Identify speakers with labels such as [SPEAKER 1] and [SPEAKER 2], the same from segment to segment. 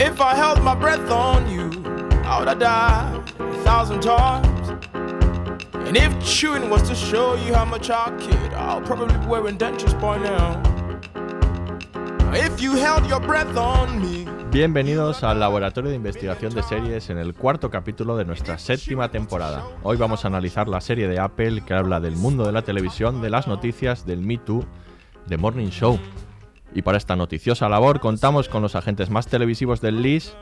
[SPEAKER 1] If I held my breath on you, I would have died a thousand times. And if chewing was to show you how much I kid, I'll probably be wearing dentures by now. If you held your breath on me,
[SPEAKER 2] Bienvenidos al Laboratorio de Investigación de Series en el cuarto capítulo de nuestra séptima temporada. Hoy vamos a analizar la serie de Apple que habla del mundo de la televisión, de las noticias, del Me Too, de Morning Show. Y para esta noticiosa labor contamos con los agentes más televisivos del LIS,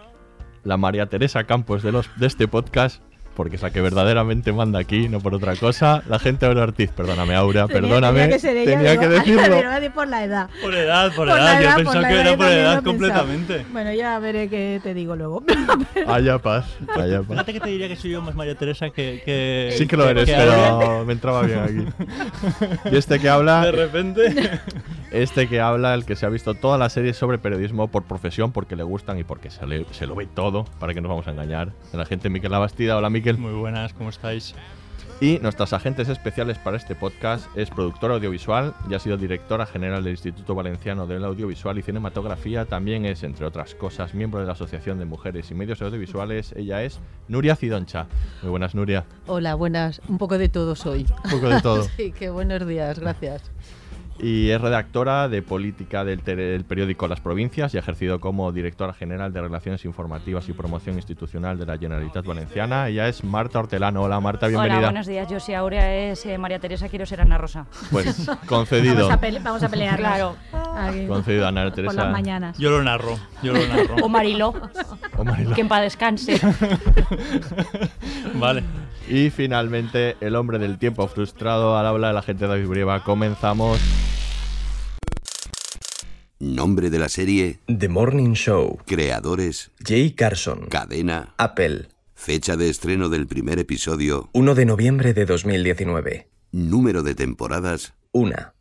[SPEAKER 2] la María Teresa Campos de, los, de este podcast, porque es la que verdaderamente manda aquí, no por otra cosa, la gente Aura Ortiz. Perdóname, Aura,
[SPEAKER 3] Tenía-
[SPEAKER 2] perdóname.
[SPEAKER 3] Tenía que, ser ella,
[SPEAKER 2] tenía
[SPEAKER 3] digo,
[SPEAKER 2] que decirlo.
[SPEAKER 3] pero va a decir por la edad.
[SPEAKER 4] Por edad, por,
[SPEAKER 3] Por
[SPEAKER 4] edad.
[SPEAKER 3] la
[SPEAKER 4] Yo
[SPEAKER 3] edad, por la
[SPEAKER 4] que
[SPEAKER 3] edad,
[SPEAKER 4] era por edad completamente.
[SPEAKER 3] Bueno, ya veré qué te digo luego.
[SPEAKER 2] Haya paz, haya paz.
[SPEAKER 4] Fíjate que te diría que soy yo más María Teresa que. que
[SPEAKER 2] Sí que lo eres,
[SPEAKER 4] que
[SPEAKER 2] pero me entraba bien aquí. Y este que habla,
[SPEAKER 4] De repente.
[SPEAKER 2] este que habla, el que se ha visto todas las series sobre periodismo por profesión, porque le gustan y porque se, le- se lo ve todo, para que nos vamos a engañar. La gente Miquel Labastida, hola Miquel.
[SPEAKER 4] Muy buenas, ¿cómo estáis?
[SPEAKER 2] Y nuestras agentes especiales para este podcast es productora audiovisual y ha sido directora general del Instituto Valenciano del Audiovisual y Cinematografía. También es, entre otras cosas, miembro de la Asociación de Mujeres y Medios Audiovisuales. Ella es Nuria Cidoncha. Muy buenas, Nuria.
[SPEAKER 5] Hola, buenas. Un poco de todo soy.
[SPEAKER 2] Un poco de todo.
[SPEAKER 5] sí, qué buenos días, gracias.
[SPEAKER 2] Y es redactora de política del, del periódico Las Provincias y ha ejercido como directora general de Relaciones Informativas y Promoción Institucional de la Generalitat Valenciana. Ella es Marta Hortelano. Hola Marta, bienvenida.
[SPEAKER 6] Hola, buenos días. Yo soy Aurea, es eh, María Teresa, quiero ser Ana Rosa.
[SPEAKER 2] Pues concedido.
[SPEAKER 3] vamos, a pele- vamos a pelear.
[SPEAKER 6] Claro.
[SPEAKER 3] Aquí,
[SPEAKER 2] Concedido, Ana
[SPEAKER 3] por
[SPEAKER 2] Teresa.
[SPEAKER 3] las mañanas.
[SPEAKER 4] Yo lo narro. Yo lo narro.
[SPEAKER 6] O Mariló,
[SPEAKER 2] Oh, Marilo.
[SPEAKER 6] que en paz descanse.
[SPEAKER 4] vale.
[SPEAKER 2] Y finalmente, el hombre del tiempo frustrado al habla de la gente de David Brieva. Comenzamos.
[SPEAKER 7] Nombre de la serie,
[SPEAKER 8] The Morning Show.
[SPEAKER 7] creadores,
[SPEAKER 8] Jay Carson.
[SPEAKER 7] cadena,
[SPEAKER 8] Apple.
[SPEAKER 7] fecha de estreno del primer episodio,
[SPEAKER 8] 1 de noviembre de 2019.
[SPEAKER 7] número de temporadas,
[SPEAKER 8] 1.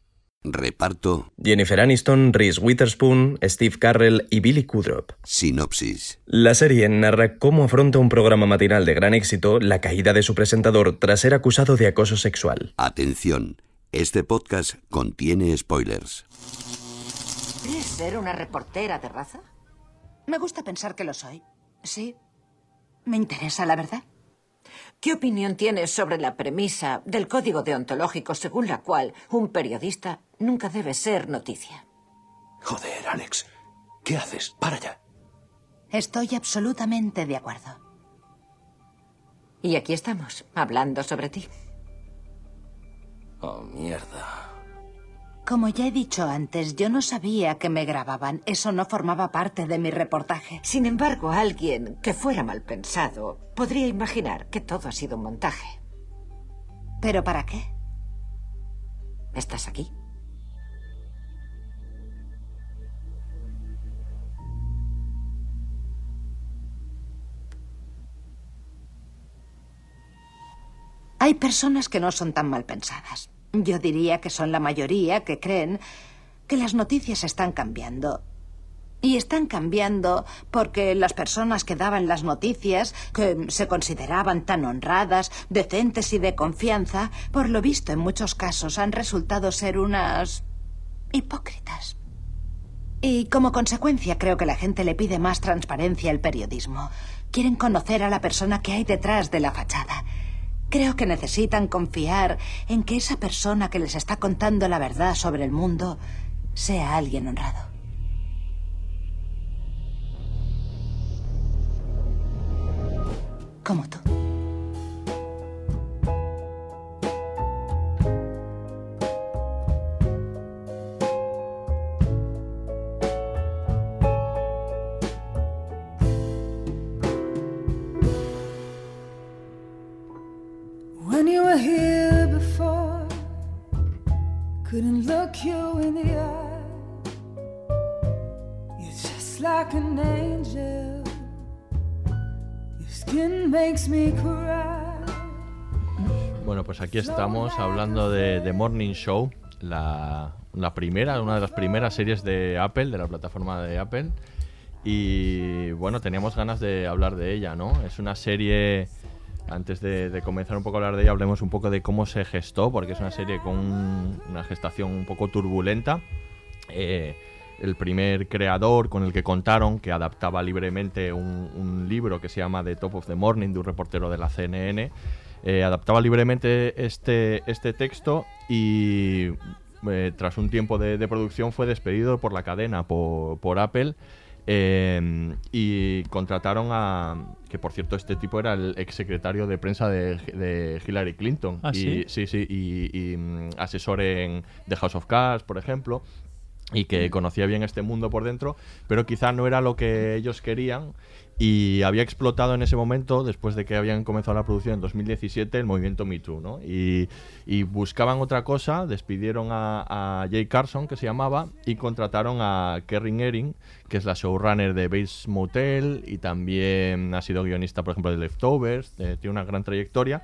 [SPEAKER 7] Reparto,
[SPEAKER 8] Jennifer Aniston, Reese Witherspoon, Steve Carrell y Billy Kudrop.
[SPEAKER 7] sinopsis.
[SPEAKER 8] La serie narra cómo afronta un programa matinal de gran éxito la caída de su presentador tras ser acusado de acoso sexual.
[SPEAKER 7] Atención, este podcast contiene spoilers.
[SPEAKER 9] ¿Quieres ser una reportera de raza?
[SPEAKER 10] Me gusta pensar que lo soy. Sí. Me interesa, la verdad.
[SPEAKER 9] ¿Qué opinión tienes sobre la premisa del código deontológico según la cual un periodista nunca debe ser noticia?
[SPEAKER 11] Joder, Alex. ¿Qué haces? Para ya.
[SPEAKER 10] Estoy absolutamente de acuerdo.
[SPEAKER 9] Y aquí estamos, hablando sobre ti.
[SPEAKER 11] Oh, mierda.
[SPEAKER 10] Como ya he dicho antes, yo no sabía que me grababan. Eso no formaba parte de mi reportaje.
[SPEAKER 9] Sin embargo, alguien que fuera mal pensado podría imaginar que todo ha sido un montaje.
[SPEAKER 10] ¿Pero para qué?
[SPEAKER 9] ¿Estás aquí?
[SPEAKER 10] Hay personas que no son tan mal pensadas. Yo diría que son la mayoría que creen que las noticias están cambiando. Y están cambiando porque las personas que daban las noticias, que se consideraban tan honradas, decentes y de confianza, por lo visto en muchos casos han resultado ser unas hipócritas. Y como consecuencia creo que la gente le pide más transparencia al periodismo. Quieren conocer a la persona que hay detrás de la fachada. Creo que necesitan confiar en que esa persona que les está contando la verdad sobre el mundo sea alguien honrado. Como tú.
[SPEAKER 12] You were here before, couldn't look you in the eye. You're just like an angel. Your skin makes me cry.
[SPEAKER 2] Bueno, pues aquí estamos hablando de The Morning Show, la, la primera, una de las primeras series de Apple, de la plataforma de Apple. Y bueno, teníamos ganas de hablar de ella, ¿no? Es una serie, antes de, de comenzar un poco a hablar de ella, hablemos un poco de cómo se gestó, porque es una serie con un- una gestación un poco turbulenta. Eh, el primer creador con el que contaron, que adaptaba libremente un, un libro que se llama The Top of the Morning, de un reportero de la CNN, eh, adaptaba libremente este, este texto y eh, tras un tiempo de, de producción fue despedido por la cadena, por, por Apple. Eh, y contrataron a. Que por cierto, este tipo era el exsecretario de prensa de, de Hillary Clinton.
[SPEAKER 4] ¿Ah,
[SPEAKER 2] y,
[SPEAKER 4] sí?
[SPEAKER 2] Sí, sí, y, y, mm, asesor en The House of Cards, por ejemplo, y que conocía bien este mundo por dentro, pero quizá no era lo que ellos querían y había explotado en ese momento, después de que habían comenzado la producción en 2017, el movimiento Me Too, ¿no? Y, y buscaban otra cosa, despidieron a, a Jay Carson, que se llamaba, y contrataron a Kerrin Ehring, que es la showrunner de Bates Motel y también ha sido guionista, por ejemplo, de Leftovers, eh, tiene una gran trayectoria,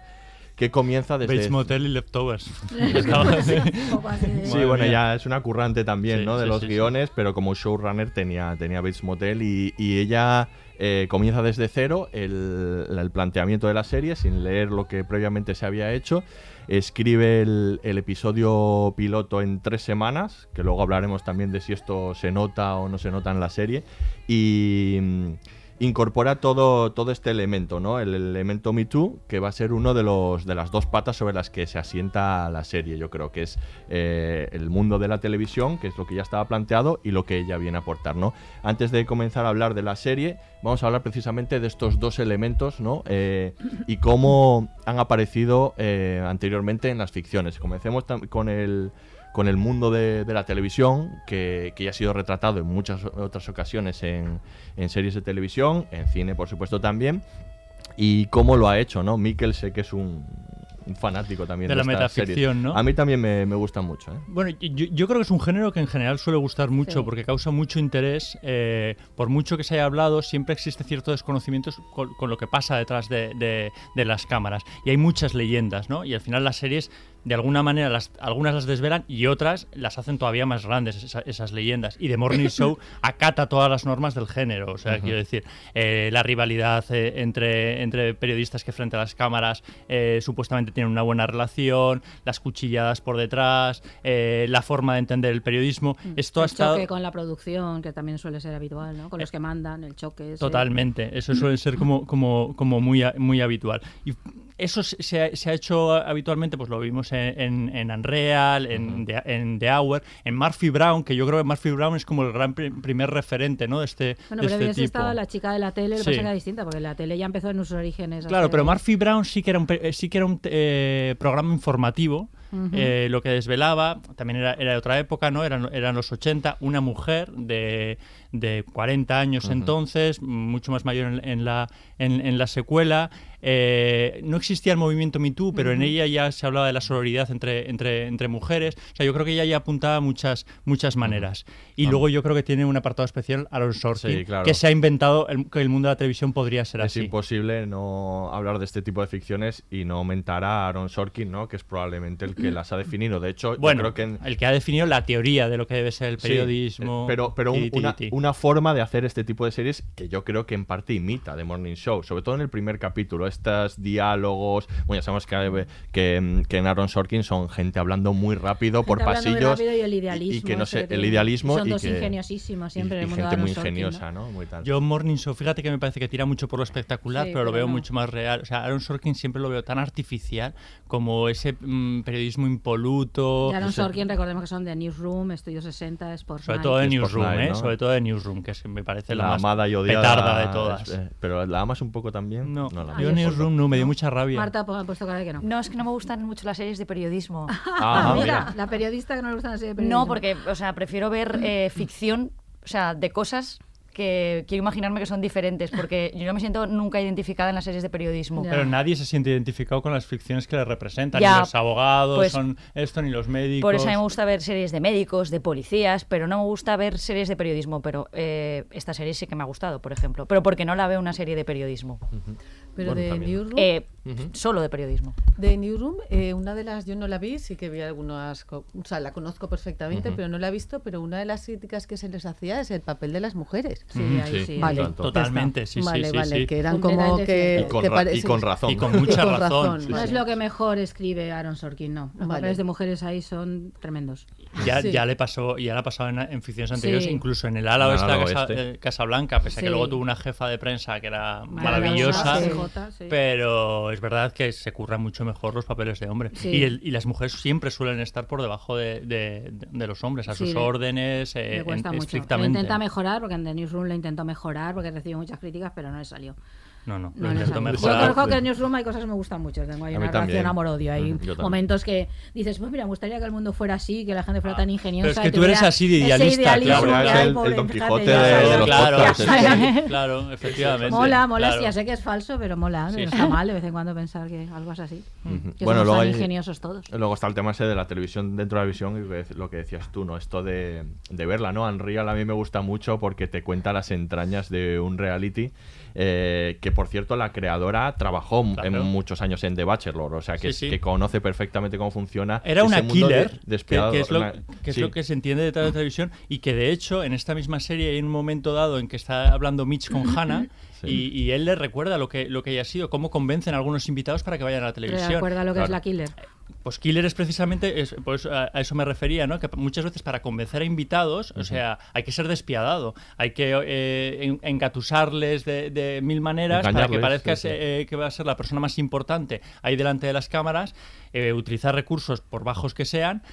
[SPEAKER 2] que comienza desde...
[SPEAKER 4] Bates Motel y Leftovers.
[SPEAKER 2] Sí, bueno, ya es una currante también,
[SPEAKER 4] Sí,
[SPEAKER 2] ¿no? De
[SPEAKER 4] sí,
[SPEAKER 2] los
[SPEAKER 4] sí, sí.
[SPEAKER 2] guiones, pero como showrunner tenía, tenía Bates Motel y, y ella eh, comienza desde cero el, el planteamiento de la serie sin leer lo que previamente se había hecho. Escribe el, el episodio piloto en tres semanas, que luego hablaremos también de si esto se nota o no se nota en la serie. Y mm, incorpora todo, todo este elemento, ¿no? El elemento Me Too, que va a ser uno de los de las dos patas sobre las que se asienta la serie. Yo creo que es eh, el mundo de la televisión, que es lo que ya estaba planteado, y lo que ella viene a aportar, ¿no? Antes de comenzar a hablar de la serie, vamos a hablar precisamente de estos dos elementos, ¿no? Eh, y cómo han aparecido eh, anteriormente en las ficciones. Comencemos con el con el mundo de, de la televisión, que, que ya ha sido retratado en muchas otras ocasiones en, en series de televisión, en cine por supuesto también, y cómo lo ha hecho, ¿no? Mikkel sé que es un, un fanático también
[SPEAKER 4] De
[SPEAKER 2] de,
[SPEAKER 4] la
[SPEAKER 2] series.
[SPEAKER 4] metaficción, ¿no?
[SPEAKER 2] A mí también me, me gusta mucho, ¿eh?
[SPEAKER 4] Bueno, yo, yo creo que es un género que en general suele gustar mucho
[SPEAKER 5] Sí.
[SPEAKER 4] porque causa mucho interés. eh, por mucho que se haya hablado, siempre existe cierto desconocimiento con, con lo que pasa detrás de, de- de las cámaras. Y hay muchas leyendas, ¿no? Y al final las series, de alguna manera, las, algunas las desvelan y otras las hacen todavía más grandes, esa- esas leyendas. Y The Morning Show acata todas las normas del género. O sea, quiero decir, eh, la rivalidad eh, entre, entre periodistas que frente a las cámaras eh, supuestamente tienen una buena relación, las cuchilladas por detrás, eh, la forma de entender el periodismo. Esto ha
[SPEAKER 3] el
[SPEAKER 4] estado...
[SPEAKER 3] choque con la producción, que también suele ser habitual, ¿no? Con los que mandan, el choque. ese.
[SPEAKER 4] Totalmente, eso suele ser como, como, como muy, muy habitual. Y eso se se ha, se ha hecho habitualmente, pues lo vimos en, en, en Unreal, en, The, en The Hour, en Murphy Brown, que yo creo que Murphy Brown es como el gran pri- primer referente ¿no? de este,
[SPEAKER 3] Bueno,
[SPEAKER 4] de
[SPEAKER 3] pero
[SPEAKER 4] este tipo.
[SPEAKER 3] estado la chica de la tele, lo que
[SPEAKER 4] Sí.
[SPEAKER 3] pasa es que era distinta, porque la tele ya empezó en sus orígenes.
[SPEAKER 4] Claro, pero Murphy Brown sí que era un, pe- eh, sí que era un eh, programa informativo. Eh, lo que desvelaba, también era, era de otra época, ¿no? Eran, eran los 80, una mujer de, de 40 años entonces, mucho más mayor en, en la, en, en la secuela. Eh, no existía el movimiento Me Too, pero en ella ya se hablaba de la sororidad entre, entre, entre mujeres. O sea, yo creo que ella ya apuntaba muchas, muchas maneras. Y luego yo creo que tiene un apartado especial, Aaron Sorkin,
[SPEAKER 2] Sí, claro.
[SPEAKER 4] que se ha inventado el, que el mundo de la televisión podría ser
[SPEAKER 2] Es
[SPEAKER 4] así.
[SPEAKER 2] imposible no hablar de este tipo de ficciones y no aumentar a Aaron Sorkin, ¿no? Que es probablemente el que las ha definido. De hecho, yo
[SPEAKER 4] Bueno,
[SPEAKER 2] creo que en-
[SPEAKER 4] el que ha definido la teoría de lo que debe ser el periodismo.
[SPEAKER 2] eh, pero pero un- una, una forma de hacer este tipo de series que yo creo que en parte imita The Morning Show, sobre todo en el primer capítulo. Ejemplo, estos diálogos. Bueno, ya sabemos que, que, que en Aaron Sorkin son gente hablando muy rápido por
[SPEAKER 3] Gente
[SPEAKER 2] pasillos.
[SPEAKER 3] rápido y el idealismo.
[SPEAKER 2] que no sé, el idealismo.
[SPEAKER 3] Son
[SPEAKER 2] y
[SPEAKER 3] dos
[SPEAKER 2] que-
[SPEAKER 3] ingeniosísimos siempre
[SPEAKER 2] y-
[SPEAKER 3] en el
[SPEAKER 2] y
[SPEAKER 3] mundo de
[SPEAKER 2] gente muy
[SPEAKER 3] Sorkin,
[SPEAKER 2] ingeniosa, ¿no? Muy tal.
[SPEAKER 4] Yo Morning Show, fíjate que me parece que tira mucho por lo espectacular,
[SPEAKER 3] Sí,
[SPEAKER 4] pero lo veo
[SPEAKER 3] no.
[SPEAKER 4] mucho más real. O sea, Aaron Sorkin siempre lo veo tan artificial como ese mm, periodismo impoluto.
[SPEAKER 3] Y Aaron Sorkin, recordemos que son de Newsroom, Estudio 60, Sports
[SPEAKER 4] Sobre
[SPEAKER 3] Night.
[SPEAKER 4] todo de Newsroom,
[SPEAKER 2] Night,
[SPEAKER 4] ¿eh?
[SPEAKER 2] ¿no?
[SPEAKER 4] Sobre todo de Newsroom, que es, me parece la,
[SPEAKER 2] la
[SPEAKER 4] más
[SPEAKER 2] amada y odiada.
[SPEAKER 4] petarda de todas.
[SPEAKER 2] eh, Pero la amas un poco también.
[SPEAKER 4] No,
[SPEAKER 2] la
[SPEAKER 4] yo
[SPEAKER 2] amas.
[SPEAKER 4] Newsroom no, me dio mucha rabia.
[SPEAKER 3] Marta pues, ha puesto cara de que no.
[SPEAKER 6] No, es que no me gustan mucho las series de periodismo.
[SPEAKER 2] Ah,
[SPEAKER 3] mira,
[SPEAKER 2] mira.
[SPEAKER 3] la periodista que no le gusta la serie de periodismo.
[SPEAKER 6] No, porque, o sea, prefiero ver eh, ficción, o sea, de cosas que quiero imaginarme que son diferentes, porque yo no me siento nunca identificada en las series de periodismo.
[SPEAKER 4] Pero nadie se siente identificado con las ficciones que le representan.
[SPEAKER 6] Ya,
[SPEAKER 4] ni los abogados,
[SPEAKER 6] pues,
[SPEAKER 4] son esto, ni los médicos.
[SPEAKER 6] Por eso a mí me gusta ver series de médicos, de policías, pero no me gusta ver series de periodismo. Pero eh, esta serie sí que me ha gustado, por ejemplo. Pero porque no la veo una serie de periodismo.
[SPEAKER 5] Pero de Newsroom.
[SPEAKER 6] Eh, Solo de periodismo.
[SPEAKER 5] De Newsroom, eh, una de las, yo no la vi, sí que vi algunas, o sea, la conozco perfectamente,
[SPEAKER 4] Ujú.
[SPEAKER 5] pero no la he visto, pero una de las críticas que se les hacía es el papel de las mujeres.
[SPEAKER 4] Sí, ahí sí. sí.
[SPEAKER 5] Vale,
[SPEAKER 4] totalmente, sí, sí,
[SPEAKER 5] Vale,
[SPEAKER 4] sí,
[SPEAKER 5] vale,
[SPEAKER 4] sí.
[SPEAKER 5] que eran como que...
[SPEAKER 2] Y con
[SPEAKER 5] que parece-
[SPEAKER 2] y con razón.
[SPEAKER 4] Y con mucha
[SPEAKER 5] con
[SPEAKER 4] razón, sí,
[SPEAKER 3] No es lo que mejor escribe Aaron Sorkin, no. Los
[SPEAKER 5] Vale.
[SPEAKER 3] papeles de mujeres ahí son tremendos.
[SPEAKER 4] Ya,
[SPEAKER 5] Sí.
[SPEAKER 4] ya le pasó, ya le ha pasado en, en ficciones anteriores,
[SPEAKER 3] Sí.
[SPEAKER 4] incluso en el ala oeste, Casa, eh, Casablanca, pese a que luego tuvo una jefa de prensa que era
[SPEAKER 3] Maravillosa,
[SPEAKER 4] maravillosa,
[SPEAKER 3] sí. Jota, sí.
[SPEAKER 4] pero es verdad que se curran mucho mejor los papeles de hombre.
[SPEAKER 3] Sí.
[SPEAKER 4] Y, el- y las mujeres siempre suelen estar por debajo de, de- de los hombres, a sus órdenes, eh, en-.
[SPEAKER 3] Lo intenta mejorar, porque en The Newsroom le intentó mejorar, porque recibió muchas críticas, pero no le salió.
[SPEAKER 4] No, no,
[SPEAKER 3] No
[SPEAKER 4] lo
[SPEAKER 3] salió. Yo conozco que en Newsroom hay cosas que me gustan mucho. Tengo ahí una relación amor-odio. Hay
[SPEAKER 2] Mm,
[SPEAKER 3] momentos que dices, pues mira, me gustaría que el mundo fuera así, que la gente fuera tan ingeniosa.
[SPEAKER 4] Pero es que
[SPEAKER 3] y
[SPEAKER 4] tú eres así de idealista,
[SPEAKER 2] claro.
[SPEAKER 3] hay,
[SPEAKER 2] el-
[SPEAKER 3] pobre,
[SPEAKER 2] el Don Quijote
[SPEAKER 3] ya
[SPEAKER 2] de- de los
[SPEAKER 4] claro,
[SPEAKER 2] podcasts,
[SPEAKER 4] sí, claro, efectivamente.
[SPEAKER 3] Mola, mola,
[SPEAKER 4] claro.
[SPEAKER 3] sí, ya sé que es falso, pero mola.
[SPEAKER 4] Sí,
[SPEAKER 3] no está mal de vez en cuando pensar que algo es así.
[SPEAKER 2] Ujú.
[SPEAKER 3] Que
[SPEAKER 2] Bueno,
[SPEAKER 3] somos
[SPEAKER 2] luego
[SPEAKER 3] tan
[SPEAKER 2] hay-
[SPEAKER 3] ingeniosos todos.
[SPEAKER 2] Luego está el tema ese de la televisión dentro de la visión y lo que decías tú, ¿no? Esto de, de verla, ¿no? Unreal a mí me gusta mucho porque te cuenta las entrañas de un reality eh, que, por cierto, la creadora trabajó
[SPEAKER 4] Claro.
[SPEAKER 2] en muchos años en The Bachelor, o sea, que,
[SPEAKER 4] Sí,
[SPEAKER 2] es-
[SPEAKER 4] sí.
[SPEAKER 2] que conoce perfectamente cómo funciona.
[SPEAKER 4] Era
[SPEAKER 2] ese
[SPEAKER 4] una
[SPEAKER 2] mundo de-
[SPEAKER 4] killer, que, es, lo,
[SPEAKER 2] una-
[SPEAKER 4] que, es
[SPEAKER 2] sí.
[SPEAKER 4] lo que se entiende detrás de la televisión y que de hecho en esta misma serie hay un momento dado en que está hablando Mitch con Hannah
[SPEAKER 2] Sí.
[SPEAKER 4] y, y él le recuerda lo que, lo que haya sido, cómo convencen a algunos invitados para que vayan a la televisión.
[SPEAKER 3] recuerda lo que es la killer.
[SPEAKER 4] Pues Killer es precisamente, es, pues a, a eso me refería, ¿no? Que muchas veces para convencer a invitados, o sea, hay que ser despiadado, hay que eh, en- engatusarles de, de mil maneras para que parezca
[SPEAKER 2] sí, sí.
[SPEAKER 4] se- eh, que va a ser la persona más importante ahí delante de las cámaras, eh, utilizar recursos por bajos que sean,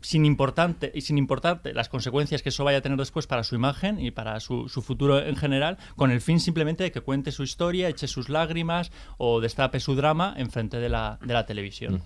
[SPEAKER 4] sin importante y sin importarte las consecuencias que eso vaya a tener después para su imagen y para su, su futuro en general, con el fin simplemente de que cuente su historia, eche sus lágrimas o destape su drama enfrente de la, de la televisión.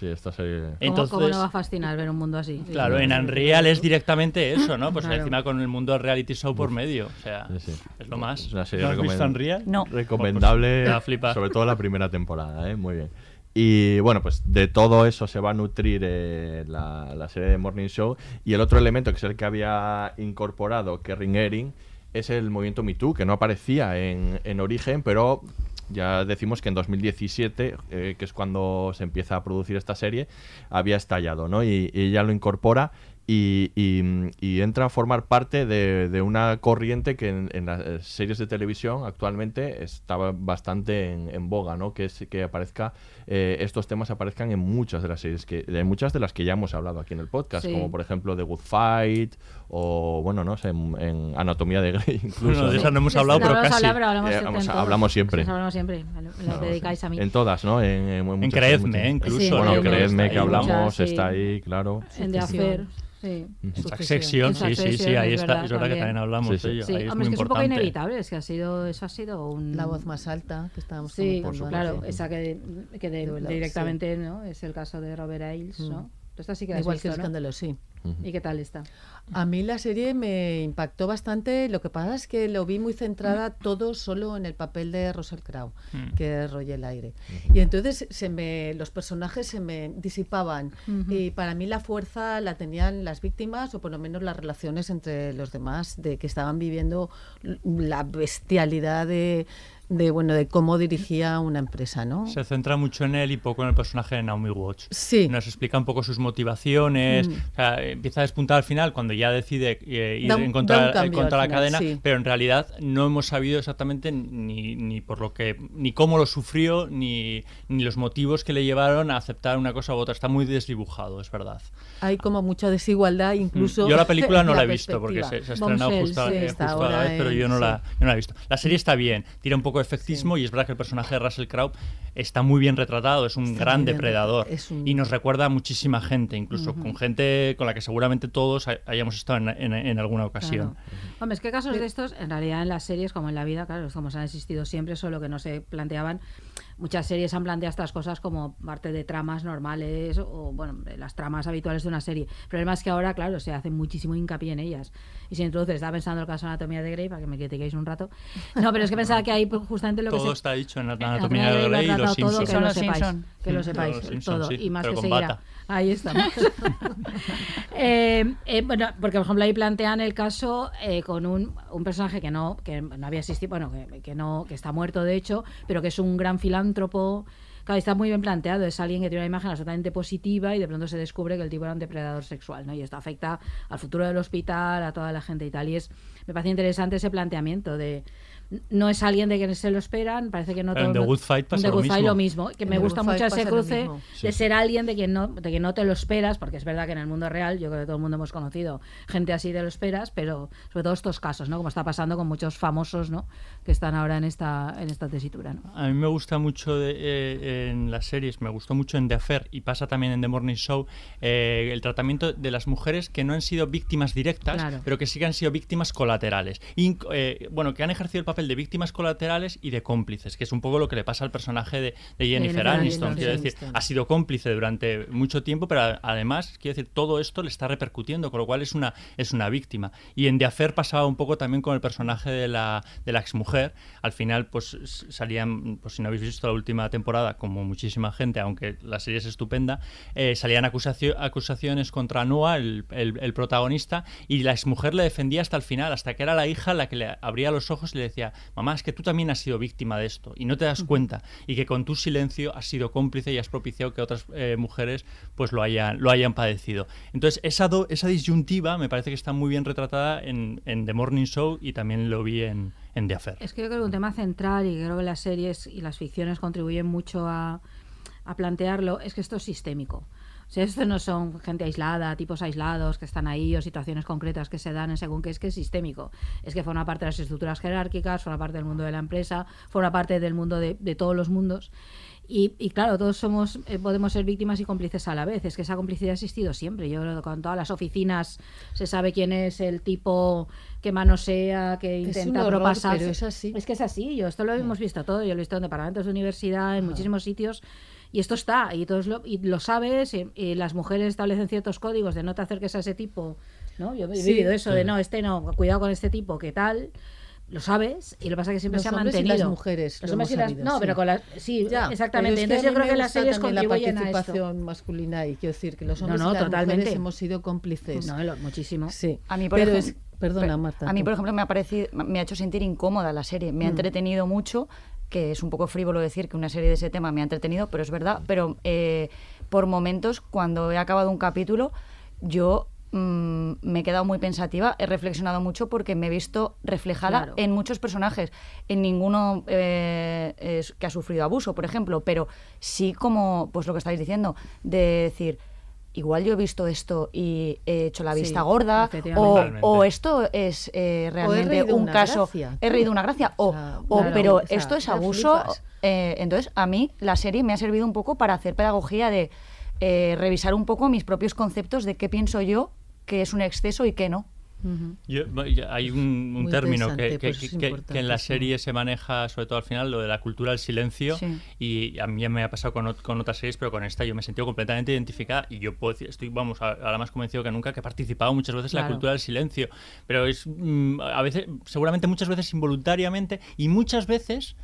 [SPEAKER 2] Sí, esta serie...
[SPEAKER 3] ¿Cómo,
[SPEAKER 4] Entonces-
[SPEAKER 3] cómo no va a fascinar ver un mundo así?
[SPEAKER 4] Claro,
[SPEAKER 3] Sí.
[SPEAKER 4] en Unreal es directamente eso, ¿no? Pues
[SPEAKER 3] Claro.
[SPEAKER 4] encima con el mundo reality show por medio. O sea,
[SPEAKER 2] Sí, sí.
[SPEAKER 4] es lo más.
[SPEAKER 2] Es una serie
[SPEAKER 4] ¿No has visto Unreal?
[SPEAKER 6] No.
[SPEAKER 2] recomendable,
[SPEAKER 4] Pues,
[SPEAKER 2] sobre todo la primera temporada, ¿eh? muy bien. Y bueno, pues de todo eso se va a nutrir eh, la, la serie de Morning Show. Y el otro elemento, que es el que había incorporado Kerrin Ehring, es el movimiento Me Too, que no aparecía en, en origen, pero ya decimos que en 2017, eh, que es cuando se empieza a producir esta serie, había estallado, ¿no? Y, y ella lo incorpora y, y- y entra a formar parte de, de una corriente que en, en las series de televisión actualmente estaba bastante en, en boga, ¿no? Que es que aparezca eh, estos temas aparezcan en muchas de las series que en muchas de las que ya hemos hablado aquí en el podcast,
[SPEAKER 3] Sí.
[SPEAKER 2] como por ejemplo The Good Fight o bueno, no sé, en, en Anatomía de Grey incluso.
[SPEAKER 4] Bueno, de
[SPEAKER 2] ¿no?
[SPEAKER 4] esa no hemos hablado,
[SPEAKER 3] No
[SPEAKER 4] pero casi.
[SPEAKER 3] hablar, pero hablamos,
[SPEAKER 2] Eh,
[SPEAKER 3] en
[SPEAKER 2] hablamos siempre.
[SPEAKER 3] Hablamos siempre.
[SPEAKER 2] No,
[SPEAKER 3] dedicáis a mí.
[SPEAKER 2] En todas, ¿no? En, en
[SPEAKER 4] Creedme, incluso.
[SPEAKER 3] Sí,
[SPEAKER 2] Bueno,
[SPEAKER 3] Creedme
[SPEAKER 2] que hablamos,
[SPEAKER 3] Muchas, sí.
[SPEAKER 2] está ahí, claro.
[SPEAKER 3] En The Affair. Sí.
[SPEAKER 4] En
[SPEAKER 5] Succession.
[SPEAKER 4] Sí, sí, sí, ahí
[SPEAKER 3] es
[SPEAKER 4] está.
[SPEAKER 3] verdad,
[SPEAKER 4] es verdad que
[SPEAKER 3] también.
[SPEAKER 4] también hablamos
[SPEAKER 2] Sí, sí.
[SPEAKER 4] de ello.
[SPEAKER 3] Sí,
[SPEAKER 4] ahí es
[SPEAKER 3] hombre,
[SPEAKER 4] muy
[SPEAKER 3] es que es un poco inevitable, es que ha sido, eso ha sido un...
[SPEAKER 5] La voz más alta que estábamos
[SPEAKER 3] Sí,
[SPEAKER 5] comentando
[SPEAKER 3] claro, esa que, que de- directamente ¿no? es el caso de Robert Ailes, ¿no?
[SPEAKER 5] Mm.
[SPEAKER 3] Tú esta sí que la has
[SPEAKER 5] Igual
[SPEAKER 3] visto,
[SPEAKER 5] que el
[SPEAKER 3] ¿no?
[SPEAKER 5] escándalo, sí.
[SPEAKER 3] ¿Y qué tal está?
[SPEAKER 5] A mí la serie me impactó bastante. Lo que pasa es que lo vi muy centrada todo solo en el papel de Russell Crowe,
[SPEAKER 4] Mm.
[SPEAKER 5] que roye el aire. Y entonces se me, los personajes se me disipaban. Y para mí la fuerza la tenían las víctimas o por lo menos las relaciones entre los demás, de que estaban viviendo la bestialidad de, de bueno de cómo dirigía una empresa, ¿no?
[SPEAKER 4] Se centra mucho en él y poco en el personaje de Naomi Watts.
[SPEAKER 5] Sí.
[SPEAKER 4] Nos explica un poco sus motivaciones.
[SPEAKER 5] Mm.
[SPEAKER 4] o sea, empieza a despuntar al final cuando ya decide eh, ir
[SPEAKER 5] Da un-
[SPEAKER 4] en
[SPEAKER 5] da
[SPEAKER 4] contra,
[SPEAKER 5] un
[SPEAKER 4] contra la
[SPEAKER 5] final,
[SPEAKER 4] cadena,
[SPEAKER 5] sí.
[SPEAKER 4] pero en realidad no hemos sabido exactamente ni, ni por lo que ni cómo lo sufrió ni, ni los motivos que le llevaron a aceptar una cosa u otra. Está muy desdibujado, es verdad.
[SPEAKER 5] Hay como mucha desigualdad incluso.
[SPEAKER 4] Yo la película no
[SPEAKER 5] en
[SPEAKER 4] la he visto porque se, se ha estrenado justo, eh, justo a la vez, pero yo no,
[SPEAKER 5] sí.
[SPEAKER 4] la, yo no la he visto. La serie está bien, tira un poco de efectismo y es verdad que el personaje de Russell Crowe está muy bien retratado, es un
[SPEAKER 5] Está
[SPEAKER 4] gran depredador
[SPEAKER 5] es un-
[SPEAKER 4] y nos recuerda a muchísima gente, incluso
[SPEAKER 3] Ujú.
[SPEAKER 4] con gente con la que seguramente todos hay- hayamos estado en, en- en alguna ocasión.
[SPEAKER 3] Hombre, es que casos de estos, en realidad en las series como en la vida, claro, es como se han existido siempre, solo que no se planteaban. Muchas series han planteado estas cosas como parte de tramas normales o, bueno, las tramas habituales de una serie. El problema es que ahora, claro, se hace muchísimo hincapié en ellas. Y se introduce, estaba pensando el caso de Anatomía de Grey, para que me critiquéis un rato. No, pero es que pensaba que ahí pues, justamente lo que
[SPEAKER 4] Todo
[SPEAKER 3] se...
[SPEAKER 4] está dicho en la Anatomía de Grey y los
[SPEAKER 3] todo,
[SPEAKER 4] Simpsons.
[SPEAKER 3] que lo sepáis,
[SPEAKER 6] Simpson.
[SPEAKER 3] que lo sepáis, todo.
[SPEAKER 4] sí,
[SPEAKER 3] y más
[SPEAKER 4] pero
[SPEAKER 3] que
[SPEAKER 4] con
[SPEAKER 3] seguirá.
[SPEAKER 4] bata.
[SPEAKER 3] Ahí estamos. Eh, eh, bueno, porque por ejemplo ahí plantean el caso eh, con un, un personaje que no, que no había existido, bueno, que, que no, que está muerto de hecho, pero que es un gran filántropo. Claro, está muy bien planteado. Es alguien que tiene una imagen absolutamente positiva y de pronto se descubre que el tipo era un depredador sexual, ¿no? Y esto afecta al futuro del hospital, a toda la gente y tal. Y es, me parece interesante ese planteamiento de no es alguien de quien se lo esperan, parece que no
[SPEAKER 4] Pero en
[SPEAKER 3] todo-
[SPEAKER 4] The Good Fight pasa
[SPEAKER 3] en The
[SPEAKER 4] lo
[SPEAKER 3] Good Fight
[SPEAKER 4] mismo.
[SPEAKER 3] lo mismo, que me
[SPEAKER 5] The
[SPEAKER 3] gusta mucho
[SPEAKER 5] Fight
[SPEAKER 3] ese cruce de ser alguien de quien no de que no te lo esperas, porque es verdad que en el mundo real yo creo que todo el mundo hemos conocido gente así te lo esperas, pero sobre todo estos casos, ¿no? Como está pasando con muchos famosos, ¿no? Que están ahora en esta en esta tesitura, ¿no?
[SPEAKER 4] A mí me gusta mucho de- eh, en las series, me gustó mucho en The Affair y pasa también en The Morning Show eh, el tratamiento de las mujeres que no han sido víctimas directas,
[SPEAKER 3] Claro.
[SPEAKER 4] pero que sí que han sido víctimas colaterales. Inc- eh, bueno, que han ejercido el papel de víctimas colaterales y de cómplices, que es un poco lo que le pasa al personaje de, de Jennifer
[SPEAKER 3] Jennifer
[SPEAKER 4] Aniston. Quiero decir, ha sido cómplice durante mucho tiempo, pero además, quiero decir, todo esto le está repercutiendo, con lo cual es una, es una víctima. Y en The Affair pasaba un poco también con el personaje de la, de la exmujer. Al final, pues salían, pues si no habéis visto la última temporada, como muchísima gente, aunque la serie es estupenda, eh, salían acusacio- acusaciones contra Noah, el, el- el protagonista, y la exmujer le defendía hasta el final, hasta que era la hija la que le abría los ojos y le decía, mamá, es que tú también has sido víctima de esto y no te das cuenta y que con tu silencio has sido cómplice y has propiciado que otras eh, mujeres pues lo hayan, lo hayan padecido. Entonces esa, do- esa disyuntiva me parece que está muy bien retratada en, en The Morning Show y también lo vi en, en The Affair.
[SPEAKER 3] Es que yo creo que un tema central y creo que las series y las ficciones contribuyen mucho a, a plantearlo es que esto es sistémico. O sea, esto no son gente aislada, tipos aislados que están ahí o situaciones concretas que se dan en según qué, es que es sistémico. Es que forma parte de las estructuras jerárquicas, forma parte del mundo de la empresa, forma parte del mundo de, de todos los mundos. Y, y claro, todos somos, eh, podemos ser víctimas y cómplices a la vez. Es que esa complicidad ha existido siempre. Yo creo que con todas las oficinas se sabe quién es el tipo que manosea, que
[SPEAKER 5] Es
[SPEAKER 3] intenta
[SPEAKER 5] pero es.
[SPEAKER 3] Es que es así. Yo esto lo hemos visto todo. Yo lo he visto en departamentos de universidad, en muchísimos sitios. Y esto está, y todos lo, y lo sabes, y, y las mujeres establecen ciertos códigos de no te acerques a ese tipo, ¿no? Yo he
[SPEAKER 5] Sí.
[SPEAKER 3] vivido eso de no, este no, cuidado con este tipo, ¿qué tal? Lo sabes, y lo que pasa es que siempre
[SPEAKER 5] Los
[SPEAKER 3] se ha
[SPEAKER 5] hombres y
[SPEAKER 3] mantenido.
[SPEAKER 5] las mujeres
[SPEAKER 3] Los
[SPEAKER 5] lo
[SPEAKER 3] hombres y
[SPEAKER 5] hemos
[SPEAKER 3] las-
[SPEAKER 5] sabido,
[SPEAKER 3] no,
[SPEAKER 5] sí.
[SPEAKER 3] pero con las. Sí,
[SPEAKER 5] Ya,
[SPEAKER 3] exactamente.
[SPEAKER 5] pero es que
[SPEAKER 3] Entonces yo creo que las series
[SPEAKER 5] también la
[SPEAKER 3] contribuyen a esto.
[SPEAKER 5] participación masculina y quiero decir que los
[SPEAKER 3] No,
[SPEAKER 5] hombres
[SPEAKER 3] no,
[SPEAKER 5] y las
[SPEAKER 3] totalmente.
[SPEAKER 5] mujeres hemos sido cómplices.
[SPEAKER 3] No, lo- muchísimo.
[SPEAKER 5] Sí.
[SPEAKER 6] A mí, por
[SPEAKER 5] Pero
[SPEAKER 6] ejemplo,
[SPEAKER 5] es- perdona, Marta.
[SPEAKER 6] A mí, por ejemplo, me ha, parecido, me ha hecho sentir incómoda la serie. Me ha
[SPEAKER 5] Mm.
[SPEAKER 6] entretenido mucho, que es un poco frívolo decir que una serie de ese tema me ha entretenido, pero es verdad. Pero eh, por momentos, cuando he acabado un capítulo, yo mm, me he quedado muy pensativa, he reflexionado mucho porque me he visto reflejada
[SPEAKER 3] Claro.
[SPEAKER 6] en muchos personajes. En ninguno eh, es- que ha sufrido abuso, por ejemplo, pero sí como, pues lo que estáis diciendo, de decir... Igual yo he visto esto y he hecho la
[SPEAKER 3] Sí,
[SPEAKER 6] vista gorda, o, esto es eh, realmente un caso.
[SPEAKER 5] gracia.
[SPEAKER 6] He reído una gracia. O,
[SPEAKER 5] sea,
[SPEAKER 6] o,
[SPEAKER 5] claro,
[SPEAKER 6] pero
[SPEAKER 5] o sea,
[SPEAKER 6] esto es abuso. eh, entonces, a mí la serie me ha servido un poco para hacer pedagogía de eh, revisar un poco mis propios conceptos de qué pienso yo que es un exceso y qué no.
[SPEAKER 3] Ujú.
[SPEAKER 4] Yo- yo- hay un, término
[SPEAKER 5] interesante,
[SPEAKER 4] que, que-
[SPEAKER 5] pues es
[SPEAKER 4] que- que en la serie se maneja, sobre todo al final, lo de la cultura del silencio.
[SPEAKER 6] Sí.
[SPEAKER 4] Y a mí ya me ha pasado con, con otras series, pero con esta yo me he sentido completamente identificada. Y yo puedo decir, estoy, vamos, ahora más convencido que nunca que he participado muchas veces en la cultura del silencio. Pero es mm, a veces, seguramente muchas veces involuntariamente y muchas veces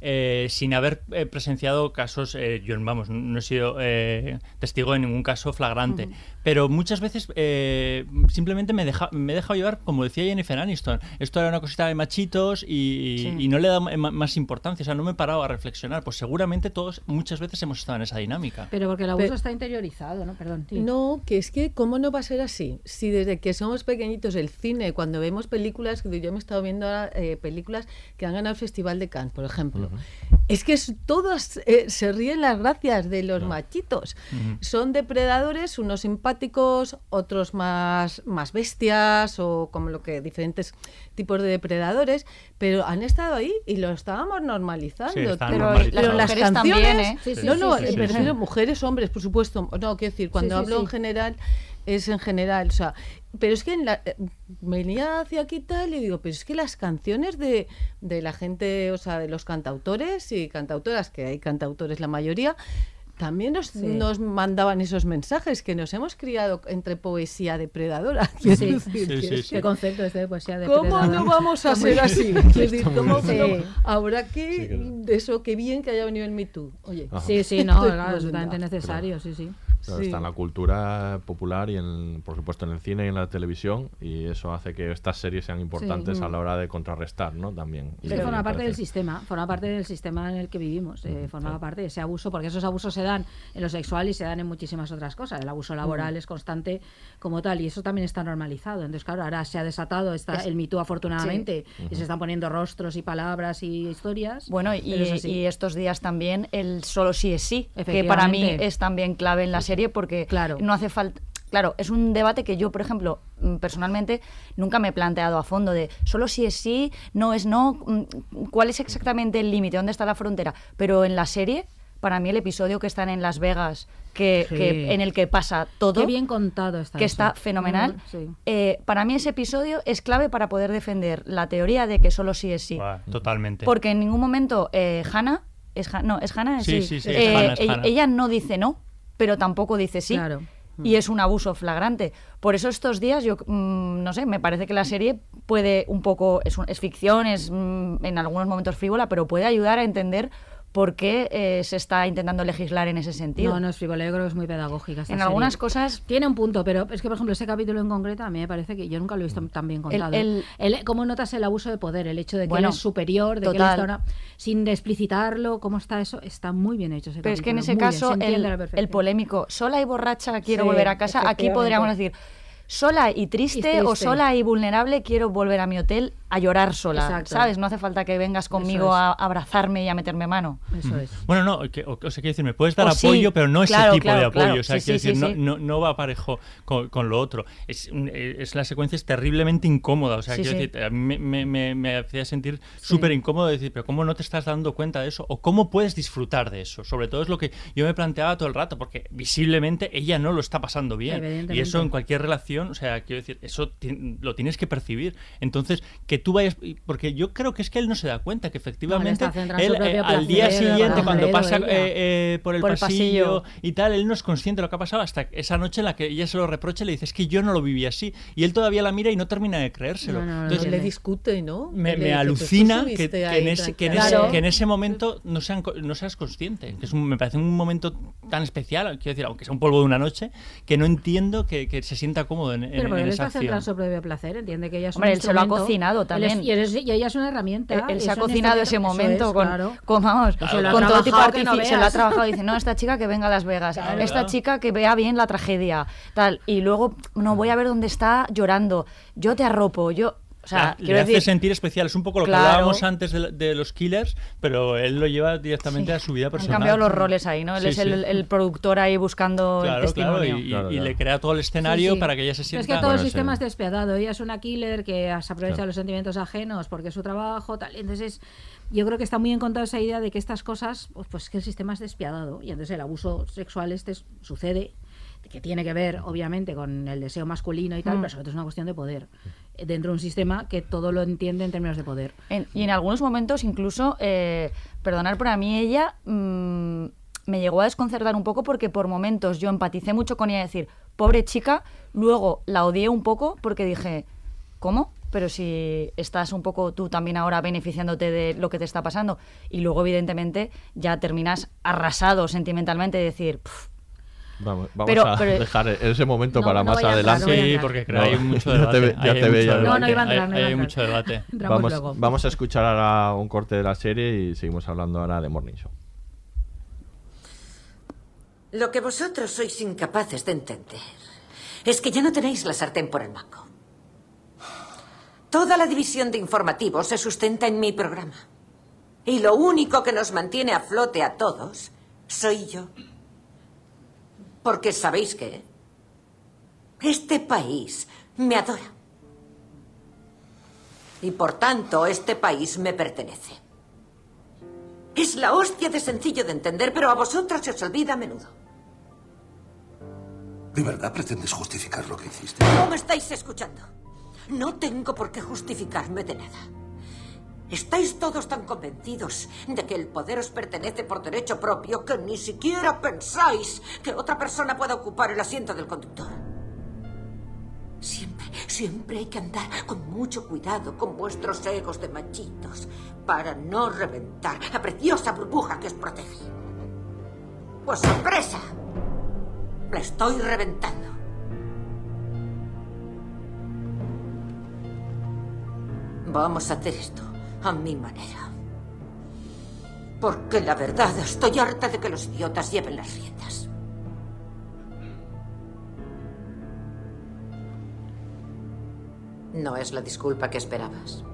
[SPEAKER 4] eh, sin haber eh, presenciado casos, eh, yo vamos, no he sido eh, testigo de ningún caso flagrante, pero muchas veces eh, simplemente me, deja, me he dejado llevar, como decía Jennifer Aniston, esto era una cosita de machitos y,
[SPEAKER 3] Sí.
[SPEAKER 4] y no le he dado ma- más importancia, o sea, no me he parado a reflexionar, pues seguramente todos muchas veces hemos estado en esa dinámica.
[SPEAKER 3] Pero porque el abuso
[SPEAKER 5] Pero-
[SPEAKER 3] está interiorizado, ¿no? Perdón. sí.
[SPEAKER 5] No, que es que, ¿cómo no va a ser así? Si desde que somos pequeñitos el cine, cuando vemos películas, yo me he estado viendo ahora, eh, películas que han ganado el Festival de Cannes, por ejemplo, es que es- todos eh, se ríen las gracias de los machitos. Son depredadores, unos simpáticos, otros más, más bestias o como lo que diferentes tipos de depredadores, pero han estado ahí y lo estábamos normalizando.
[SPEAKER 4] Sí,
[SPEAKER 5] pero, pero las
[SPEAKER 6] Mujeres
[SPEAKER 5] canciones,
[SPEAKER 6] también, ¿eh?
[SPEAKER 3] Sí, sí,
[SPEAKER 5] no, no,
[SPEAKER 3] sí, sí,
[SPEAKER 5] me
[SPEAKER 3] sí.
[SPEAKER 5] refiero a mujeres, hombres, por supuesto. No, quiero decir, cuando
[SPEAKER 3] Sí, sí,
[SPEAKER 5] hablo en general es en general, o sea, pero es que en la, eh, venía hacia aquí tal y digo, pero es que las canciones de, de la gente, o sea, de los cantautores y cantautoras, que hay cantautores la mayoría, también nos,
[SPEAKER 3] Sí.
[SPEAKER 5] nos mandaban esos mensajes que nos hemos criado entre poesía depredadora. quiero
[SPEAKER 3] Sí.
[SPEAKER 5] decir,
[SPEAKER 4] Sí,
[SPEAKER 5] que
[SPEAKER 4] sí,
[SPEAKER 5] es
[SPEAKER 4] sí.
[SPEAKER 3] ¿Qué concepto este de poesía de
[SPEAKER 5] ¿Cómo no vamos a ser así? Quiero decir, ¿cómo
[SPEAKER 3] Sí.
[SPEAKER 5] no? Ahora que,
[SPEAKER 2] Sí, claro.
[SPEAKER 5] de eso, qué bien que haya venido el Me Too. Oye,
[SPEAKER 2] Ajá.
[SPEAKER 3] Sí, sí, no, claro, absolutamente necesario, sí, sí.
[SPEAKER 2] Claro,
[SPEAKER 5] Sí.
[SPEAKER 2] Está en la cultura popular y, en, por supuesto, en el cine y en la televisión, y eso hace que estas series sean importantes
[SPEAKER 3] Sí.
[SPEAKER 2] a la hora de contrarrestar, ¿no? También.
[SPEAKER 3] Que forma parte del
[SPEAKER 2] parece-
[SPEAKER 3] sistema, forma parte del sistema en el que vivimos, eh, forma parte de ese abuso, porque esos abusos se dan en lo sexual y se dan en muchísimas otras cosas. El abuso laboral es constante como tal y eso también está normalizado. Entonces, claro, ahora se ha desatado está
[SPEAKER 5] Es-
[SPEAKER 3] el mito afortunadamente y se están poniendo rostros y palabras y historias.
[SPEAKER 6] Bueno, y,
[SPEAKER 3] es
[SPEAKER 6] y estos días también el solo sí es sí, que para mí es también clave en la serie porque
[SPEAKER 3] Claro.
[SPEAKER 6] no hace falta... Claro, es un debate que yo, por ejemplo, mm, personalmente nunca me he planteado a fondo de solo si es sí, no es no, mm, cuál es exactamente el límite, dónde está la frontera. Pero en la serie, para mí el episodio que están en Las Vegas, que,
[SPEAKER 3] Sí.
[SPEAKER 6] que- en el que pasa todo,
[SPEAKER 3] Qué bien contado está
[SPEAKER 6] que
[SPEAKER 3] eso.
[SPEAKER 6] está fenomenal,
[SPEAKER 3] Mm, sí.
[SPEAKER 6] eh, para mí ese episodio es clave para poder defender la teoría de que solo sí es sí.
[SPEAKER 4] Buah, totalmente.
[SPEAKER 6] Porque en ningún momento eh, Hannah, es Ha- no, es Hannah,
[SPEAKER 4] Sí,
[SPEAKER 6] sí,
[SPEAKER 4] sí, sí, es
[SPEAKER 6] Eh,
[SPEAKER 4] Hannah, es
[SPEAKER 6] ella,
[SPEAKER 4] Hannah.
[SPEAKER 6] ella no dice no, pero tampoco dice sí.
[SPEAKER 3] Claro.
[SPEAKER 6] Y es un abuso flagrante. Por eso estos días, yo mm, no sé, me parece que la serie puede un poco, es, un- es ficción, es mm, en algunos momentos frívola, pero puede ayudar a entender por qué eh, se está intentando legislar en ese sentido.
[SPEAKER 3] No, no es frívola, yo creo que es muy pedagógica. esta
[SPEAKER 6] en
[SPEAKER 3] serie.
[SPEAKER 6] algunas cosas
[SPEAKER 3] Tiene un punto, pero es que, por ejemplo, ese capítulo en concreto a mí me parece que yo nunca lo he visto tan bien contado.
[SPEAKER 6] el-
[SPEAKER 3] El- ¿Cómo notas el abuso de poder? El hecho de que
[SPEAKER 6] Bueno,
[SPEAKER 3] él es superior, de que él está sin explicitarlo, ¿cómo está eso? Está muy bien hecho ese
[SPEAKER 6] Pero es que en ese caso, el, polémico, sola y borracha quiero
[SPEAKER 3] Sí,
[SPEAKER 6] volver a casa, aquí podríamos decir, sola y triste,
[SPEAKER 3] Y
[SPEAKER 6] o sola y vulnerable quiero volver a mi hotel a llorar sola,
[SPEAKER 3] Exacto.
[SPEAKER 6] ¿sabes? No hace falta que vengas conmigo
[SPEAKER 3] es.
[SPEAKER 6] a abrazarme y a meterme mano.
[SPEAKER 3] Eso es.
[SPEAKER 4] Bueno, no, que, o, o sea, quiero decir, me puedes dar
[SPEAKER 6] O sí,
[SPEAKER 4] apoyo, pero no ese
[SPEAKER 6] claro,
[SPEAKER 4] tipo
[SPEAKER 6] claro,
[SPEAKER 4] de apoyo.
[SPEAKER 6] claro.
[SPEAKER 4] O sea,
[SPEAKER 6] Sí,
[SPEAKER 4] quiero
[SPEAKER 6] sí,
[SPEAKER 4] decir,
[SPEAKER 6] sí,
[SPEAKER 4] no,
[SPEAKER 6] sí.
[SPEAKER 4] no, no va parejo con, con lo otro. Es, eh, es la secuencia es terriblemente incómoda. O sea,
[SPEAKER 6] Sí,
[SPEAKER 4] quiero
[SPEAKER 6] sí.
[SPEAKER 4] decir, a mí me, me, me, me hacía sentir súper incómodo decir, pero ¿cómo no te estás dando cuenta de eso? ¿O cómo puedes disfrutar de eso? Sobre todo es lo que yo me planteaba todo el rato, porque visiblemente ella no lo está pasando bien. Y eso en cualquier relación, o sea, quiero decir, eso lo tienes que percibir. Entonces, que tú vayas. Porque yo creo que es que él no se da cuenta que efectivamente
[SPEAKER 3] centrado en
[SPEAKER 4] él, eh, al día siguiente, cuando pasa eh, eh, por el
[SPEAKER 6] Por el
[SPEAKER 4] pasillo,
[SPEAKER 6] pasillo.
[SPEAKER 4] y tal, él no es consciente de lo que ha pasado hasta esa noche en la que ella se lo reprocha y le dice, es que yo no lo viví así. Y él todavía la mira y no termina de creérselo.
[SPEAKER 3] No, no, no,
[SPEAKER 4] Entonces,
[SPEAKER 5] le discute, ¿no?
[SPEAKER 4] me,
[SPEAKER 5] dice, "Pues
[SPEAKER 4] alucina que, en ese, que, en
[SPEAKER 5] tranquila".
[SPEAKER 4] ese,
[SPEAKER 6] Claro.
[SPEAKER 4] que en ese momento no, sean, co- no seas consciente. Que es un- me parece un momento tan especial, quiero decir, aunque sea un polvo de una noche, que no entiendo que, que se sienta cómodo en, en-
[SPEAKER 3] Pero
[SPEAKER 4] en
[SPEAKER 3] él
[SPEAKER 4] esa
[SPEAKER 3] está centrado en
[SPEAKER 4] acción.
[SPEAKER 3] su propio placer, entiende que ella es
[SPEAKER 6] Hombre,
[SPEAKER 3] un
[SPEAKER 6] él se lo ha cocinado también.
[SPEAKER 3] y, eres- y ella es una herramienta.
[SPEAKER 6] Él, se ha
[SPEAKER 3] eso en
[SPEAKER 6] cocinado
[SPEAKER 3] este-
[SPEAKER 6] ese momento
[SPEAKER 3] es,
[SPEAKER 6] con,
[SPEAKER 3] claro.
[SPEAKER 6] con, vamos, todo tipo de
[SPEAKER 3] que no
[SPEAKER 6] artificio. se lo ha trabajado y dice, no, esta chica que venga a Las Vegas,
[SPEAKER 3] Claro.
[SPEAKER 6] esta chica que vea bien la tragedia, tal. Y luego, no, voy a ver dónde está llorando. Yo te arropo, yo... O sea,
[SPEAKER 4] le
[SPEAKER 6] quiero
[SPEAKER 4] hace
[SPEAKER 6] decir,
[SPEAKER 4] sentir especial. Es un poco lo
[SPEAKER 6] Claro.
[SPEAKER 4] que hablábamos antes de, de los killers, pero él lo lleva directamente
[SPEAKER 6] Sí.
[SPEAKER 4] a su vida
[SPEAKER 6] han
[SPEAKER 4] personal.
[SPEAKER 6] cambiado los roles ahí, ¿no? Él
[SPEAKER 4] Sí,
[SPEAKER 6] es el,
[SPEAKER 4] sí.
[SPEAKER 6] el productor ahí buscando el
[SPEAKER 4] Claro, claro,
[SPEAKER 6] testimonio.
[SPEAKER 4] y, y-
[SPEAKER 2] Claro,
[SPEAKER 4] y
[SPEAKER 2] claro.
[SPEAKER 4] le crea todo el escenario
[SPEAKER 3] Sí, sí.
[SPEAKER 4] para que ella se
[SPEAKER 3] Pero
[SPEAKER 4] sienta...
[SPEAKER 3] Es que todo
[SPEAKER 2] Bueno,
[SPEAKER 3] el
[SPEAKER 2] sí.
[SPEAKER 3] sistema es despiadado. Ella es una killer que se aprovecha
[SPEAKER 2] Claro.
[SPEAKER 3] los sentimientos ajenos porque es su trabajo, tal. Entonces, yo creo que está muy encontrada esa idea de que estas cosas, pues, pues que el sistema es despiadado. Y entonces el abuso sexual este es- sucede, que tiene que ver, obviamente, con el deseo masculino y tal,
[SPEAKER 6] Mm.
[SPEAKER 3] pero sobre todo es una cuestión de poder. Dentro de un sistema que todo lo entiende en términos de poder.
[SPEAKER 6] Y en algunos momentos incluso, eh, perdonar por a mí, ella mm, me llegó a desconcertar un poco porque por momentos yo empaticé mucho con ella, decir, pobre chica, luego la odié un poco porque dije, ¿cómo? pero si estás un poco tú también ahora beneficiándote de lo que te está pasando y luego evidentemente ya terminas arrasado sentimentalmente de decir, "Puf,
[SPEAKER 2] Vamos, vamos
[SPEAKER 6] Pero-
[SPEAKER 2] a
[SPEAKER 6] pero-
[SPEAKER 2] dejar ese momento
[SPEAKER 6] No,
[SPEAKER 2] para
[SPEAKER 6] no
[SPEAKER 2] más
[SPEAKER 6] entrar,
[SPEAKER 2] adelante.
[SPEAKER 6] a
[SPEAKER 4] Sí,
[SPEAKER 6] entrar.
[SPEAKER 4] porque creo que hay mucho debate.
[SPEAKER 2] ya te veía.
[SPEAKER 3] No, no iba a entrar, no
[SPEAKER 4] Hay-
[SPEAKER 3] iba a
[SPEAKER 4] hay
[SPEAKER 3] entrar.
[SPEAKER 4] mucho debate.
[SPEAKER 2] Vamos,
[SPEAKER 3] luego.
[SPEAKER 2] vamos a escuchar ahora un corte de la serie y seguimos hablando ahora de Morning Show.
[SPEAKER 9] Lo que vosotros sois incapaces de entender es que ya no tenéis la sartén por el mango. Toda la división de informativos se sustenta en mi programa. Y lo único que nos mantiene a flote a todos soy yo. Porque sabéis qué? Este país me adora. Y por tanto, este país me pertenece. Es la hostia de sencillo de entender, pero a vosotros se os olvida a menudo.
[SPEAKER 11] ¿De verdad pretendes justificar lo que hiciste?
[SPEAKER 9] No me estáis escuchando. No tengo por qué justificarme de nada. Estáis todos tan convencidos de que el poder os pertenece por derecho propio que ni siquiera pensáis que otra persona pueda ocupar el asiento del conductor. Siempre, siempre hay que andar con mucho cuidado con vuestros egos de machitos para no reventar la preciosa burbuja que os protege. Pues sorpresa, la estoy reventando. Vamos a hacer esto a mi manera. Porque la verdad estoy harta de que los idiotas lleven las riendas. No es la disculpa que esperabas.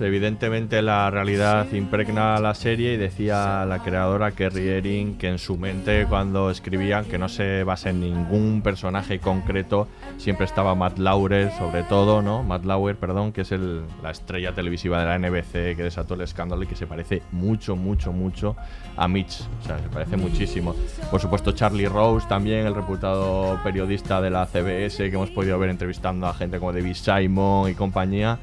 [SPEAKER 2] Evidentemente la realidad impregna la serie y decía la creadora Kerry Ehring que en su mente cuando escribían que no se basa en ningún personaje concreto, siempre estaba Matt Lauer sobre todo, ¿no? Matt Lauer, perdón, que es la estrella televisiva de la NBC que desató el escándalo y que se parece mucho, mucho, mucho a Mitch, o sea, se parece muchísimo. Por supuesto Charlie Rose también, el reputado periodista de la CBS que hemos podido ver entrevistando a gente como David Simon y compañía.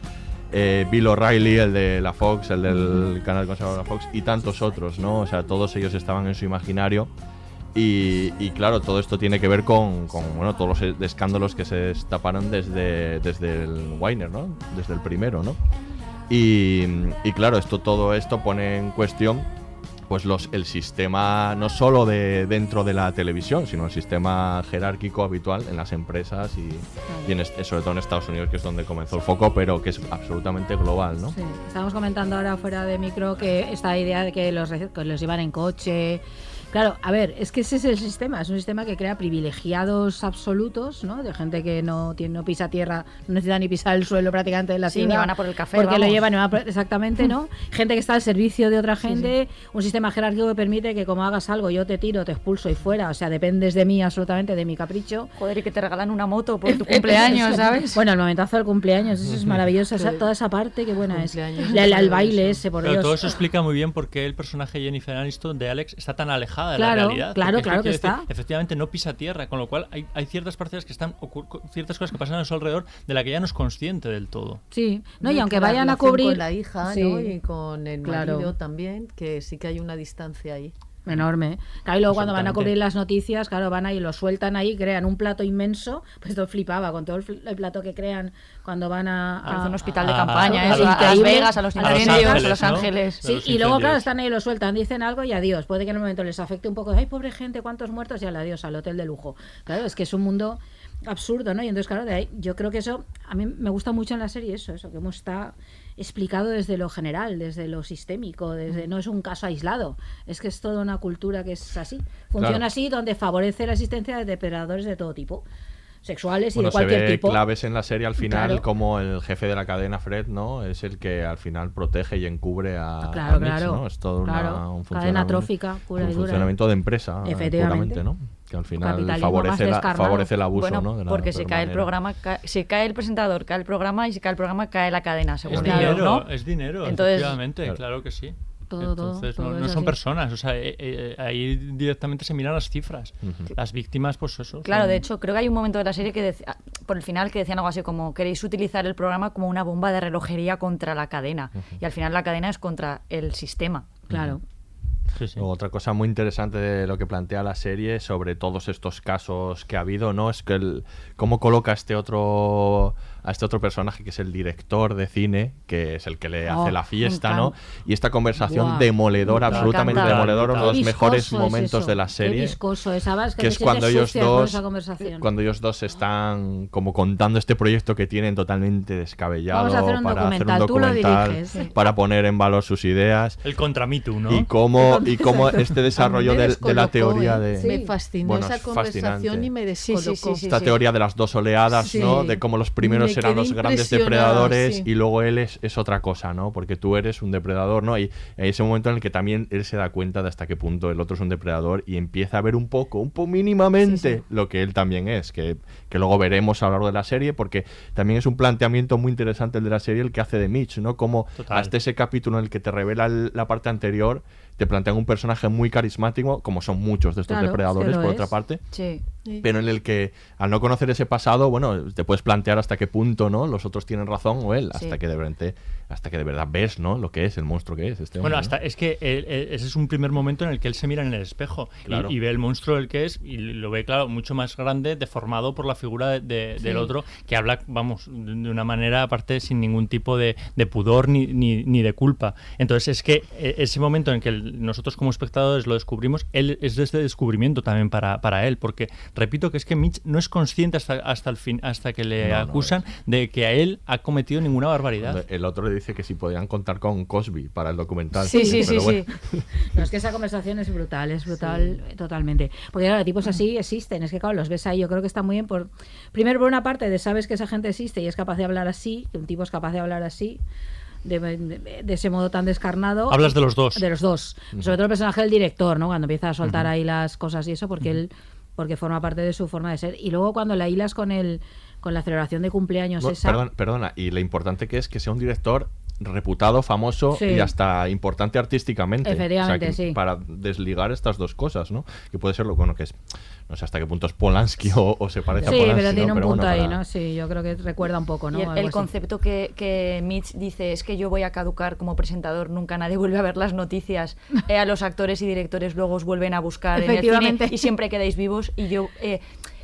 [SPEAKER 2] Eh, Bill O'Reilly, el de la Fox, el del canal conservador de la Fox, y tantos otros, ¿no? O sea, todos ellos estaban en su imaginario. Y, claro, todo esto tiene que ver con, bueno, todos los escándalos que se destaparon desde, desde el Weiner, ¿no? Desde el primero, ¿no? Y, y claro, esto, todo esto pone en cuestión pues los, el sistema no solo de dentro de la televisión, sino el sistema jerárquico habitual en las empresas y, y en sobre todo en Estados Unidos, que es donde comenzó el foco, pero que es absolutamente global, ¿no?
[SPEAKER 3] Sí, Estábamos comentando ahora fuera de micro que esta idea de que los, que los llevan en coche. Claro, a ver, es que ese es el sistema, es un sistema que crea privilegiados absolutos, ¿no? De gente que no tiene no pisa tierra, no necesita ni pisar el suelo prácticamente de la
[SPEAKER 6] Sí,
[SPEAKER 3] ciudad.
[SPEAKER 6] ni van a por el café,
[SPEAKER 3] Porque lo llevan, por- exactamente, ¿no? gente que está al servicio de otra gente, un sistema jerárquico que permite que como hagas algo, yo te tiro, te expulso y fuera, o sea, dependes de mí absolutamente, de mi capricho.
[SPEAKER 6] Joder, y que te regalan una moto por tu cumpleaños, ¿sabes?
[SPEAKER 3] Bueno, el momentazo del cumpleaños, eso es maravilloso, esa- toda esa parte, qué buena es. La- la- el baile ese, por
[SPEAKER 4] Pero
[SPEAKER 3] Dios.
[SPEAKER 4] todo eso explica muy bien por qué el personaje Jennifer Aniston de Alex está tan alejada de
[SPEAKER 3] Claro,
[SPEAKER 4] la realidad.
[SPEAKER 3] claro, claro que está.
[SPEAKER 4] decir, efectivamente no pisa tierra, con lo cual hay, hay ciertas partes que están ocur- ciertas cosas que pasan a su alrededor de la que ya no es consciente del todo.
[SPEAKER 3] Sí, no, y
[SPEAKER 5] y
[SPEAKER 3] aunque vayan a cubrir
[SPEAKER 5] con la hija
[SPEAKER 3] Sí,
[SPEAKER 5] ¿no? y con el
[SPEAKER 3] claro.
[SPEAKER 5] marido también, que sí que hay una distancia ahí.
[SPEAKER 3] Enorme. Claro, y luego cuando van a cubrir las noticias, claro, van ahí, lo sueltan ahí, crean un plato inmenso. Pues esto flipaba con todo el, fl- el plato que crean cuando van a.
[SPEAKER 6] Parece
[SPEAKER 3] a-
[SPEAKER 6] un hospital de
[SPEAKER 3] a-
[SPEAKER 6] campaña,
[SPEAKER 3] a-
[SPEAKER 6] eso,
[SPEAKER 3] es
[SPEAKER 6] a Las. Vegas, a los
[SPEAKER 3] A Los
[SPEAKER 6] incendios,
[SPEAKER 3] Ángeles,
[SPEAKER 6] a Los. Ángeles.
[SPEAKER 3] Sí,
[SPEAKER 4] los
[SPEAKER 3] y luego, claro, están ahí, lo sueltan, dicen algo y adiós. Puede que en el momento les afecte un poco, ay, pobre gente, cuántos muertos, y al adiós, al hotel de lujo. Claro, es que es un mundo absurdo, ¿no? Y entonces, claro, de ahí, yo creo que eso, a mí me gusta mucho en la serie eso, eso, que hemos está explicado desde lo general, desde lo sistémico, desde no es un caso aislado, es que es toda una cultura que es así, funciona
[SPEAKER 2] Claro.
[SPEAKER 3] así, donde favorece la existencia de depredadores de todo tipo, sexuales y
[SPEAKER 2] Bueno,
[SPEAKER 3] de
[SPEAKER 2] se
[SPEAKER 3] cualquier
[SPEAKER 2] ve
[SPEAKER 3] tipo.
[SPEAKER 2] claves en la serie al final
[SPEAKER 3] Claro.
[SPEAKER 2] como el jefe de la cadena, Fred, ¿no? Es el que al final protege y encubre a,
[SPEAKER 3] Ah, Claro,
[SPEAKER 2] a Mitch,
[SPEAKER 3] claro,
[SPEAKER 2] ¿no? Es todo una- un
[SPEAKER 3] Cadena trófica pura
[SPEAKER 2] un
[SPEAKER 3] y dura.
[SPEAKER 2] funcionamiento de empresa,
[SPEAKER 3] Efectivamente.
[SPEAKER 2] puramente, ¿no? Que al final favorece, la- favorece el abuso,
[SPEAKER 6] Bueno,
[SPEAKER 2] ¿no? De la
[SPEAKER 6] porque si cae el programa, ca- si cae el presentador, cae el programa y si cae el programa, cae la cadena, según
[SPEAKER 4] Es
[SPEAKER 6] ellos,
[SPEAKER 4] dinero,
[SPEAKER 6] ¿no?
[SPEAKER 4] es dinero,
[SPEAKER 6] Entonces,
[SPEAKER 4] efectivamente, claro. que sí.
[SPEAKER 3] Todo, todo,
[SPEAKER 4] Entonces,
[SPEAKER 3] todo
[SPEAKER 4] no,
[SPEAKER 3] es
[SPEAKER 4] no son
[SPEAKER 3] así.
[SPEAKER 4] personas, o sea, eh, eh, ahí directamente se miran las cifras. Las víctimas, pues eso.
[SPEAKER 6] Claro,
[SPEAKER 4] son-
[SPEAKER 6] de hecho, creo que hay un momento de la serie que decía, por el final que decían algo así como queréis utilizar el programa como una bomba de relojería contra la cadena. Y al final la cadena es contra el sistema.
[SPEAKER 3] Claro.
[SPEAKER 2] Otra cosa muy interesante de lo que plantea la serie sobre todos estos casos que ha habido, ¿no? Es que el, cómo coloca este otro a este otro personaje que es el director de cine, que es el que le
[SPEAKER 3] Oh,
[SPEAKER 2] hace la
[SPEAKER 3] me
[SPEAKER 2] fiesta, ¿no? Y esta conversación
[SPEAKER 3] Buah,
[SPEAKER 2] demoledora,
[SPEAKER 3] me
[SPEAKER 2] absolutamente
[SPEAKER 3] encanta.
[SPEAKER 2] demoledora, uno de los mejores
[SPEAKER 3] es
[SPEAKER 2] momentos
[SPEAKER 3] eso,
[SPEAKER 2] de la
[SPEAKER 3] Qué
[SPEAKER 2] serie.
[SPEAKER 3] viscoso es, ¿sabes?
[SPEAKER 2] que es cuando ellos dos
[SPEAKER 3] esa
[SPEAKER 2] cuando ellos dos están como contando este proyecto que tienen totalmente descabellado
[SPEAKER 3] Vamos a hacer un
[SPEAKER 2] para hacer un
[SPEAKER 3] documental, sí.
[SPEAKER 2] para poner en valor sus ideas
[SPEAKER 4] El contra Me Too, ¿no?
[SPEAKER 2] y cómo y cómo este desarrollo de, de la teoría
[SPEAKER 5] ¿eh?
[SPEAKER 2] de
[SPEAKER 5] Me fascinó
[SPEAKER 2] Bueno,
[SPEAKER 5] esa
[SPEAKER 2] es
[SPEAKER 5] conversación
[SPEAKER 2] fascinante.
[SPEAKER 5] y me
[SPEAKER 6] Sí, sí,
[SPEAKER 5] descolocó.
[SPEAKER 6] sí, sí,
[SPEAKER 2] esta teoría de las dos oleadas,
[SPEAKER 5] Sí.
[SPEAKER 2] ¿no? De cómo los primeros
[SPEAKER 5] Me
[SPEAKER 2] eran los grandes depredadores
[SPEAKER 5] sí.
[SPEAKER 2] y luego él es, es otra cosa, ¿no? Porque tú eres un depredador, ¿no? Y hay ese momento en el que también él se da cuenta de hasta qué punto el otro es un depredador y empieza a ver un poco, un poco mínimamente lo que él también es, que, que luego veremos a lo largo de la serie, porque también es un planteamiento muy interesante el de la serie, el que hace de Mitch, ¿no? Como
[SPEAKER 4] Total.
[SPEAKER 2] hasta ese capítulo en el que te revela el- la parte anterior, te plantean un personaje muy carismático, como son muchos de estos
[SPEAKER 3] Claro,
[SPEAKER 2] depredadores, por
[SPEAKER 3] es.
[SPEAKER 2] otra parte
[SPEAKER 6] Sí.
[SPEAKER 2] Pero en el que al no conocer ese pasado, bueno, te puedes plantear hasta qué punto, ¿no? Los otros tienen razón o él,
[SPEAKER 6] Sí.
[SPEAKER 2] hasta que de verdad, hasta que de verdad ves, ¿no? Lo que es el monstruo que es este
[SPEAKER 4] Bueno,
[SPEAKER 2] hombre, ¿no?
[SPEAKER 4] hasta es que él- él- ese es un primer momento en el que él se mira en el espejo y-
[SPEAKER 2] Claro.
[SPEAKER 4] y, ve el monstruo el que es y lo ve, claro, mucho más grande, deformado por la figura de- de-
[SPEAKER 3] Sí.
[SPEAKER 4] del otro, que habla, vamos, de una manera aparte sin ningún tipo de, de pudor ni, ni, ni de culpa. Entonces es que eh, ese momento en que nosotros como espectadores lo descubrimos, él es de este descubrimiento también para, para él, porque repito que es que Mitch no es consciente hasta, hasta el fin, hasta que le
[SPEAKER 2] No, no
[SPEAKER 4] acusan de que a él ha cometido ninguna barbaridad.
[SPEAKER 2] El otro le dice que si podían contar con Cosby para el documental.
[SPEAKER 6] Sí, sí,
[SPEAKER 2] pero
[SPEAKER 6] sí,
[SPEAKER 2] bueno.
[SPEAKER 3] No, es que esa conversación es brutal, es brutal eh, totalmente. Porque claro, tipos así existen, es que claro, los ves ahí, yo creo que está muy bien por... Primero por una parte de sabes que esa gente existe y es capaz de hablar así, que un tipo es capaz de hablar así, de, de- de ese modo tan descarnado.
[SPEAKER 4] Hablas de los dos.
[SPEAKER 3] De los dos.
[SPEAKER 4] Ujú.
[SPEAKER 3] Sobre todo el personaje del director, ¿no? Cuando empieza a soltar
[SPEAKER 2] Ujú.
[SPEAKER 3] ahí las cosas y eso, porque él porque forma parte de su forma de ser. Y luego cuando la hilas con el con la celebración de cumpleaños
[SPEAKER 2] Bueno,
[SPEAKER 3] esa...
[SPEAKER 2] perdón- perdona, y lo importante que es que sea un director reputado, famoso
[SPEAKER 3] Sí.
[SPEAKER 2] y hasta importante artísticamente.
[SPEAKER 3] Efectivamente,
[SPEAKER 2] O sea, que
[SPEAKER 3] sí.
[SPEAKER 2] Para desligar estas dos cosas, ¿no? Que puede ser lo bueno que es. No sé hasta qué punto es Polanski o, o se parece
[SPEAKER 3] Sí,
[SPEAKER 2] a Polanski.
[SPEAKER 3] pero
[SPEAKER 2] ¿no?
[SPEAKER 3] tiene un
[SPEAKER 2] Pero
[SPEAKER 3] punto
[SPEAKER 2] bueno,
[SPEAKER 3] ahí,
[SPEAKER 2] para-
[SPEAKER 3] ¿no? Sí, yo creo que recuerda un poco, ¿no?
[SPEAKER 6] Y el, concepto que, que Mitch dice es que yo voy a caducar como presentador, nunca nadie vuelve a ver las noticias, eh, a los actores y directores luego os vuelven a buscar en el cine y siempre quedáis vivos y yo... eh,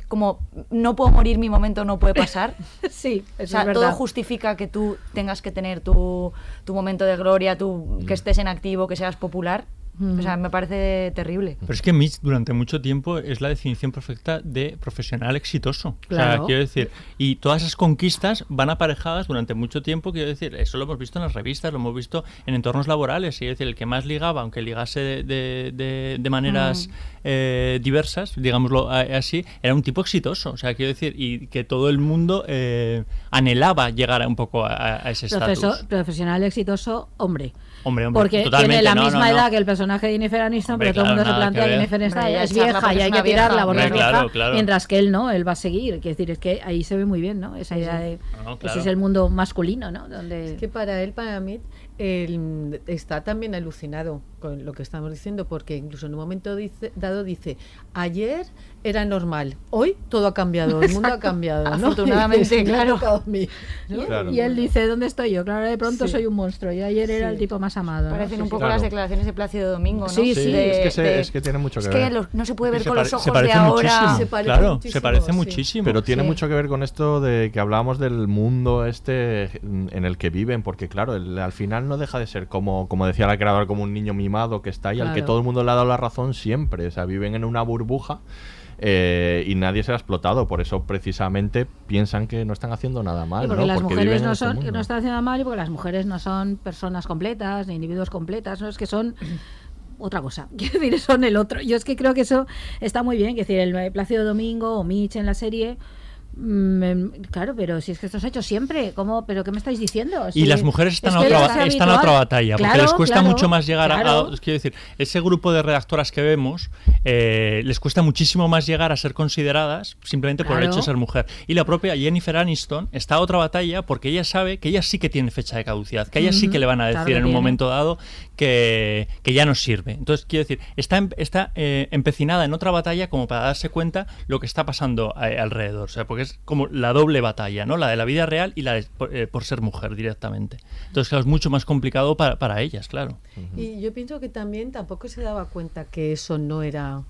[SPEAKER 6] como no puedo morir, mi momento no puede pasar.
[SPEAKER 3] sí,
[SPEAKER 6] o
[SPEAKER 3] eso
[SPEAKER 6] sea,
[SPEAKER 3] es verdad.
[SPEAKER 6] todo justifica que tú tengas que tener tu, tu momento de gloria, tu, que estés en activo, que seas popular. O sea, me parece terrible.
[SPEAKER 4] Pero es que Mitch durante mucho tiempo es la definición perfecta de profesional exitoso. O sea,
[SPEAKER 6] Claro.
[SPEAKER 4] quiero decir, y todas esas conquistas van aparejadas durante mucho tiempo, quiero decir, eso lo hemos visto en las revistas, lo hemos visto en entornos laborales, quiero decir, el que más ligaba, aunque ligase de, de- de- de maneras
[SPEAKER 3] Mm.
[SPEAKER 4] eh, diversas, digámoslo así, era un tipo exitoso. O sea, quiero decir, y que todo el mundo eh, anhelaba llegar a un poco a, a ese estatus.
[SPEAKER 3] profesional exitoso, hombre.
[SPEAKER 4] Hombre, hombre,
[SPEAKER 3] Porque
[SPEAKER 4] totalmente,
[SPEAKER 3] tiene la
[SPEAKER 4] no,
[SPEAKER 3] misma
[SPEAKER 4] no, no.
[SPEAKER 3] edad que el personaje de Jennifer Aniston,
[SPEAKER 4] Hombre,
[SPEAKER 3] pero todo el mundo se plantea
[SPEAKER 4] que
[SPEAKER 3] que. Jennifer
[SPEAKER 6] ya
[SPEAKER 3] es vieja y
[SPEAKER 6] es
[SPEAKER 3] hay que tirarla porque es vieja,
[SPEAKER 4] claro, claro.
[SPEAKER 3] mientras que él no, él va a seguir. Quiero decir, es que ahí se ve muy bien, ¿no? Esa idea
[SPEAKER 5] sí.
[SPEAKER 3] de...
[SPEAKER 4] No,
[SPEAKER 3] Ese es el mundo masculino, ¿no? Donde...
[SPEAKER 5] Es que para él, para mí, él está también alucinado con lo que estamos diciendo, porque incluso en un momento dice, dado dice, ayer era normal, hoy todo ha cambiado, el mundo ha cambiado. ¿no?
[SPEAKER 6] Afortunadamente,
[SPEAKER 5] Y dice, "Me ha
[SPEAKER 6] claro.
[SPEAKER 5] tocado a mí", ¿no?
[SPEAKER 3] Y,
[SPEAKER 2] Claro.
[SPEAKER 3] y él dice, ¿dónde estoy yo? Claro, de pronto
[SPEAKER 5] Sí.
[SPEAKER 3] soy un monstruo. Y ayer era el tipo más amado. ¿no?
[SPEAKER 6] Parecen
[SPEAKER 3] Sí,
[SPEAKER 6] un poco
[SPEAKER 2] Claro.
[SPEAKER 6] las declaraciones de Plácido Domingo, ¿no?
[SPEAKER 3] Sí, sí.
[SPEAKER 6] De-
[SPEAKER 2] es, que se-
[SPEAKER 6] de-
[SPEAKER 2] es que tiene mucho que
[SPEAKER 6] es
[SPEAKER 2] ver.
[SPEAKER 6] que los- no se puede ver
[SPEAKER 4] Se
[SPEAKER 6] con los
[SPEAKER 4] se
[SPEAKER 6] ojos de ahora.
[SPEAKER 4] muchísimo.
[SPEAKER 5] Se parece
[SPEAKER 4] claro,
[SPEAKER 5] muchísimo,
[SPEAKER 4] se parece
[SPEAKER 5] sí.
[SPEAKER 4] muchísimo.
[SPEAKER 2] Pero tiene
[SPEAKER 5] Sí.
[SPEAKER 2] mucho que ver con esto de que hablábamos del mundo este en el que viven, porque claro, el- al final no deja de ser como, como decía la creadora, como un niño mimado que está ahí, al que
[SPEAKER 3] Claro.
[SPEAKER 2] todo el mundo le ha dado la razón siempre. O sea, viven en una burbuja eh, y nadie se ha explotado. Por eso precisamente piensan que no están haciendo nada mal.
[SPEAKER 3] Y porque
[SPEAKER 2] ¿no?
[SPEAKER 3] las
[SPEAKER 2] Porque
[SPEAKER 3] mujeres no son, no están haciendo mal y porque las mujeres no son personas completas, ni individuos completas, no es que son otra cosa. Quiero decir, son el otro. Yo es que creo que eso está muy bien. Quiero decir, el Plácido Domingo o Mitch en la serie claro, pero si es que esto se ha hecho siempre, ¿cómo? ¿Pero qué me estáis diciendo?
[SPEAKER 4] Y las mujeres están,
[SPEAKER 3] es
[SPEAKER 4] a otra,
[SPEAKER 3] es
[SPEAKER 4] están a otra batalla, porque les cuesta
[SPEAKER 3] claro,
[SPEAKER 4] mucho más llegar a-
[SPEAKER 3] claro.
[SPEAKER 4] a, Quiero decir, ese grupo de redactoras que vemos, eh, les cuesta muchísimo más llegar a ser consideradas simplemente por el hecho de ser mujer. Y la propia Jennifer Aniston está a otra batalla porque ella sabe que ella sí que tiene fecha de caducidad, que a ella sí que le van a decir en un momento dado que, que ya no sirve. Entonces, quiero decir, está, em- está eh, empecinada en otra batalla como para darse cuenta lo que está pasando eh, alrededor. O sea, porque es como la doble batalla, ¿no? La de la vida real y la de, por, eh, por ser mujer directamente. Entonces, claro, es mucho más complicado para, para ellas, claro.
[SPEAKER 5] Y yo pienso que también tampoco se daba cuenta que eso no era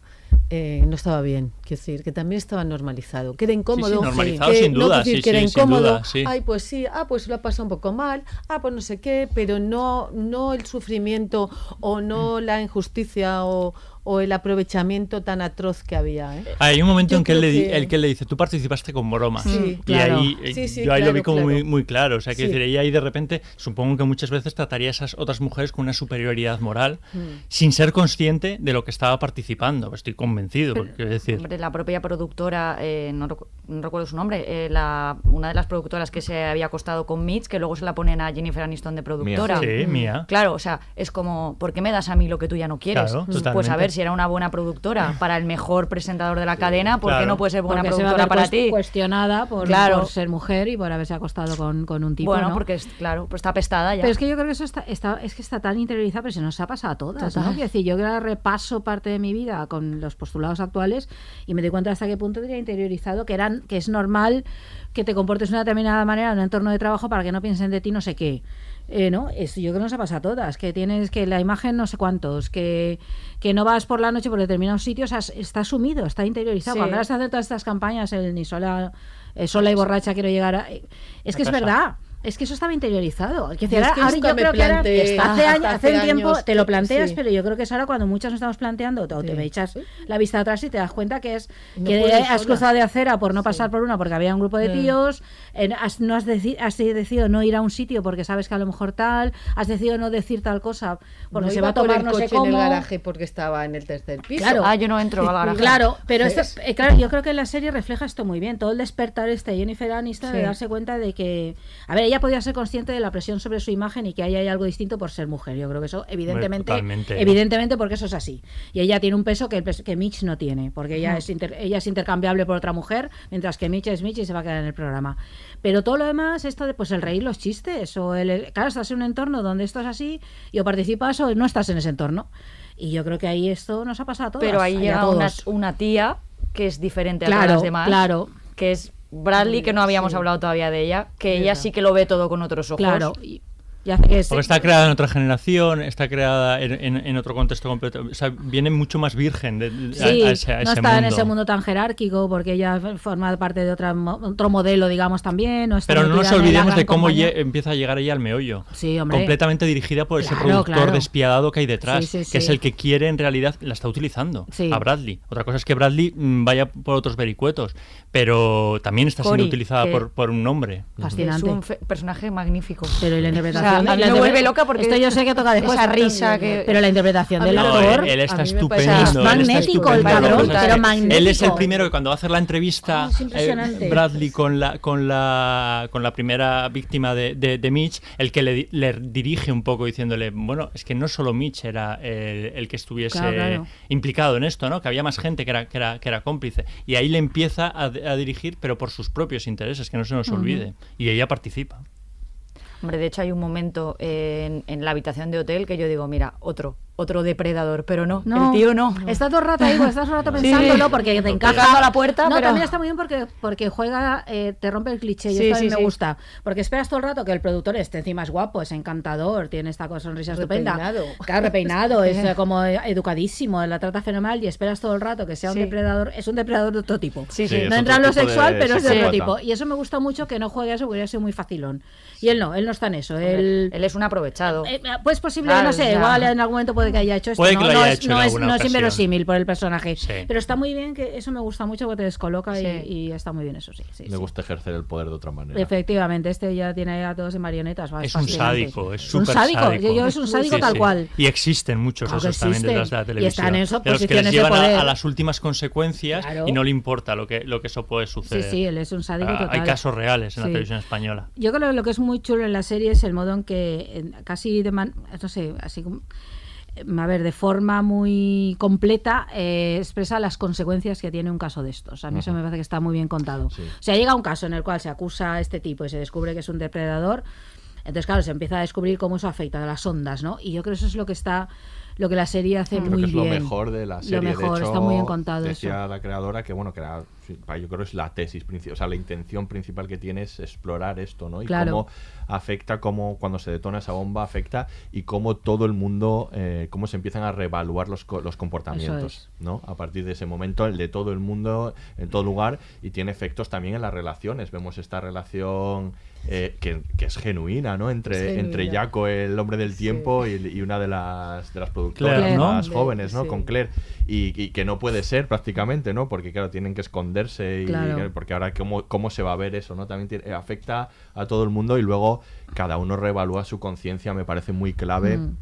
[SPEAKER 5] eh, no estaba bien, quiero decir, que también estaba normalizado, que era incómodo.
[SPEAKER 4] Sí, sí, normalizado
[SPEAKER 5] que,
[SPEAKER 4] sin
[SPEAKER 5] no,
[SPEAKER 4] duda,
[SPEAKER 5] quiero decir,
[SPEAKER 4] sí,
[SPEAKER 5] que era
[SPEAKER 4] sí, sin
[SPEAKER 5] incómodo.
[SPEAKER 4] duda, sí.
[SPEAKER 5] Ay, pues sí, ah, pues lo ha pasado un poco mal, ah, pues no sé qué, pero no, no el sufrimiento o no la injusticia o, o el aprovechamiento tan atroz que había. ¿eh?
[SPEAKER 4] Hay un momento
[SPEAKER 5] Yo
[SPEAKER 4] en que él, le, di- el que él le dice, tú participaste con bromas.
[SPEAKER 5] Sí,
[SPEAKER 4] y
[SPEAKER 5] claro.
[SPEAKER 4] ahí eh,
[SPEAKER 5] Sí, sí,
[SPEAKER 4] yo ahí lo vi como
[SPEAKER 5] claro.
[SPEAKER 4] muy, muy claro. O sea, que
[SPEAKER 5] Sí.
[SPEAKER 4] decir, ella ahí de repente, supongo que muchas veces trataría a esas otras mujeres con una superioridad moral
[SPEAKER 6] Mm.
[SPEAKER 4] sin ser consciente de lo que estaba participando. Estoy convencido, porque quiero decir.
[SPEAKER 6] Hombre, la propia productora, eh, no, recu- no recuerdo su nombre, eh, la, una de las productoras que se había acostado con Mitch, que luego se la ponen a Jennifer Aniston de productora.
[SPEAKER 4] Sí, Mía.
[SPEAKER 6] Claro, o sea, es como, ¿por qué me das a mí lo que tú ya no quieres?
[SPEAKER 4] Claro,
[SPEAKER 6] pues a ver, si era una buena productora para el mejor presentador de la cadena, ¿por qué
[SPEAKER 4] Claro.
[SPEAKER 6] no puede ser buena
[SPEAKER 3] Porque se va a
[SPEAKER 6] productora
[SPEAKER 3] ver
[SPEAKER 6] para
[SPEAKER 3] cues-
[SPEAKER 6] ti?
[SPEAKER 3] cuestionada por,
[SPEAKER 6] Claro.
[SPEAKER 3] por ser mujer y por haberse acostado con, con un tipo.
[SPEAKER 6] bueno,
[SPEAKER 3] ¿no?
[SPEAKER 6] porque es, claro, pues está pestada ya.
[SPEAKER 3] Pero es que yo creo que eso está, está- es que está tan interiorizado, pero se nos ha pasado a todas. ¿no? Quiero decir, yo que ahora repaso parte de mi vida con los postulados actuales y me doy cuenta hasta qué punto tenía interiorizado que eran que es normal que te comportes de una determinada manera en un entorno de trabajo para que no piensen de ti no sé qué. Eh, ¿no? Es, yo creo que nos ha pasado a todas, que tienes que la imagen no sé cuántos, que, que no vas por la noche por determinados sitios, has- está asumido, está interiorizado.
[SPEAKER 6] Sí.
[SPEAKER 3] Cuando ahora se hacen todas estas campañas, el ni sola, eh, sola y borracha quiero llegar a... eh, Es que es verdad. Es que eso estaba interiorizado. Es que
[SPEAKER 5] Yo es
[SPEAKER 3] ahora,
[SPEAKER 5] que
[SPEAKER 3] ahora yo creo que ahora- hace, años,
[SPEAKER 5] hace
[SPEAKER 3] hace un tiempo
[SPEAKER 5] años
[SPEAKER 3] te lo planteas,
[SPEAKER 5] sí.
[SPEAKER 3] pero yo creo que es ahora cuando muchas nos estamos planteando, o te
[SPEAKER 5] Sí.
[SPEAKER 3] echas la vista atrás y te das cuenta que es
[SPEAKER 5] No
[SPEAKER 3] que has
[SPEAKER 5] sola.
[SPEAKER 3] cruzado de acera por no pasar por una porque había un grupo de
[SPEAKER 5] Sí.
[SPEAKER 3] tíos, has, no has, deci- has decidido no ir a un sitio porque sabes que a lo mejor tal, has decidido no decir tal cosa porque
[SPEAKER 5] no
[SPEAKER 3] se va a tomar no sé
[SPEAKER 5] coche en el
[SPEAKER 3] cómo.
[SPEAKER 5] garaje porque estaba en el tercer piso.
[SPEAKER 3] Claro.
[SPEAKER 6] Ah, yo no entro al garaje.
[SPEAKER 3] Claro, pero eh, claro, yo creo que la serie refleja esto muy bien. Todo el despertar este de Jennifer Aniston de darse cuenta de que, a ver, ella podía ser consciente de la presión sobre su imagen y que ahí hay algo distinto por ser mujer. Yo creo que eso, evidentemente,
[SPEAKER 4] totalmente.
[SPEAKER 3] evidentemente, porque eso es así. Y ella tiene un peso que, el peso- que Mitch no tiene, porque ella es, inter- ella es intercambiable por otra mujer, mientras que Mitch es Mitch y se va a quedar en el programa. Pero todo lo demás, esto de pues el reír los chistes, o el, claro, estás en un entorno donde esto es así, y o participas o no estás en ese entorno. Y yo creo que ahí esto nos ha pasado a todos.
[SPEAKER 6] Pero ahí
[SPEAKER 3] a
[SPEAKER 6] llega una, tía que es diferente a
[SPEAKER 3] Claro,
[SPEAKER 6] todas las demás.
[SPEAKER 3] claro.
[SPEAKER 6] Que es Bradley, que no habíamos
[SPEAKER 3] Sí.
[SPEAKER 6] hablado todavía de ella, que ella sí que lo ve todo con otros ojos.
[SPEAKER 3] Claro, y, y hace que
[SPEAKER 4] Porque está creada en otra generación, está creada en, en- en otro contexto completo. O sea, viene mucho más virgen de, de-
[SPEAKER 3] Sí,
[SPEAKER 4] a, a ese, a
[SPEAKER 3] no
[SPEAKER 4] ese
[SPEAKER 3] está
[SPEAKER 4] mundo.
[SPEAKER 3] en ese mundo tan jerárquico porque ella forma parte de otra, otro modelo, digamos, también. No está
[SPEAKER 4] Pero no nos olvidemos de cómo empieza a llegar ella al meollo.
[SPEAKER 3] Sí, hombre.
[SPEAKER 4] Completamente dirigida por ese productor
[SPEAKER 3] claro.
[SPEAKER 4] despiadado que hay detrás,
[SPEAKER 3] Sí, sí,
[SPEAKER 4] que es el que quiere en realidad, la está utilizando
[SPEAKER 3] Sí.
[SPEAKER 4] a Bradley. Otra cosa es que Bradley mm, vaya por otros vericuetos, pero también está siendo utilizada por, por un hombre.
[SPEAKER 3] Fascinante.
[SPEAKER 6] Es un personaje magnífico.
[SPEAKER 3] Pero y la
[SPEAKER 6] O sea,
[SPEAKER 3] interpretación.
[SPEAKER 6] Me vuelve loca porque
[SPEAKER 3] Esto yo sé que toca después.
[SPEAKER 6] esa risa que
[SPEAKER 3] Pero la interpretación del actor.
[SPEAKER 4] él, él está estupendo.
[SPEAKER 3] magnético el cabrón, pero
[SPEAKER 4] Él es
[SPEAKER 3] magnético.
[SPEAKER 4] el primero que cuando va a hacer la entrevista,
[SPEAKER 3] Ah,
[SPEAKER 4] eh. Bradley con la, con la con la primera víctima de, de, de Mitch, el que le, di- le dirige un poco diciéndole, bueno, es que no solo Mitch era el, el que estuviese
[SPEAKER 3] Claro, claro.
[SPEAKER 4] implicado en esto, ¿no? Que había más gente que era, que era, que era cómplice. Y ahí le empieza a, a dirigir, pero por sus propios intereses, que no se nos olvide. Y ella participa.
[SPEAKER 6] Hombre, de hecho hay un momento en, en la habitación de hotel que yo digo, mira, otro, otro depredador, pero no,
[SPEAKER 3] No,
[SPEAKER 6] el tío no.
[SPEAKER 3] Está todo el rato ahí, pues, estás todo el rato
[SPEAKER 6] Sí.
[SPEAKER 3] pensándolo porque te encaja.
[SPEAKER 6] A la puerta,
[SPEAKER 3] no,
[SPEAKER 6] pero-
[SPEAKER 3] también está muy bien porque, porque juega, eh, te rompe el cliché y
[SPEAKER 6] Sí,
[SPEAKER 3] eso a mí
[SPEAKER 6] sí,
[SPEAKER 3] me
[SPEAKER 6] sí.
[SPEAKER 3] gusta. Porque esperas todo el rato que el productor esté encima es guapo, es encantador, tiene esta sonrisa estupenda.
[SPEAKER 5] Repeinado.
[SPEAKER 3] Claro, repeinado, es eh, como educadísimo, la trata fenomenal y esperas todo el rato que sea un
[SPEAKER 6] Sí.
[SPEAKER 3] depredador. Es un depredador de otro tipo.
[SPEAKER 6] Sí, sí.
[SPEAKER 2] Sí,
[SPEAKER 3] no entra en lo
[SPEAKER 2] tipo de
[SPEAKER 3] sexual, pero es de otro tipo. Y eso me gusta mucho que no juegue a eso, hubiera sido muy facilón. Y él no, él no está en eso. Él,
[SPEAKER 6] Él es un aprovechado.
[SPEAKER 3] eh, pues posible,
[SPEAKER 6] Claro,
[SPEAKER 3] no sé,
[SPEAKER 6] sea-
[SPEAKER 3] igual en algún momento puede puede que haya hecho esto.
[SPEAKER 4] Puede
[SPEAKER 3] no, es,
[SPEAKER 4] hecho
[SPEAKER 3] no
[SPEAKER 4] en
[SPEAKER 3] es-
[SPEAKER 4] alguna
[SPEAKER 3] no es
[SPEAKER 4] ocasión.
[SPEAKER 3] inverosímil por el personaje.
[SPEAKER 4] Sí.
[SPEAKER 3] Pero está muy bien, que eso me gusta mucho porque te descoloca y-
[SPEAKER 6] Sí.
[SPEAKER 3] y, está muy bien eso, sí. sí, sí.
[SPEAKER 2] gusta ejercer el poder de otra manera.
[SPEAKER 3] Efectivamente, este ya tiene a todos en marionetas. va,
[SPEAKER 4] Es un sádico, es
[SPEAKER 3] un
[SPEAKER 4] súper
[SPEAKER 3] sádico.
[SPEAKER 4] sádico.
[SPEAKER 3] Yo, yo es un sádico
[SPEAKER 4] Sí,
[SPEAKER 3] tal
[SPEAKER 4] sí.
[SPEAKER 3] cual.
[SPEAKER 4] Y existen muchos
[SPEAKER 3] Claro
[SPEAKER 4] esos también detrás de la
[SPEAKER 3] existen. Y
[SPEAKER 4] televisión.
[SPEAKER 3] están en esas
[SPEAKER 4] de los que les llevan a- las últimas consecuencias
[SPEAKER 3] Claro.
[SPEAKER 4] y no le importa lo que, lo que eso puede
[SPEAKER 3] Sí,
[SPEAKER 4] suceder.
[SPEAKER 3] sí, él es un sádico
[SPEAKER 4] Ah,
[SPEAKER 3] total.
[SPEAKER 4] Hay casos reales en la
[SPEAKER 3] Sí.
[SPEAKER 4] televisión española.
[SPEAKER 3] Yo creo que lo que es muy chulo en la serie es el modo en que casi de man- no sé, así como a ver, de forma muy completa eh, expresa las consecuencias que tiene un caso de estos. A mí eso me parece que está muy bien contado. O sea, llega un caso en el cual se acusa a este tipo y se descubre que es un depredador. Entonces, claro, se empieza a descubrir cómo eso afecta a las ondas, ¿no? Y yo creo que eso es lo que está, lo que la serie hace
[SPEAKER 2] Creo
[SPEAKER 3] muy
[SPEAKER 2] que es
[SPEAKER 3] bien.
[SPEAKER 2] lo mejor de la serie.
[SPEAKER 3] Lo mejor,
[SPEAKER 2] de hecho,
[SPEAKER 3] está muy bien contado
[SPEAKER 2] decía
[SPEAKER 3] eso.
[SPEAKER 2] la creadora que, bueno, que era, yo creo que es la tesis principal, o sea, la intención principal que tiene es explorar esto, ¿no? Y
[SPEAKER 3] Claro.
[SPEAKER 2] cómo afecta, cómo cuando se detona esa bomba afecta y cómo todo el mundo, eh, cómo se empiezan a reevaluar los, los comportamientos,
[SPEAKER 3] es.
[SPEAKER 2] ¿no? A partir de ese momento, el de todo el mundo, en todo lugar, y tiene efectos también en las relaciones. Vemos esta relación eh, que, que es genuina, ¿no? Entre,
[SPEAKER 5] genuina.
[SPEAKER 2] entre Jaco, el hombre del tiempo, y, y una de las, de las productoras
[SPEAKER 4] Claire, ¿no?
[SPEAKER 2] más jóvenes, ¿no?
[SPEAKER 5] Sí.
[SPEAKER 2] Con Claire. Y, y que no puede ser prácticamente, ¿no? Porque, claro, tienen que esconderse y
[SPEAKER 3] Claro.
[SPEAKER 2] porque ahora cómo, cómo se va a ver eso, ¿no? También tiene- afecta a todo el mundo y luego cada uno reevalúa su conciencia, me parece muy clave.
[SPEAKER 3] Mm.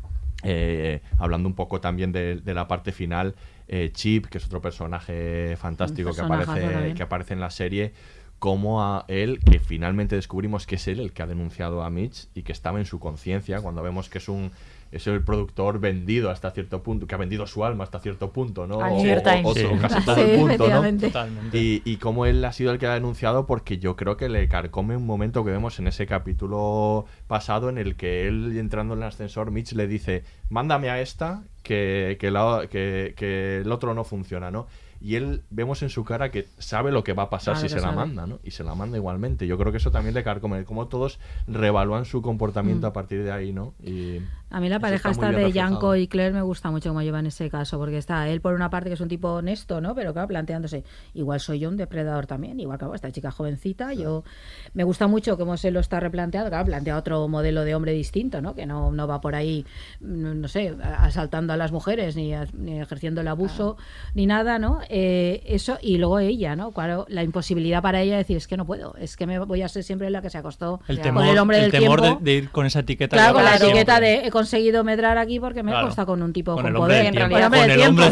[SPEAKER 2] Eh, hablando un poco también de, de la parte final, eh, Chip, que es otro personaje fantástico que aparece, que aparece en la serie, como a él, que finalmente descubrimos que es él el que ha denunciado a Mitch y que estaba en su conciencia, cuando vemos que es un es el productor vendido hasta cierto punto, que ha vendido su alma hasta cierto punto, ¿no?
[SPEAKER 6] Al
[SPEAKER 2] O-
[SPEAKER 4] Sí.
[SPEAKER 2] o casi todo
[SPEAKER 3] Sí,
[SPEAKER 2] el punto, ¿no? Y, y cómo él ha sido el que ha denunciado porque yo creo que le carcome un momento que vemos en ese capítulo pasado en el que él entrando en el ascensor, Mitch le dice, mándame a esta que, que, la- que- que el otro no funciona, ¿no? Y él vemos en su cara que sabe lo que va a pasar
[SPEAKER 3] Claro
[SPEAKER 2] si se la
[SPEAKER 3] sabe.
[SPEAKER 2] manda, ¿no? Y se la manda igualmente. Yo creo que eso también le carcome, como todos revalúan su comportamiento
[SPEAKER 3] Mm.
[SPEAKER 2] a partir de ahí, ¿no? Y
[SPEAKER 3] A mí la pareja esta de. Yanko y Claire me gusta mucho cómo llevan ese caso, porque está él por una parte que es un tipo honesto, ¿no? Pero claro, planteándose, igual soy yo un depredador también, igual que esta chica jovencita, yo me gusta mucho cómo se lo está replanteado, claro, plantea otro modelo de hombre distinto, ¿no? Que no, no va por ahí, no sé, asaltando a las mujeres, ni, a- ni ejerciendo el abuso, ni nada, ¿no? Eh, eso, y luego ella, ¿no? Claro, la imposibilidad para ella de decir, es que no puedo, es que me voy a ser siempre la que se acostó
[SPEAKER 4] El
[SPEAKER 3] con
[SPEAKER 4] temor,
[SPEAKER 3] el hombre del
[SPEAKER 4] temor de,
[SPEAKER 3] tiempo.
[SPEAKER 4] de ir con esa etiqueta.
[SPEAKER 3] Claro,
[SPEAKER 4] de
[SPEAKER 3] con la etiqueta de he conseguido medrar aquí porque me
[SPEAKER 4] Claro.
[SPEAKER 3] costa con un tipo
[SPEAKER 4] Con
[SPEAKER 3] con,
[SPEAKER 4] el hombre
[SPEAKER 3] poder.
[SPEAKER 6] en realidad,
[SPEAKER 4] Con el
[SPEAKER 6] tiempo,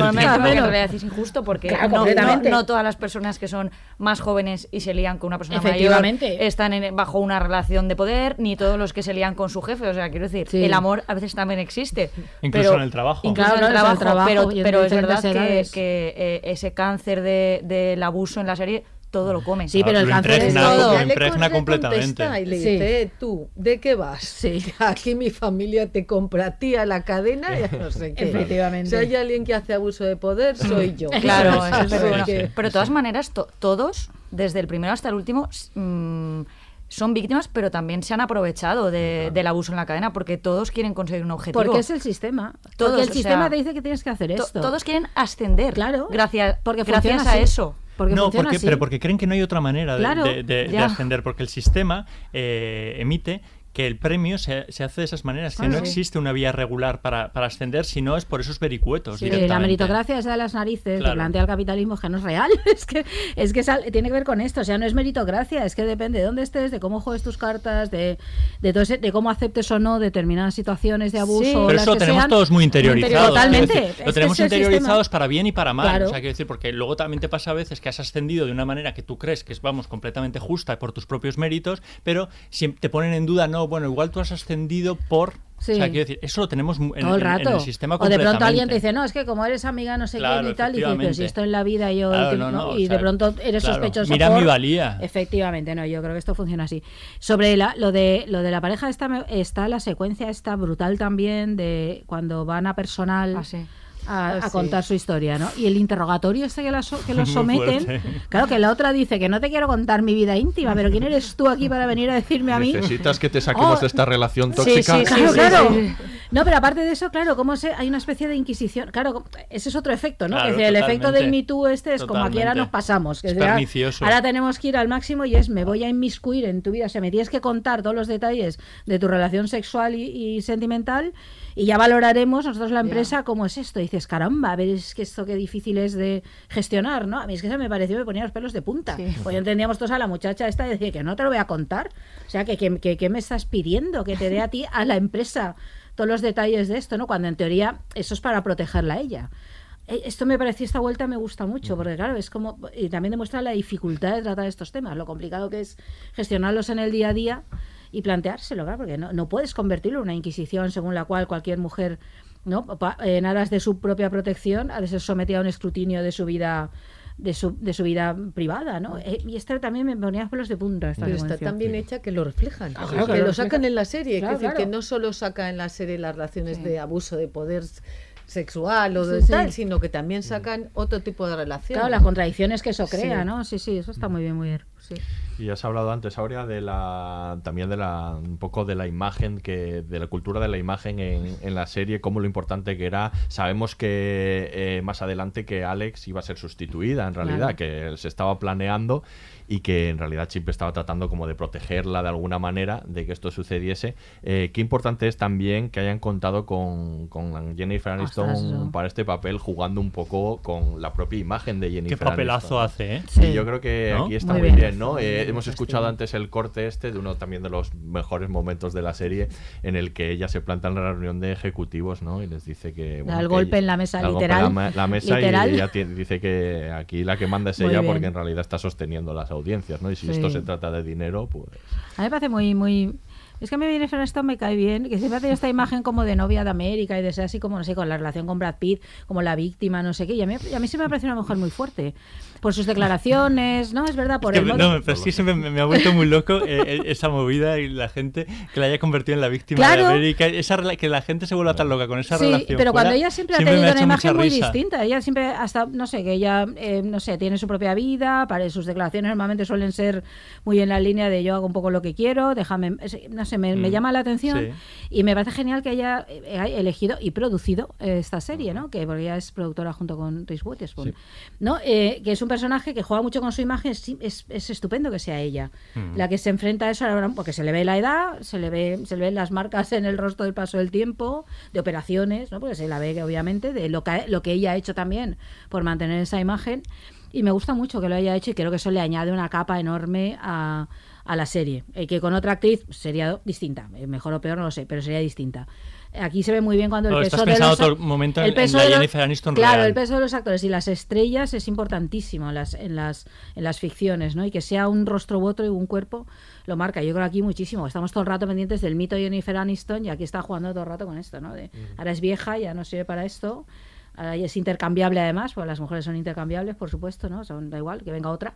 [SPEAKER 6] es injusto porque
[SPEAKER 3] Claro,
[SPEAKER 6] no, no,
[SPEAKER 3] completamente.
[SPEAKER 6] no todas las personas que son más jóvenes y se lían con una persona mayor
[SPEAKER 3] Efectivamente.
[SPEAKER 6] están en- bajo una relación de poder, ni todos los que se lían con su jefe. O sea, quiero decir,
[SPEAKER 3] Sí.
[SPEAKER 6] el amor a veces también existe.
[SPEAKER 4] Incluso
[SPEAKER 6] pero-
[SPEAKER 4] en el trabajo.
[SPEAKER 6] Incluso
[SPEAKER 3] Claro,
[SPEAKER 6] en el trabajo, pero, pero es verdad que, eh, ese cáncer de- del abuso en la serie todo lo come.
[SPEAKER 3] Sí, pero el
[SPEAKER 4] Lo
[SPEAKER 3] cáncer es
[SPEAKER 4] impregna,
[SPEAKER 3] todo.
[SPEAKER 4] lo impregna completamente.
[SPEAKER 5] Y le dice, "Eh, tú, ¿de qué vas?
[SPEAKER 3] Sí.
[SPEAKER 5] Aquí mi familia te compra a ti a la cadena y a no sé qué.
[SPEAKER 3] Efectivamente.
[SPEAKER 5] Si hay alguien que hace abuso de poder, soy yo.
[SPEAKER 6] Claro,
[SPEAKER 5] Así
[SPEAKER 6] eso
[SPEAKER 5] que-
[SPEAKER 6] Pero de todas maneras, to- todos, desde el primero hasta el último, mm, son víctimas, pero también se han aprovechado de- del abuso en la cadena porque todos quieren conseguir un objetivo.
[SPEAKER 3] Porque es el sistema.
[SPEAKER 6] Todos,
[SPEAKER 3] porque el sistema
[SPEAKER 6] sea,
[SPEAKER 3] te dice que tienes que hacer
[SPEAKER 6] To-
[SPEAKER 3] esto.
[SPEAKER 6] Todos quieren ascender.
[SPEAKER 3] Claro.
[SPEAKER 6] Gracias,
[SPEAKER 3] Porque
[SPEAKER 6] gracias a
[SPEAKER 3] así.
[SPEAKER 6] eso.
[SPEAKER 3] Porque
[SPEAKER 4] no, porque,
[SPEAKER 3] así.
[SPEAKER 4] pero porque creen que no hay otra manera de,
[SPEAKER 3] Claro,
[SPEAKER 4] de- de- ascender, porque el sistema eh, emite que el premio se, se hace de esas maneras, que
[SPEAKER 3] Claro.
[SPEAKER 4] no
[SPEAKER 3] Sí.
[SPEAKER 4] existe una vía regular para, para ascender, si no es por esos vericuetos.
[SPEAKER 3] Sí, la meritocracia es de las narices,
[SPEAKER 4] Claro.
[SPEAKER 3] que plantea el capitalismo, que no es real. Es que, es que sal- tiene que ver con esto. O sea, no es meritocracia, es que depende de dónde estés, de cómo juegues tus cartas, de, de, todo ese- de cómo aceptes o no determinadas situaciones de abuso.
[SPEAKER 6] Sí.
[SPEAKER 4] Pero
[SPEAKER 3] las
[SPEAKER 4] eso lo tenemos
[SPEAKER 3] sean.
[SPEAKER 4] todos muy interiorizados.
[SPEAKER 3] Totalmente.
[SPEAKER 4] decir, lo tenemos interiorizados
[SPEAKER 3] sistema.
[SPEAKER 4] para bien y para mal.
[SPEAKER 3] Claro.
[SPEAKER 4] O sea, quiero decir, porque luego también te pasa a veces que has ascendido de una manera que tú crees que es, vamos, completamente justa por tus propios méritos, pero siempre te ponen en duda, no, bueno, igual tú has ascendido por...
[SPEAKER 3] Sí.
[SPEAKER 4] O sea, quiero decir, eso lo tenemos en,
[SPEAKER 3] todo el
[SPEAKER 4] en- en
[SPEAKER 3] rato.
[SPEAKER 4] el sistema
[SPEAKER 3] o de pronto alguien te dice, no, es que como eres amiga no sé
[SPEAKER 4] Claro,
[SPEAKER 3] quién y tal, y dices, pero si esto en la vida yo...
[SPEAKER 4] Claro,
[SPEAKER 3] te-
[SPEAKER 4] no,
[SPEAKER 3] ¿no?
[SPEAKER 4] o
[SPEAKER 3] y de pronto eres
[SPEAKER 4] claro,
[SPEAKER 3] sospechoso
[SPEAKER 4] mira
[SPEAKER 3] por-
[SPEAKER 4] mi valía.
[SPEAKER 3] Efectivamente, no, yo creo que esto funciona así. Sobre la- lo, de, lo de la pareja esta, me- está la secuencia esta brutal también de cuando van a personal...
[SPEAKER 6] Ah, sí.
[SPEAKER 3] A,
[SPEAKER 5] Ah,
[SPEAKER 3] a
[SPEAKER 5] sí.
[SPEAKER 3] contar su historia, ¿no? Y el interrogatorio este que, la so- que los someten, claro que la otra dice que no te quiero contar mi vida íntima, pero ¿quién eres tú aquí para venir a decirme a mí?
[SPEAKER 2] Necesitas que te saquemos
[SPEAKER 3] Oh,
[SPEAKER 2] de esta relación tóxica.
[SPEAKER 6] sí, sí,
[SPEAKER 3] Claro,
[SPEAKER 6] sí,
[SPEAKER 3] claro.
[SPEAKER 6] sí.
[SPEAKER 3] No, pero aparte de eso, claro, como se, hay una especie de inquisición. Claro, ese es otro efecto, ¿no?
[SPEAKER 4] Claro,
[SPEAKER 3] es decir, el efecto del. Me Too este es como aquí ahora nos pasamos. que
[SPEAKER 4] Es
[SPEAKER 3] ahora-
[SPEAKER 4] pernicioso.
[SPEAKER 3] Ahora tenemos que ir al máximo y es me voy a inmiscuir en tu vida. O sea, me tienes que contar todos los detalles de tu relación sexual y, y sentimental y ya valoraremos nosotros la empresa cómo es esto. Y dices, caramba, a ver, es que esto qué difícil es de gestionar, ¿no? A mí es que eso me pareció, me ponía los pelos de punta. Pues ya entendíamos todos a la muchacha esta y decía que no te lo voy a contar. O sea, que, que, que- que me estás pidiendo que te dé a ti, a la empresa, todos los detalles de esto, ¿no? Cuando en teoría eso es para protegerla a ella. Eh, Esto me pareció, esta vuelta me gusta mucho, porque claro, es como, y también demuestra la dificultad de tratar estos temas, lo complicado que es gestionarlos en el día a día y planteárselo, claro, porque no, no puedes convertirlo en una inquisición según la cual cualquier mujer, ¿no? Pa- en aras de su propia protección, ha de ser sometida a un escrutinio de su vida de su, de su vida privada, ¿no? Eh, y esto también me ponía pelos de punta. Esta
[SPEAKER 5] Pero está tan bien hecha que lo reflejan.
[SPEAKER 3] Ah, claro,
[SPEAKER 5] que
[SPEAKER 3] que lo
[SPEAKER 5] lo sacan en la serie.
[SPEAKER 3] Claro,
[SPEAKER 5] es decir,
[SPEAKER 3] claro.
[SPEAKER 5] que no solo saca en la serie las relaciones de abuso de poder sexual o de
[SPEAKER 3] sí.
[SPEAKER 5] tal, sino que también sacan otro tipo de relaciones.
[SPEAKER 3] Claro, las contradicciones que eso
[SPEAKER 5] Sí.
[SPEAKER 3] crea, ¿no? Sí, sí, eso está muy bien, muy bien. Sí.
[SPEAKER 2] Y has hablado antes, Aurea, de la también de la un poco de la imagen que de la cultura de la imagen en, en la serie, cómo lo importante que era. Sabemos que eh, más adelante que Alex iba a ser sustituida, en realidad,
[SPEAKER 13] Claro.
[SPEAKER 2] que se estaba planeando y que en realidad Chip estaba tratando como de protegerla de alguna manera de que esto sucediese. Eh, qué importante es también que hayan contado con, con Jennifer Aniston
[SPEAKER 4] Ostras,
[SPEAKER 2] para este papel, jugando un poco con la propia imagen de Jennifer
[SPEAKER 4] Qué papelazo
[SPEAKER 2] Aniston.
[SPEAKER 4] hace, ¿eh?
[SPEAKER 2] Sí,
[SPEAKER 4] Sí.
[SPEAKER 2] yo creo que
[SPEAKER 4] ¿No?
[SPEAKER 2] aquí está
[SPEAKER 4] Muy
[SPEAKER 2] muy,
[SPEAKER 4] bien.
[SPEAKER 2] bien, ¿no? Eh, hemos escuchado antes el corte este de uno también de los mejores momentos de la serie en el que ella se planta en la reunión de ejecutivos, ¿no? Y les dice que...
[SPEAKER 3] Da el
[SPEAKER 2] que
[SPEAKER 3] golpe
[SPEAKER 2] ella-
[SPEAKER 3] en la mesa,
[SPEAKER 2] da el golpe en
[SPEAKER 3] literal.
[SPEAKER 2] La, la mesa
[SPEAKER 3] Literal.
[SPEAKER 2] y ella dice que aquí la que manda es
[SPEAKER 3] Muy
[SPEAKER 2] ella
[SPEAKER 3] bien.
[SPEAKER 2] porque en realidad está sosteniendo las audiencias, ¿no? Y si
[SPEAKER 3] Sí.
[SPEAKER 2] esto se trata de dinero, pues...
[SPEAKER 3] A mí me parece muy, muy... Es que a mí Jennifer Aniston me cae bien, que siempre ha tenido esta imagen como de novia de América y de ser así como, no sé, con la relación con Brad Pitt, como la víctima, no sé qué. Y a mí, a mí sí me parece una mujer muy fuerte. Por sus declaraciones, ¿no? Es verdad, por
[SPEAKER 4] Que
[SPEAKER 3] el
[SPEAKER 4] me- no, pero sí siempre me, me ha vuelto muy loco eh, eh, esa movida y la gente que la haya convertido en la víctima
[SPEAKER 3] Claro.
[SPEAKER 4] de América. Esa, que la gente se vuelva tan loca con esa
[SPEAKER 3] Sí,
[SPEAKER 4] relación.
[SPEAKER 3] pero cuando
[SPEAKER 4] fuera,
[SPEAKER 3] ella siempre ha
[SPEAKER 4] me
[SPEAKER 3] tenido una imagen muy
[SPEAKER 4] risa.
[SPEAKER 3] distinta. Ella siempre, hasta, no sé, que ella, eh, no sé, tiene su propia vida, para sus declaraciones normalmente suelen ser muy en la línea de yo hago un poco lo que quiero, déjame, es- no sé, me, me
[SPEAKER 4] Mm,
[SPEAKER 3] llama la atención
[SPEAKER 4] sí.
[SPEAKER 3] y me parece genial que haya eh, elegido y producido esta serie, ¿no? Que porque ella es productora junto con Reese Witherspoon,
[SPEAKER 4] Sí.
[SPEAKER 3] ¿no? Eh, que es un personaje que juega mucho con su imagen, es, es, es estupendo que sea ella
[SPEAKER 4] Mm.
[SPEAKER 3] la que se enfrenta a eso porque se le ve la edad, se le ve, se le ven las marcas en el rostro del paso del tiempo, de operaciones, ¿no? Porque se la ve que obviamente de lo que, lo que ella ha hecho también por mantener esa imagen. Y me gusta mucho que lo haya hecho y creo que eso le añade una capa enorme a, a la serie. Eh, que con otra actriz sería distinta. Eh, Mejor o peor no lo sé, pero sería distinta. Aquí se ve muy bien cuando el peso
[SPEAKER 4] estás
[SPEAKER 3] de
[SPEAKER 4] pensando
[SPEAKER 3] los,
[SPEAKER 4] el en- en
[SPEAKER 3] peso
[SPEAKER 4] la
[SPEAKER 3] de los-
[SPEAKER 4] Jennifer Aniston
[SPEAKER 3] Claro,
[SPEAKER 4] real.
[SPEAKER 3] el peso de los actores y las estrellas es importantísimo en las, en las, en las ficciones, ¿no? Y que sea un rostro u otro y un cuerpo lo marca. Yo creo aquí muchísimo. Estamos todo el rato pendientes del mito de Jennifer Aniston y aquí está jugando todo el rato con esto, ¿no? De, Ahora es vieja, ya no sirve para esto. Es intercambiable además, porque las mujeres son intercambiables, por supuesto, ¿no? Son, da igual, que venga otra,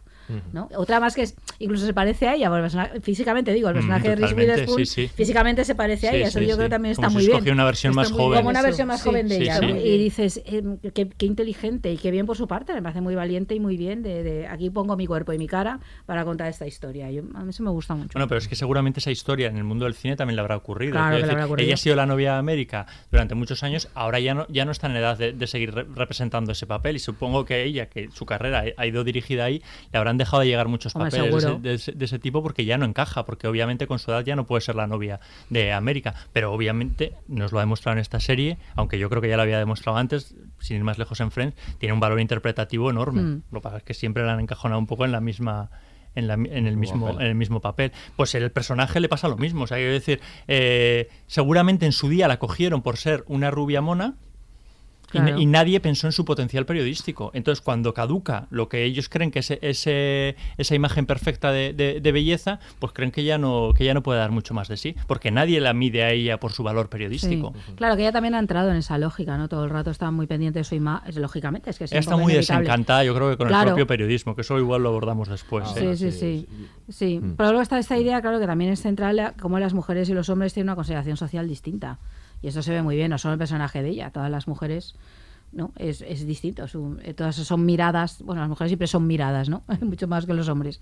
[SPEAKER 3] ¿no? Otra más que es, incluso se parece a ella, porque físicamente digo, el
[SPEAKER 4] Mm,
[SPEAKER 3] personaje de Reese Witherspoon
[SPEAKER 4] sí, sí.
[SPEAKER 3] físicamente se parece a
[SPEAKER 4] Sí,
[SPEAKER 3] ella, eso
[SPEAKER 4] sí,
[SPEAKER 3] yo
[SPEAKER 4] sí.
[SPEAKER 3] creo que también está
[SPEAKER 4] Como
[SPEAKER 3] muy bien.
[SPEAKER 4] una versión
[SPEAKER 3] Está
[SPEAKER 4] más
[SPEAKER 3] muy-
[SPEAKER 4] joven.
[SPEAKER 3] Como una
[SPEAKER 4] Eso.
[SPEAKER 3] versión más joven de ella. Y dices, eh, qué, qué inteligente y qué bien por su parte, me parece muy valiente y muy bien de, de aquí pongo mi cuerpo y mi cara para contar esta historia. Yo- a mí eso me gusta mucho.
[SPEAKER 4] Bueno, pero es que seguramente esa historia en el mundo del cine también le habrá ocurrido.
[SPEAKER 3] Claro que le habrá
[SPEAKER 4] decir,
[SPEAKER 3] ocurrido.
[SPEAKER 4] Ella ha sido la novia de América durante muchos años, ahora ya no, ya no está en edad de, de seguir re- representando ese papel y supongo que ella, que su carrera ha ido dirigida ahí, le habrán dejado de llegar muchos
[SPEAKER 3] Hombre,
[SPEAKER 4] papeles de ese, de ese- de ese tipo porque ya no encaja, porque obviamente con su edad ya no puede ser la novia de América, pero obviamente nos lo ha demostrado en esta serie, aunque yo creo que ya lo había demostrado antes, sin ir más lejos en Friends, tiene un valor interpretativo enorme.
[SPEAKER 3] Mm.
[SPEAKER 4] Lo que pasa es que siempre la han encajonado un poco en la misma en, la- en el mismo
[SPEAKER 2] papel.
[SPEAKER 4] en el mismo papel. Pues el personaje le pasa lo mismo. O sea, quiero decir, eh, seguramente en su día la cogieron por ser una rubia mona. Y
[SPEAKER 3] Claro.
[SPEAKER 4] y, nadie pensó en su potencial periodístico. Entonces, cuando caduca lo que ellos creen que es ese, esa imagen perfecta de, de- de belleza, pues creen que ya no que ya no puede dar mucho más de sí, porque nadie la mide a ella por su valor
[SPEAKER 3] Sí.
[SPEAKER 4] periodístico.
[SPEAKER 3] Claro que ella también ha entrado en esa lógica, ¿no? Todo el rato está muy pendiente de su imagen, lógicamente, es que es
[SPEAKER 4] está muy
[SPEAKER 3] inevitable.
[SPEAKER 4] desencantada, yo creo que con
[SPEAKER 3] Claro.
[SPEAKER 4] el propio periodismo, que eso igual lo abordamos después.
[SPEAKER 3] Sí,
[SPEAKER 4] ¿eh?
[SPEAKER 3] sí, sí. sí.
[SPEAKER 4] Mm.
[SPEAKER 3] Pero luego está esta idea, claro, que también es central, cómo las mujeres y los hombres tienen una consideración social distinta. Y eso se ve muy bien, no solo el personaje de ella, todas las mujeres ¿no? Es, es distinto. su- eh, todas son miradas, bueno, las mujeres siempre son miradas, ¿no? Mucho más que los hombres.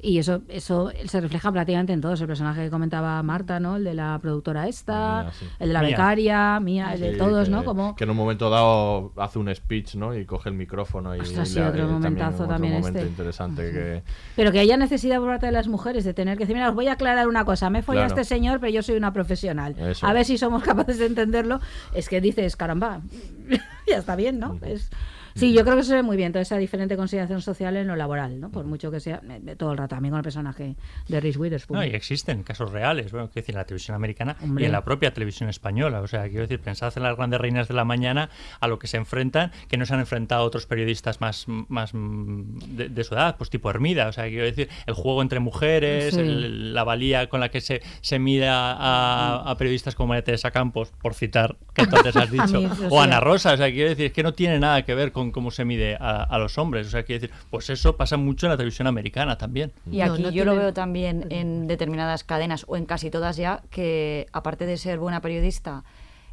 [SPEAKER 3] Y eso, eso se refleja prácticamente en todos. El personaje que comentaba Marta, ¿no? El de la productora esta,
[SPEAKER 2] Mía, sí.
[SPEAKER 3] el de la
[SPEAKER 2] Mía.
[SPEAKER 3] becaria, Mía, el de
[SPEAKER 2] Sí,
[SPEAKER 3] todos,
[SPEAKER 2] que-
[SPEAKER 3] ¿no? Como
[SPEAKER 2] Que en un momento dado hace un speech, ¿no? Y coge el micrófono y,
[SPEAKER 3] Ostras, sí,
[SPEAKER 2] le-
[SPEAKER 3] otro
[SPEAKER 2] eh,
[SPEAKER 3] momentazo
[SPEAKER 2] otro
[SPEAKER 3] también
[SPEAKER 2] momento
[SPEAKER 3] este.
[SPEAKER 2] interesante que...
[SPEAKER 3] Pero que haya necesidad por parte de las mujeres de tener que decir, mira, os voy a aclarar una cosa, me he follado a
[SPEAKER 2] Claro.
[SPEAKER 3] este señor, pero yo soy una profesional.
[SPEAKER 2] Eso
[SPEAKER 3] a ver si somos capaces de entenderlo. Es que dices, caramba, ya está bien, ¿no? Es... Sí, yo creo que se ve muy bien toda esa diferente consideración social en lo laboral, ¿no? Por mucho que sea todo el rato, también con el personaje de Reese Witherspoon.
[SPEAKER 4] No, y existen casos reales, bueno, quiero decir, en la televisión americana
[SPEAKER 3] Hombre.
[SPEAKER 4] y en la propia televisión española. O sea, quiero decir, pensad en las grandes reinas de la mañana a lo que se enfrentan, que no se han enfrentado otros periodistas más, más mm, de, de su edad, pues tipo Hermida. O sea, quiero decir, el juego entre mujeres,
[SPEAKER 3] Sí.
[SPEAKER 4] el- la valía con la que se, se mide a, periodistas como María Teresa Campos, por citar que entonces has dicho,
[SPEAKER 3] mí, o
[SPEAKER 4] o
[SPEAKER 3] sea-
[SPEAKER 4] Ana Rosa. O sea, quiero decir, es que no tiene nada que ver con cómo se mide a, a los hombres. O sea, quiero decir, pues eso pasa mucho en la televisión americana también.
[SPEAKER 6] Y aquí yo lo veo también en determinadas cadenas o en casi todas ya que aparte de ser buena periodista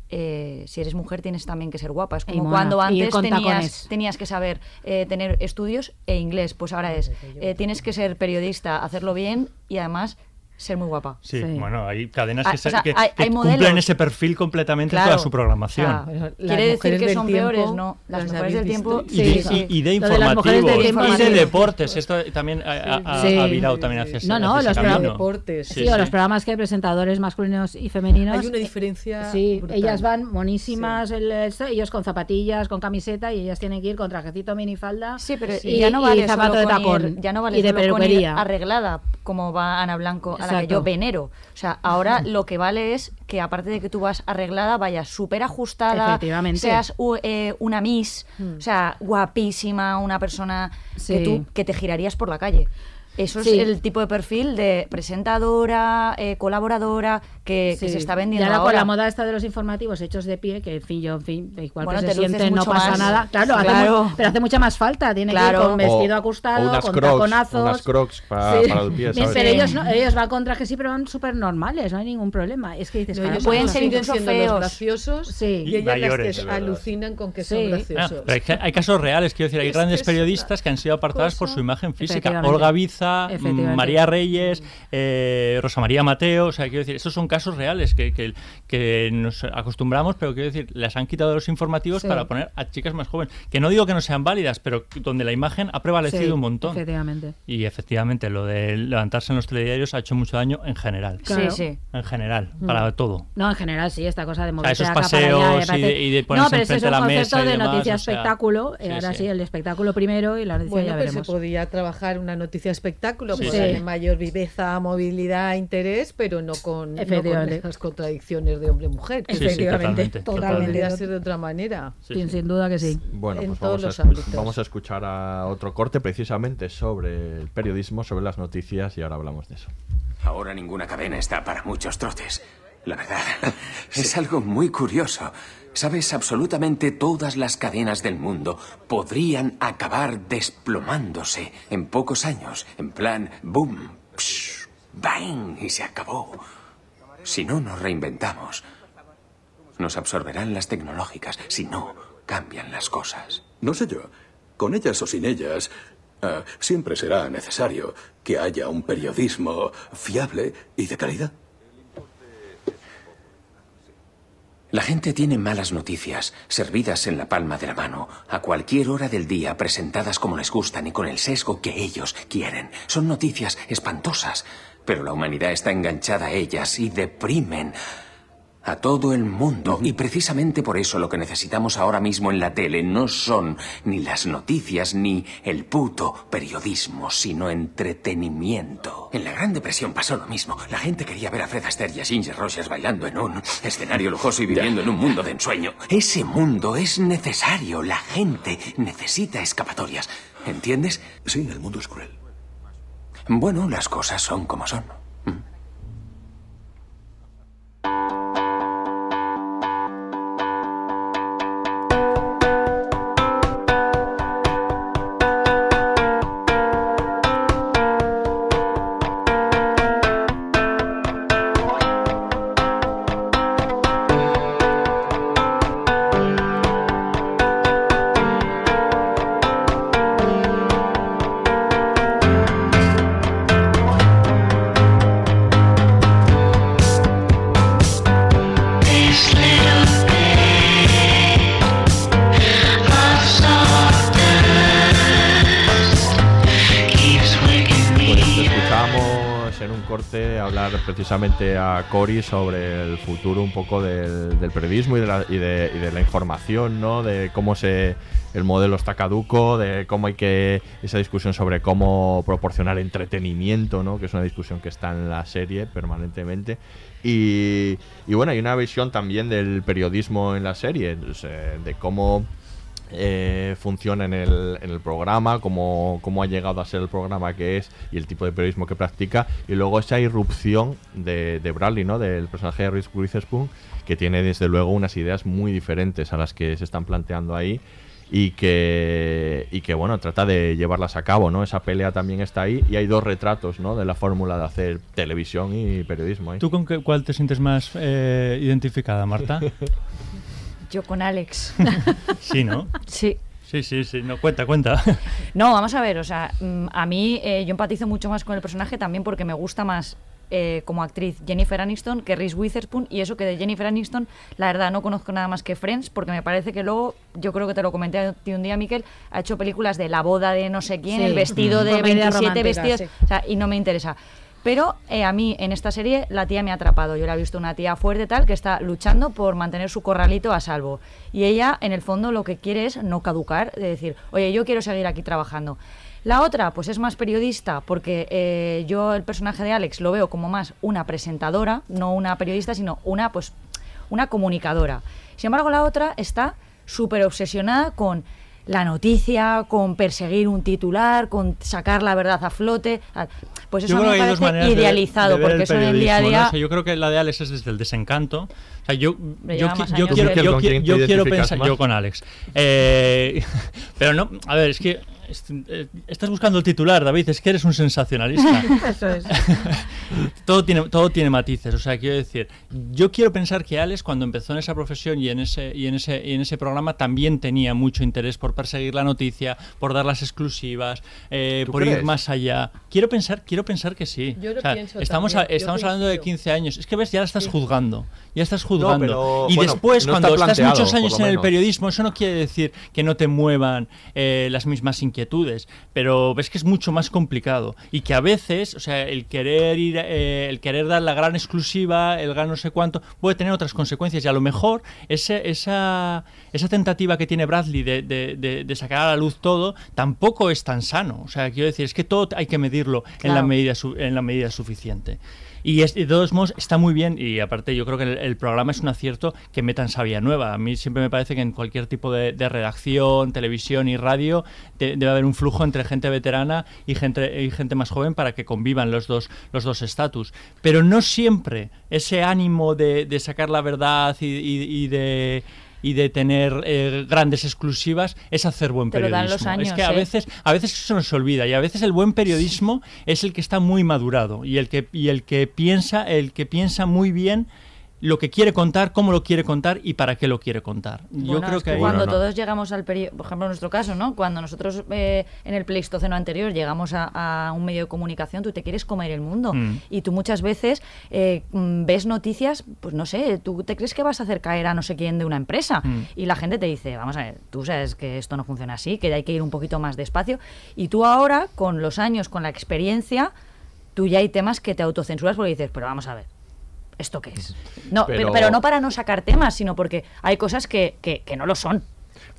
[SPEAKER 6] eh, si eres mujer tienes también que ser guapa. Es como
[SPEAKER 3] mona,
[SPEAKER 6] cuando antes tenías que saber eh, tener estudios e inglés, pues ahora es eh, tienes que ser periodista, hacerlo bien y además ser muy guapa.
[SPEAKER 4] Sí, bueno, hay cadenas
[SPEAKER 6] Ah,
[SPEAKER 4] que,
[SPEAKER 6] o
[SPEAKER 4] se-
[SPEAKER 6] sea,
[SPEAKER 4] que-
[SPEAKER 6] hay-
[SPEAKER 4] que
[SPEAKER 6] hay
[SPEAKER 4] cumplen
[SPEAKER 6] modelos.
[SPEAKER 4] ese perfil completamente
[SPEAKER 6] Claro,
[SPEAKER 4] toda su programación.
[SPEAKER 6] o sea, quiere decir que son peores, ¿no? Las
[SPEAKER 5] ¿las
[SPEAKER 6] mujeres del tiempo
[SPEAKER 4] y, de,
[SPEAKER 6] sí.
[SPEAKER 4] y- y de
[SPEAKER 3] Lo de las mujeres
[SPEAKER 4] informativos y de deportes. Esto también ha, ha- virado también hacia ese
[SPEAKER 3] No, no,
[SPEAKER 4] hacia
[SPEAKER 3] los
[SPEAKER 4] ese
[SPEAKER 3] pro-
[SPEAKER 4] camino.
[SPEAKER 5] deportes.
[SPEAKER 3] Sí, o los programas que hay presentadores masculinos y femeninos.
[SPEAKER 5] Hay una diferencia
[SPEAKER 3] Sí,
[SPEAKER 5] brutal.
[SPEAKER 3] ellas van monísimas, el- esto, ellos con zapatillas, con camiseta y ellas tienen que ir con trajecito minifalda.
[SPEAKER 6] Sí, pero
[SPEAKER 3] y,
[SPEAKER 6] ya no
[SPEAKER 3] y
[SPEAKER 6] vale
[SPEAKER 3] zapato de tacón.
[SPEAKER 6] ya no vale
[SPEAKER 3] y de peluquería.
[SPEAKER 6] arreglada como va Ana Blanco, a la que yo venero. O sea, ahora lo que vale es que aparte de que tú vas arreglada, vayas súper ajustada, seas u- eh, una miss,
[SPEAKER 3] Hmm.
[SPEAKER 6] o sea, guapísima, una persona
[SPEAKER 3] Sí.
[SPEAKER 6] que tú que te girarías por la calle. Eso
[SPEAKER 3] Sí.
[SPEAKER 6] es el tipo de perfil de presentadora, eh, colaboradora, que, se está
[SPEAKER 3] Y
[SPEAKER 6] vendiendo
[SPEAKER 3] ahora,
[SPEAKER 6] ahora.
[SPEAKER 3] con la moda esta de los informativos hechos de pie, que en fin, yo, en fin, igual
[SPEAKER 6] Bueno,
[SPEAKER 3] que
[SPEAKER 6] te
[SPEAKER 3] se sienten, no pasa
[SPEAKER 6] más.
[SPEAKER 3] nada. Claro, hace
[SPEAKER 6] Claro.
[SPEAKER 3] pero hace mucha más falta. Tiene que ir con vestido
[SPEAKER 2] O-
[SPEAKER 3] ajustado,
[SPEAKER 2] o unas
[SPEAKER 3] con
[SPEAKER 2] crocs,
[SPEAKER 3] taconazos.
[SPEAKER 2] unas crocs pa-
[SPEAKER 3] Sí.
[SPEAKER 2] para el pie.
[SPEAKER 3] Pero
[SPEAKER 6] Sí.
[SPEAKER 3] ellos, no, ellos van con trajes sí, pero van súper normales, no hay ningún problema. Es que dices,
[SPEAKER 5] No,
[SPEAKER 3] caramba,
[SPEAKER 5] ellos
[SPEAKER 6] Pueden ser incluso
[SPEAKER 5] siendo los
[SPEAKER 6] feos.
[SPEAKER 5] graciosos
[SPEAKER 3] Sí.
[SPEAKER 5] y
[SPEAKER 4] Y
[SPEAKER 5] ellas las
[SPEAKER 4] mayores,
[SPEAKER 5] que alucinan con que
[SPEAKER 3] Sí.
[SPEAKER 5] son
[SPEAKER 4] Ah,
[SPEAKER 5] graciosos.
[SPEAKER 4] pero hay, ca- hay casos reales, quiero decir, hay
[SPEAKER 5] Es
[SPEAKER 4] grandes periodistas que han sido apartadas por su imagen física. Olga Biza, Mm, María Reyes, eh, Rosa María Mateo, o sea, quiero decir, esos son casos reales que, que, que nos acostumbramos, pero quiero decir, las han quitado de los informativos
[SPEAKER 3] Sí.
[SPEAKER 4] para poner a chicas más jóvenes. Que no digo que no sean válidas, pero donde la imagen ha prevalecido
[SPEAKER 3] Sí,
[SPEAKER 4] un montón.
[SPEAKER 3] Efectivamente.
[SPEAKER 4] Y efectivamente, lo de levantarse en los telediarios ha hecho mucho daño en general.
[SPEAKER 3] Claro.
[SPEAKER 6] Sí, sí.
[SPEAKER 4] En general,
[SPEAKER 3] Mm.
[SPEAKER 4] para todo.
[SPEAKER 3] No, en general sí, esta cosa de moverse
[SPEAKER 4] esos
[SPEAKER 3] acá para
[SPEAKER 4] paseos
[SPEAKER 3] allá,
[SPEAKER 4] y
[SPEAKER 3] parece-
[SPEAKER 4] de- y de ponerse
[SPEAKER 3] No, pero ese es
[SPEAKER 4] enfrente
[SPEAKER 3] un
[SPEAKER 4] de la
[SPEAKER 3] concepto
[SPEAKER 4] mesa y
[SPEAKER 3] de
[SPEAKER 4] demás,
[SPEAKER 3] noticia
[SPEAKER 4] o sea,
[SPEAKER 3] espectáculo.
[SPEAKER 4] sí,
[SPEAKER 3] ahora
[SPEAKER 4] sí.
[SPEAKER 3] sí. el espectáculo primero y la noticia
[SPEAKER 5] Bueno,
[SPEAKER 3] ya
[SPEAKER 5] pues se
[SPEAKER 3] veremos.
[SPEAKER 5] podía trabajar una noticia espectáculo
[SPEAKER 4] Sí,
[SPEAKER 5] pues
[SPEAKER 4] sí.
[SPEAKER 5] de mayor viveza, movilidad, interés, pero no con, no con esas contradicciones de hombre-mujer.
[SPEAKER 3] Efectivamente,
[SPEAKER 4] totalmente,
[SPEAKER 3] totalmente.
[SPEAKER 5] Podría ser de otra manera.
[SPEAKER 4] Sí,
[SPEAKER 3] Sin,
[SPEAKER 4] sí.
[SPEAKER 3] sin duda que sí.
[SPEAKER 2] Bueno,
[SPEAKER 5] En
[SPEAKER 2] pues
[SPEAKER 5] todos
[SPEAKER 2] vamos a,
[SPEAKER 5] los
[SPEAKER 2] escu-
[SPEAKER 5] ámbitos.
[SPEAKER 2] vamos a escuchar a otro corte precisamente sobre el periodismo, sobre las noticias y ahora hablamos de eso.
[SPEAKER 11] Ahora ninguna cadena está para muchos trotes. La verdad, es algo muy curioso. Sabes, absolutamente todas las cadenas del mundo podrían acabar desplomándose en pocos años. En plan, boom, bang, y se acabó. Si no nos reinventamos, nos absorberán las tecnológicas. Si no, cambian las cosas.
[SPEAKER 13] No sé yo. Con ellas o sin ellas, ah, siempre será necesario que haya un periodismo fiable y de calidad.
[SPEAKER 11] La gente tiene malas noticias, servidas en la palma de la mano, a cualquier hora del día, presentadas como les gustan y con el sesgo que ellos quieren. Son noticias espantosas, pero la humanidad está enganchada a ellas y deprimen a todo el mundo. Y precisamente por eso lo que necesitamos ahora mismo en la tele no son ni las noticias ni el puto periodismo, sino entretenimiento. En la Gran Depresión pasó lo mismo. La gente quería ver a Fred Astaire y a Ginger Rogers bailando en un escenario lujoso y viviendo en un mundo de ensueño. Ese mundo es necesario. La gente necesita escapatorias. ¿Entiendes?
[SPEAKER 13] Sí, el mundo es cruel.
[SPEAKER 11] Bueno, las cosas son como son.
[SPEAKER 2] corte precisamente a Cory sobre el futuro un poco del, del periodismo y de, la, y, de, y de la información, ¿no? De cómo se el modelo está caduco, de cómo hay que esa discusión sobre cómo proporcionar entretenimiento, ¿no? Que es una discusión que está en la serie permanentemente. Y, y bueno, hay una visión también del periodismo en la serie, de cómo eh, funciona en el, en el programa, cómo, cómo ha llegado a ser el programa que es y el tipo de periodismo que practica. Y luego esa irrupción de, de Bradley, ¿no? del personaje de Reese Witherspoon, que tiene desde luego unas ideas muy diferentes a las que se están planteando ahí y que, y que bueno, trata de llevarlas a cabo, ¿no? Esa pelea también está ahí y hay dos retratos, ¿no? De la fórmula de hacer televisión y periodismo ahí.
[SPEAKER 4] ¿Tú con qué, cuál te sientes más eh, identificada, Marta?
[SPEAKER 6] Yo con Alex.
[SPEAKER 4] sí, ¿no?
[SPEAKER 6] Sí.
[SPEAKER 4] Sí, sí, sí. No, cuenta, cuenta.
[SPEAKER 6] No, vamos a ver, o sea, mm, a mí eh, yo empatizo mucho más con el personaje también porque me gusta más eh, como actriz Jennifer Aniston que Reese Witherspoon y eso que de Jennifer Aniston la verdad no conozco nada más que Friends porque me parece que luego yo creo que te lo comenté a ti un día Miquel ha hecho películas de la boda de no sé quién
[SPEAKER 3] Sí.
[SPEAKER 6] el vestido
[SPEAKER 3] Mm.
[SPEAKER 6] de
[SPEAKER 3] Comedia
[SPEAKER 6] 27
[SPEAKER 3] romántica,
[SPEAKER 6] vestidos
[SPEAKER 3] sí.
[SPEAKER 6] o sea, y no me interesa pero eh, a mí en esta serie la tía me ha atrapado. Yo la he visto una tía fuerte tal que está luchando por mantener su corralito a salvo. Y ella en el fondo lo que quiere es no caducar, de decir, oye, yo quiero seguir aquí trabajando. La otra, pues es más periodista, porque eh, yo el personaje de Alex lo veo como más una presentadora, no una periodista, sino una, pues, una comunicadora. Sin embargo, la otra está súper obsesionada con la noticia, con perseguir un titular, con sacar la verdad a flote. Pues eso me parece
[SPEAKER 4] de-
[SPEAKER 6] idealizado,
[SPEAKER 4] de ver
[SPEAKER 6] porque
[SPEAKER 4] el
[SPEAKER 6] eso en el día a día...
[SPEAKER 4] O sea, yo creo que la de Alex es desde el desencanto. O sea, yo, yo, yo quiero, yo
[SPEAKER 2] ¿Con
[SPEAKER 4] qui-
[SPEAKER 2] quién te
[SPEAKER 4] yo quiero pensar,
[SPEAKER 2] más?
[SPEAKER 4] yo con Alex. Eh, pero no, a ver, es que estás buscando el titular, David, es que eres un sensacionalista.
[SPEAKER 3] Eso es.
[SPEAKER 4] todo tiene todo tiene matices o sea quiero decir yo quiero pensar que Alex cuando empezó en esa profesión y en ese y en ese y en ese programa también tenía mucho interés por perseguir la noticia por dar las exclusivas eh,
[SPEAKER 2] ¿Tú
[SPEAKER 4] por ir más allá quiero pensar quiero pensar que sí
[SPEAKER 5] Yo lo
[SPEAKER 4] O sea,
[SPEAKER 5] pienso
[SPEAKER 4] estamos a-
[SPEAKER 5] yo
[SPEAKER 4] estamos hablando de
[SPEAKER 5] coincido.
[SPEAKER 4] 15 años es que ves ya la estás juzgando ya estás juzgando.
[SPEAKER 2] Pero,
[SPEAKER 4] y
[SPEAKER 2] bueno,
[SPEAKER 4] después
[SPEAKER 2] no
[SPEAKER 4] cuando
[SPEAKER 2] está
[SPEAKER 4] estás muchos años en el periodismo eso no quiere decir que no te muevan eh, las mismas inquietudes pero ves que es mucho más complicado. Y que a veces o sea el querer ir eh, el querer dar la gran exclusiva el gran no sé cuánto puede tener otras consecuencias. Y a lo mejor ese, esa esa tentativa que tiene Bradley de, de- de- de sacar a la luz todo tampoco es tan sano. O sea quiero decir es que todo hay que medirlo en la medida su- en la medida suficiente y es- de todos modos está muy bien y aparte yo creo que el, programa es un acierto que metan sabia nueva. A mí siempre me parece que en cualquier tipo de, redacción, televisión y radio de- debe haber un flujo entre gente veterana y gente, y gente más joven para que convivan los dos los dos estatus. Pero no siempre ese ánimo de, sacar la verdad y de y de tener eh, grandes exclusivas es hacer buen
[SPEAKER 6] Te lo
[SPEAKER 4] periodismo.
[SPEAKER 6] dan los años,
[SPEAKER 4] es que a
[SPEAKER 6] ¿eh?
[SPEAKER 4] veces a veces eso nos olvida y a veces el buen periodismo es el que está muy madurado y el que y el que piensa el que piensa muy bien lo que quiere contar, cómo lo quiere contar y para qué lo quiere contar. Yo creo
[SPEAKER 6] es
[SPEAKER 4] que ahí-
[SPEAKER 6] cuando
[SPEAKER 2] Bueno, no.
[SPEAKER 6] todos llegamos al periodo, por ejemplo en nuestro caso, ¿no? Cuando nosotros eh, en el Pleistoceno anterior llegamos a, a un medio de comunicación, tú te quieres comer el mundo
[SPEAKER 4] Mm.
[SPEAKER 6] y tú muchas veces eh, mm, ves noticias, pues no sé, tú te crees que vas a hacer caer a no sé quién de una empresa
[SPEAKER 4] Mm.
[SPEAKER 6] y la gente te dice, vamos a ver, tú sabes que esto no funciona así, que hay que ir un poquito más despacio y tú ahora con los años, con la experiencia, tú ya hay temas que te autocensuras porque dices, pero vamos a ver. ¿Esto qué es? No, pero,
[SPEAKER 2] Pero-
[SPEAKER 6] pero no para no sacar temas, sino porque hay cosas que, que, que no lo son.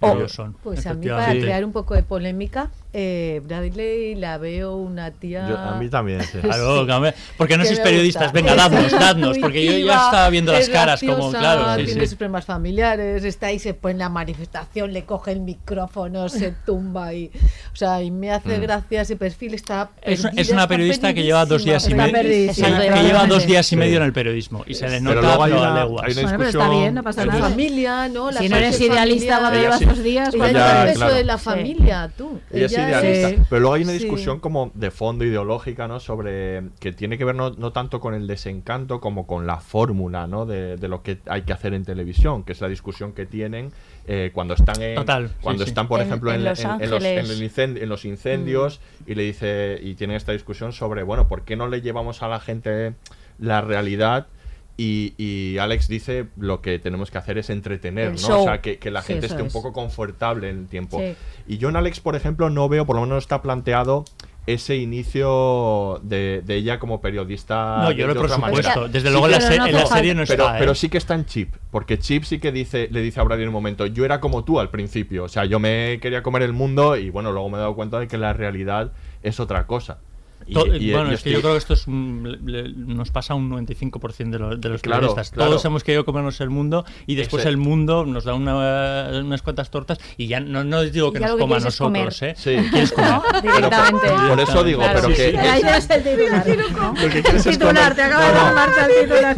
[SPEAKER 4] Pero
[SPEAKER 6] O-
[SPEAKER 4] lo son,
[SPEAKER 5] Pues a mí, para
[SPEAKER 4] efectivamente.
[SPEAKER 5] crear un poco de polémica, eh, Bradley la veo una tía.
[SPEAKER 2] Yo- a mí también, sí.
[SPEAKER 4] Claro,
[SPEAKER 5] Sí.
[SPEAKER 4] que- porque no sois periodistas. Venga, dadnos, dadnos, porque yo ya estaba viendo las caras como, claro, sí,
[SPEAKER 5] tiene
[SPEAKER 4] sí.
[SPEAKER 5] sus problemas familiares, está ahí, se pone en la manifestación, le coge el micrófono, se tumba y, o sea, y me hace
[SPEAKER 4] Mm.
[SPEAKER 5] gracia ese perfil, está
[SPEAKER 4] Es,
[SPEAKER 5] perdida,
[SPEAKER 4] es una periodista que lleva dos días y medio. Que, lleva dos
[SPEAKER 5] Sí.
[SPEAKER 4] días y medio en el periodismo y se le
[SPEAKER 2] Pero
[SPEAKER 4] nota
[SPEAKER 2] luego hay
[SPEAKER 4] pero a
[SPEAKER 2] una-
[SPEAKER 4] leguas.
[SPEAKER 2] hay una
[SPEAKER 3] Bueno, pero está bien, no pasa
[SPEAKER 5] La
[SPEAKER 3] nada.
[SPEAKER 5] familia, ¿no? La
[SPEAKER 3] Si no eres idealista
[SPEAKER 5] familiar.
[SPEAKER 3] cuando Llevas
[SPEAKER 2] sí.
[SPEAKER 3] dos días,
[SPEAKER 5] Ella lleva el peso
[SPEAKER 2] claro.
[SPEAKER 5] de la
[SPEAKER 6] Sí.
[SPEAKER 5] familia, tú.
[SPEAKER 2] Ella es idealista.
[SPEAKER 5] es-
[SPEAKER 2] Pero luego hay una
[SPEAKER 5] sí.
[SPEAKER 2] discusión como de fondo ideológica, ¿no? Sobre que tiene que ver no, no tanto con el desencanto como con la fórmula, ¿no? De, de lo que hay que hacer en televisión, que es la discusión que tienen eh, cuando están en,
[SPEAKER 4] Total, sí,
[SPEAKER 2] cuando
[SPEAKER 4] sí.
[SPEAKER 2] están, por
[SPEAKER 6] En-
[SPEAKER 2] ejemplo,
[SPEAKER 6] en
[SPEAKER 2] en,
[SPEAKER 6] Los
[SPEAKER 2] en- en los,
[SPEAKER 6] Ángeles.
[SPEAKER 2] en el incen- en los incendios y le dice y tienen esta discusión sobre, bueno, ¿por qué no le llevamos a la gente la realidad? Y, y Alex dice lo que tenemos que hacer es entretener, ¿no? O sea, que, que la
[SPEAKER 6] Sí,
[SPEAKER 2] gente esté un poco confortable en el tiempo.
[SPEAKER 6] Sí.
[SPEAKER 2] Y yo en Alex, por ejemplo, no veo, por lo menos no está planteado ese inicio de, de ella como periodista.
[SPEAKER 4] No, yo
[SPEAKER 2] de
[SPEAKER 4] por
[SPEAKER 2] otra manera.
[SPEAKER 4] supuesto. Desde luego en la, se- en la serie no
[SPEAKER 2] pero,
[SPEAKER 4] está. ¿eh?
[SPEAKER 2] pero sí que está en Chip, porque Chip sí que dice, le dice a Brady en un momento, yo era como tú al principio, o sea, yo me quería comer el mundo y bueno, luego me he dado cuenta de que la realidad es otra cosa. Y- y-
[SPEAKER 4] bueno,
[SPEAKER 2] y
[SPEAKER 4] es que
[SPEAKER 2] estoy-
[SPEAKER 4] yo creo que esto es un- le- le- nos pasa un 95% de, los- de los
[SPEAKER 2] Claro,
[SPEAKER 4] periodistas.
[SPEAKER 2] claro.
[SPEAKER 4] Todos hemos querido comernos el mundo y después
[SPEAKER 2] Ese-
[SPEAKER 4] el mundo nos da una- unas cuantas tortas y ya no, no digo que
[SPEAKER 6] Ya
[SPEAKER 4] nos
[SPEAKER 6] lo
[SPEAKER 4] coma a nosotros,
[SPEAKER 6] comer.
[SPEAKER 4] ¿eh?
[SPEAKER 2] Sí.
[SPEAKER 4] Quieres comer.
[SPEAKER 6] ¿No? Directamente.
[SPEAKER 2] por- por eso digo,
[SPEAKER 6] Claro.
[SPEAKER 2] pero
[SPEAKER 6] Sí,
[SPEAKER 2] que
[SPEAKER 6] sí.
[SPEAKER 2] es-
[SPEAKER 3] el titular.
[SPEAKER 2] Lo que quieres es comer-
[SPEAKER 3] te acaba
[SPEAKER 2] No,
[SPEAKER 3] de
[SPEAKER 2] no.
[SPEAKER 3] dar marcha el titular.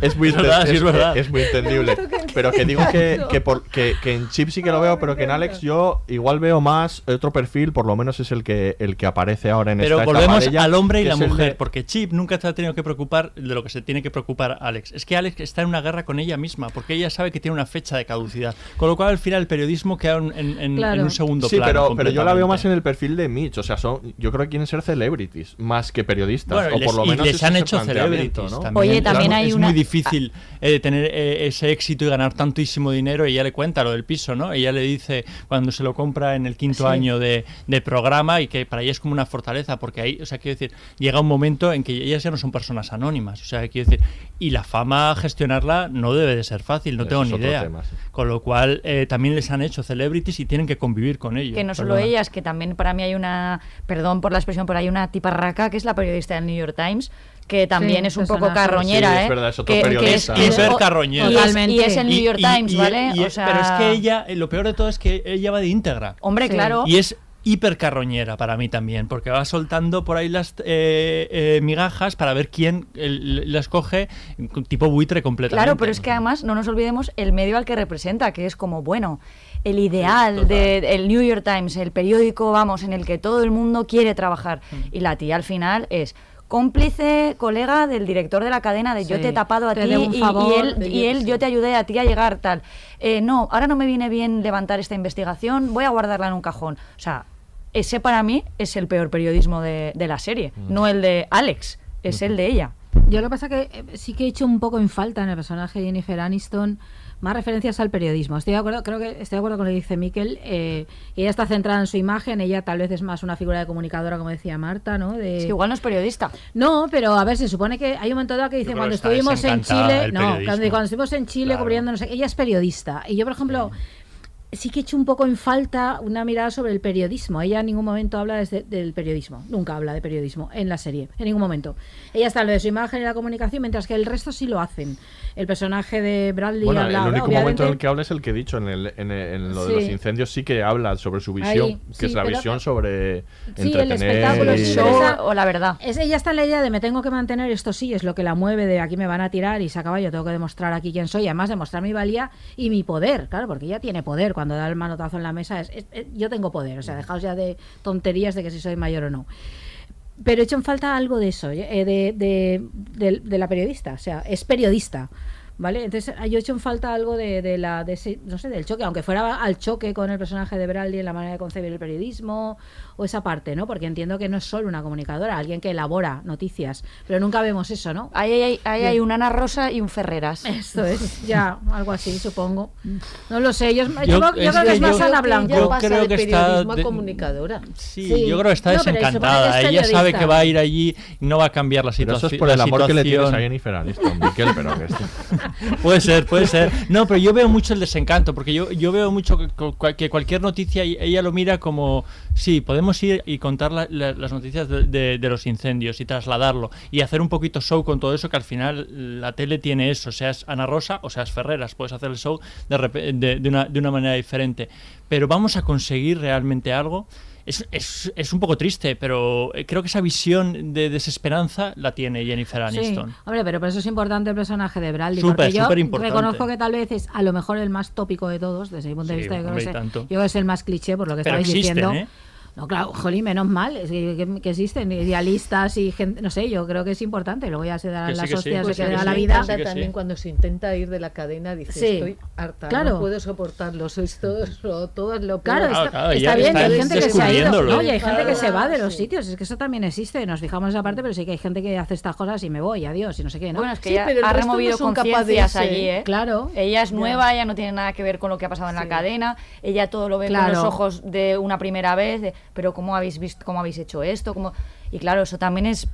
[SPEAKER 2] Es muy,
[SPEAKER 4] Es verdad, sí, es verdad.
[SPEAKER 2] es muy entendible. Pero que digo que, que, por- que- que en Chip sí que lo veo, pero que en Alex yo igual veo más otro perfil, por lo menos es el que el que aparece ahora en esta etapa ella,
[SPEAKER 4] al hombre y la mujer,
[SPEAKER 2] de-
[SPEAKER 4] porque Chip nunca se ha tenido que preocupar de lo que se tiene que preocupar Alex. Es que Alex está en una guerra con ella misma, porque ella sabe que tiene una fecha de caducidad. Con lo cual, al final, el periodismo queda en, en- en- en un segundo
[SPEAKER 2] Sí,
[SPEAKER 4] plano.
[SPEAKER 2] pero, pero yo la veo más en el perfil de Mitch. O sea, son, yo creo que quieren ser celebrities más que periodistas.
[SPEAKER 4] Bueno,
[SPEAKER 2] o por lo
[SPEAKER 4] les, y
[SPEAKER 2] menos
[SPEAKER 4] les han hecho celebrities
[SPEAKER 2] ¿no?
[SPEAKER 4] también.
[SPEAKER 6] Oye, también hay
[SPEAKER 4] es
[SPEAKER 6] una-
[SPEAKER 4] muy difícil eh, tener eh, ese éxito y ganar tantísimo dinero. Y ella le cuenta lo del piso, ¿no? Ella le dice cuando se lo compra en el quinto
[SPEAKER 6] Sí.
[SPEAKER 4] año de, de programa y que para ella es como una fortaleza, porque ahí, sea, quiero decir, llega un momento en que ellas ya no son personas anónimas. O sea, quiero decir, y la fama gestionarla no debe de ser fácil, no
[SPEAKER 2] Eso
[SPEAKER 4] tengo
[SPEAKER 2] es
[SPEAKER 4] ni idea.
[SPEAKER 2] tema, sí.
[SPEAKER 4] Con lo cual, eh, también les han hecho celebrities y tienen que convivir con ellos.
[SPEAKER 6] Que no solo
[SPEAKER 4] Perdona.
[SPEAKER 6] ellas, que también para mí hay una, perdón por la expresión, pero hay una tiparraca que es la periodista del New York Times, que también
[SPEAKER 3] Sí,
[SPEAKER 6] es un poco
[SPEAKER 3] personaje.
[SPEAKER 6] carroñera,
[SPEAKER 2] Sí,
[SPEAKER 6] ¿eh?
[SPEAKER 2] es verdad, es otro
[SPEAKER 6] que, que
[SPEAKER 2] periodista.
[SPEAKER 6] que
[SPEAKER 4] Hiper carroñera.
[SPEAKER 6] Y es,
[SPEAKER 3] Totalmente.
[SPEAKER 6] y es el New York
[SPEAKER 4] y-
[SPEAKER 6] Times,
[SPEAKER 4] y-
[SPEAKER 6] ¿vale?
[SPEAKER 4] y-
[SPEAKER 6] o sea,
[SPEAKER 4] pero es que ella, eh, lo peor de todo es que ella va de íntegra.
[SPEAKER 6] Hombre,
[SPEAKER 3] Sí.
[SPEAKER 6] claro.
[SPEAKER 4] Y es hiper carroñera para mí también, porque va soltando por ahí las eh, eh, migajas para ver quién las coge, tipo buitre completamente.
[SPEAKER 6] Claro, pero es que además no nos olvidemos el medio al que representa, que es como, bueno, el ideal del New York Times, el periódico, vamos, en el que todo el mundo quiere trabajar.
[SPEAKER 4] Mm.
[SPEAKER 6] Y la tía al final es cómplice, colega del director de la cadena de yo te he tapado a
[SPEAKER 3] te
[SPEAKER 6] ti y, él, y
[SPEAKER 3] yo-
[SPEAKER 6] él
[SPEAKER 3] sí.
[SPEAKER 6] yo te ayudé a ti a llegar tal. Eh, no, ahora no me viene bien levantar esta investigación, voy a guardarla en un cajón. O sea, ese para mí es el peor periodismo de, de la serie,
[SPEAKER 4] Mm.
[SPEAKER 6] no el de Alex, es el de ella.
[SPEAKER 3] Yo lo que pasa que eh, sí que he hecho un poco en falta en el personaje de Jennifer Aniston más referencias al periodismo. Estoy de acuerdo, creo que estoy de acuerdo con lo que dice Miquel. eh, ella está centrada en su imagen, ella tal vez es más una figura de comunicadora, como decía Marta, ¿no? De...
[SPEAKER 6] Es que igual no es periodista.
[SPEAKER 3] No, pero a ver, se supone que hay un momento dado que dice cuando estuvimos en Chile, no, cuando, cuando estuvimos en Chile
[SPEAKER 4] Claro.
[SPEAKER 3] cubriendo, no sé, ella es periodista. Y yo, por ejemplo, sí que he hecho un poco en falta una mirada sobre el periodismo. Ella en ningún momento habla desde, del periodismo, nunca habla de periodismo en la serie, en ningún momento. Ella está en lo de su imagen y la comunicación, mientras que el resto sí lo hacen. El personaje de Bradley
[SPEAKER 2] Bueno,
[SPEAKER 3] habla,
[SPEAKER 2] el único
[SPEAKER 3] obviamente-
[SPEAKER 2] momento en el que habla es el que he dicho, en, el, en, el- en lo de
[SPEAKER 3] Sí.
[SPEAKER 2] los incendios sí que habla sobre su visión,
[SPEAKER 3] Ahí,
[SPEAKER 2] que
[SPEAKER 3] sí,
[SPEAKER 2] es la visión sobre
[SPEAKER 3] Sí, el
[SPEAKER 2] entretener
[SPEAKER 3] espectáculo,
[SPEAKER 2] y-
[SPEAKER 3] sí,
[SPEAKER 6] show o la verdad.
[SPEAKER 3] Es, ella está en la idea de me tengo que mantener, esto sí, es lo que la mueve, de aquí me van a tirar y se acaba, yo tengo que demostrar aquí quién soy, además demostrar mi valía y mi poder, claro, porque ella tiene poder, cuando da el manotazo en la mesa, es, es- es- yo tengo poder, o sea, dejaos ya de tonterías de que si soy mayor o no. Pero he hecho en falta algo de eso, eh, de, de, de- de la periodista, o sea, es periodista. ¿Vale? Entonces yo he hecho en falta algo de, de la de ese, no sé, del choque, aunque fuera al choque con el personaje de Bradley en la manera de concebir el periodismo o esa parte, ¿no? Porque entiendo que no es solo una comunicadora, alguien que elabora noticias, pero nunca vemos eso, ¿no?
[SPEAKER 6] Ahí hay, ahí hay un Ana Rosa y un Ferreras.
[SPEAKER 3] Esto es, ya, algo así, supongo. No lo sé, yo, yo
[SPEAKER 4] Yo-
[SPEAKER 3] creo, yo
[SPEAKER 4] es
[SPEAKER 3] creo que
[SPEAKER 4] que
[SPEAKER 3] es más Ana Blanco.
[SPEAKER 4] Yo creo que está de-
[SPEAKER 5] comunicadora.
[SPEAKER 4] Sí,
[SPEAKER 3] Sí.
[SPEAKER 4] yo creo que está
[SPEAKER 3] No, que
[SPEAKER 4] desencantada.
[SPEAKER 3] es
[SPEAKER 4] Ella sabe que va a ir allí y no va a cambiar la
[SPEAKER 2] Pero
[SPEAKER 4] situación.
[SPEAKER 2] eso es por el amor que le tienes a Jennifer Aniston, Miquel, pero que esto-
[SPEAKER 4] Puede ser, puede ser. No, pero yo veo mucho el desencanto, porque yo, yo veo mucho que, que cualquier noticia ella lo mira como, sí, podemos ir y contar la- la- las noticias de, de- los incendios y trasladarlo y hacer un poquito show con todo eso, que al final la tele tiene eso, seas Ana Rosa o seas Ferreras, puedes hacer el show de, de una, de una manera diferente. Pero vamos a conseguir realmente algo. Es, es, es un poco triste, pero eh, creo que esa visión de desesperanza la tiene Jennifer
[SPEAKER 3] Sí,
[SPEAKER 4] Aniston.
[SPEAKER 3] hombre, pero por eso es importante el personaje de Bradley.
[SPEAKER 4] Súper,
[SPEAKER 3] porque yo
[SPEAKER 4] súper importante.
[SPEAKER 3] reconozco que tal vez es a lo mejor el más tópico de todos, desde mi punto de
[SPEAKER 4] Sí,
[SPEAKER 3] vista. yo creo que es- yo creo que es el más cliché por lo que
[SPEAKER 4] Pero
[SPEAKER 3] estabais
[SPEAKER 4] existen,
[SPEAKER 3] diciendo.
[SPEAKER 4] ¿eh?
[SPEAKER 3] No, claro, jolín, menos mal, es que, que- que existen idealistas y gente, no sé, yo creo que es importante. Luego ya se darán
[SPEAKER 4] Que sí,
[SPEAKER 3] las
[SPEAKER 4] que sí.
[SPEAKER 3] hostias
[SPEAKER 5] Pues
[SPEAKER 3] de
[SPEAKER 5] a
[SPEAKER 3] que
[SPEAKER 5] mí
[SPEAKER 3] da
[SPEAKER 5] me
[SPEAKER 3] la vida.
[SPEAKER 4] Sí sí.
[SPEAKER 5] también cuando se intenta ir de la cadena, dice,
[SPEAKER 3] Sí.
[SPEAKER 5] estoy harta,
[SPEAKER 3] Claro.
[SPEAKER 5] no puedo soportarlo, sois todos lo
[SPEAKER 3] Claro,
[SPEAKER 5] peor".
[SPEAKER 3] está,
[SPEAKER 4] claro,
[SPEAKER 3] está bien, hay gente que se ha ido. No, y hay gente que se va de
[SPEAKER 5] Claro,
[SPEAKER 3] los
[SPEAKER 5] sí.
[SPEAKER 3] sitios. Es que eso también existe. Nos fijamos en esa parte, pero sí que hay gente que hace estas cosas y me voy, adiós, y no sé qué, ¿no?
[SPEAKER 6] Bueno, es que
[SPEAKER 5] Sí,
[SPEAKER 6] ella ha
[SPEAKER 5] no
[SPEAKER 6] removido
[SPEAKER 5] capaces
[SPEAKER 6] conciencias allí, ¿eh?
[SPEAKER 3] Claro.
[SPEAKER 6] Ella es nueva, ella no tiene nada que ver con lo que ha pasado en la
[SPEAKER 5] Sí.
[SPEAKER 6] cadena, ella todo lo ve
[SPEAKER 3] Claro.
[SPEAKER 6] con los ojos de una primera vez. de, pero ¿cómo habéis visto, cómo habéis hecho esto? ¿Cómo? Y claro, eso también es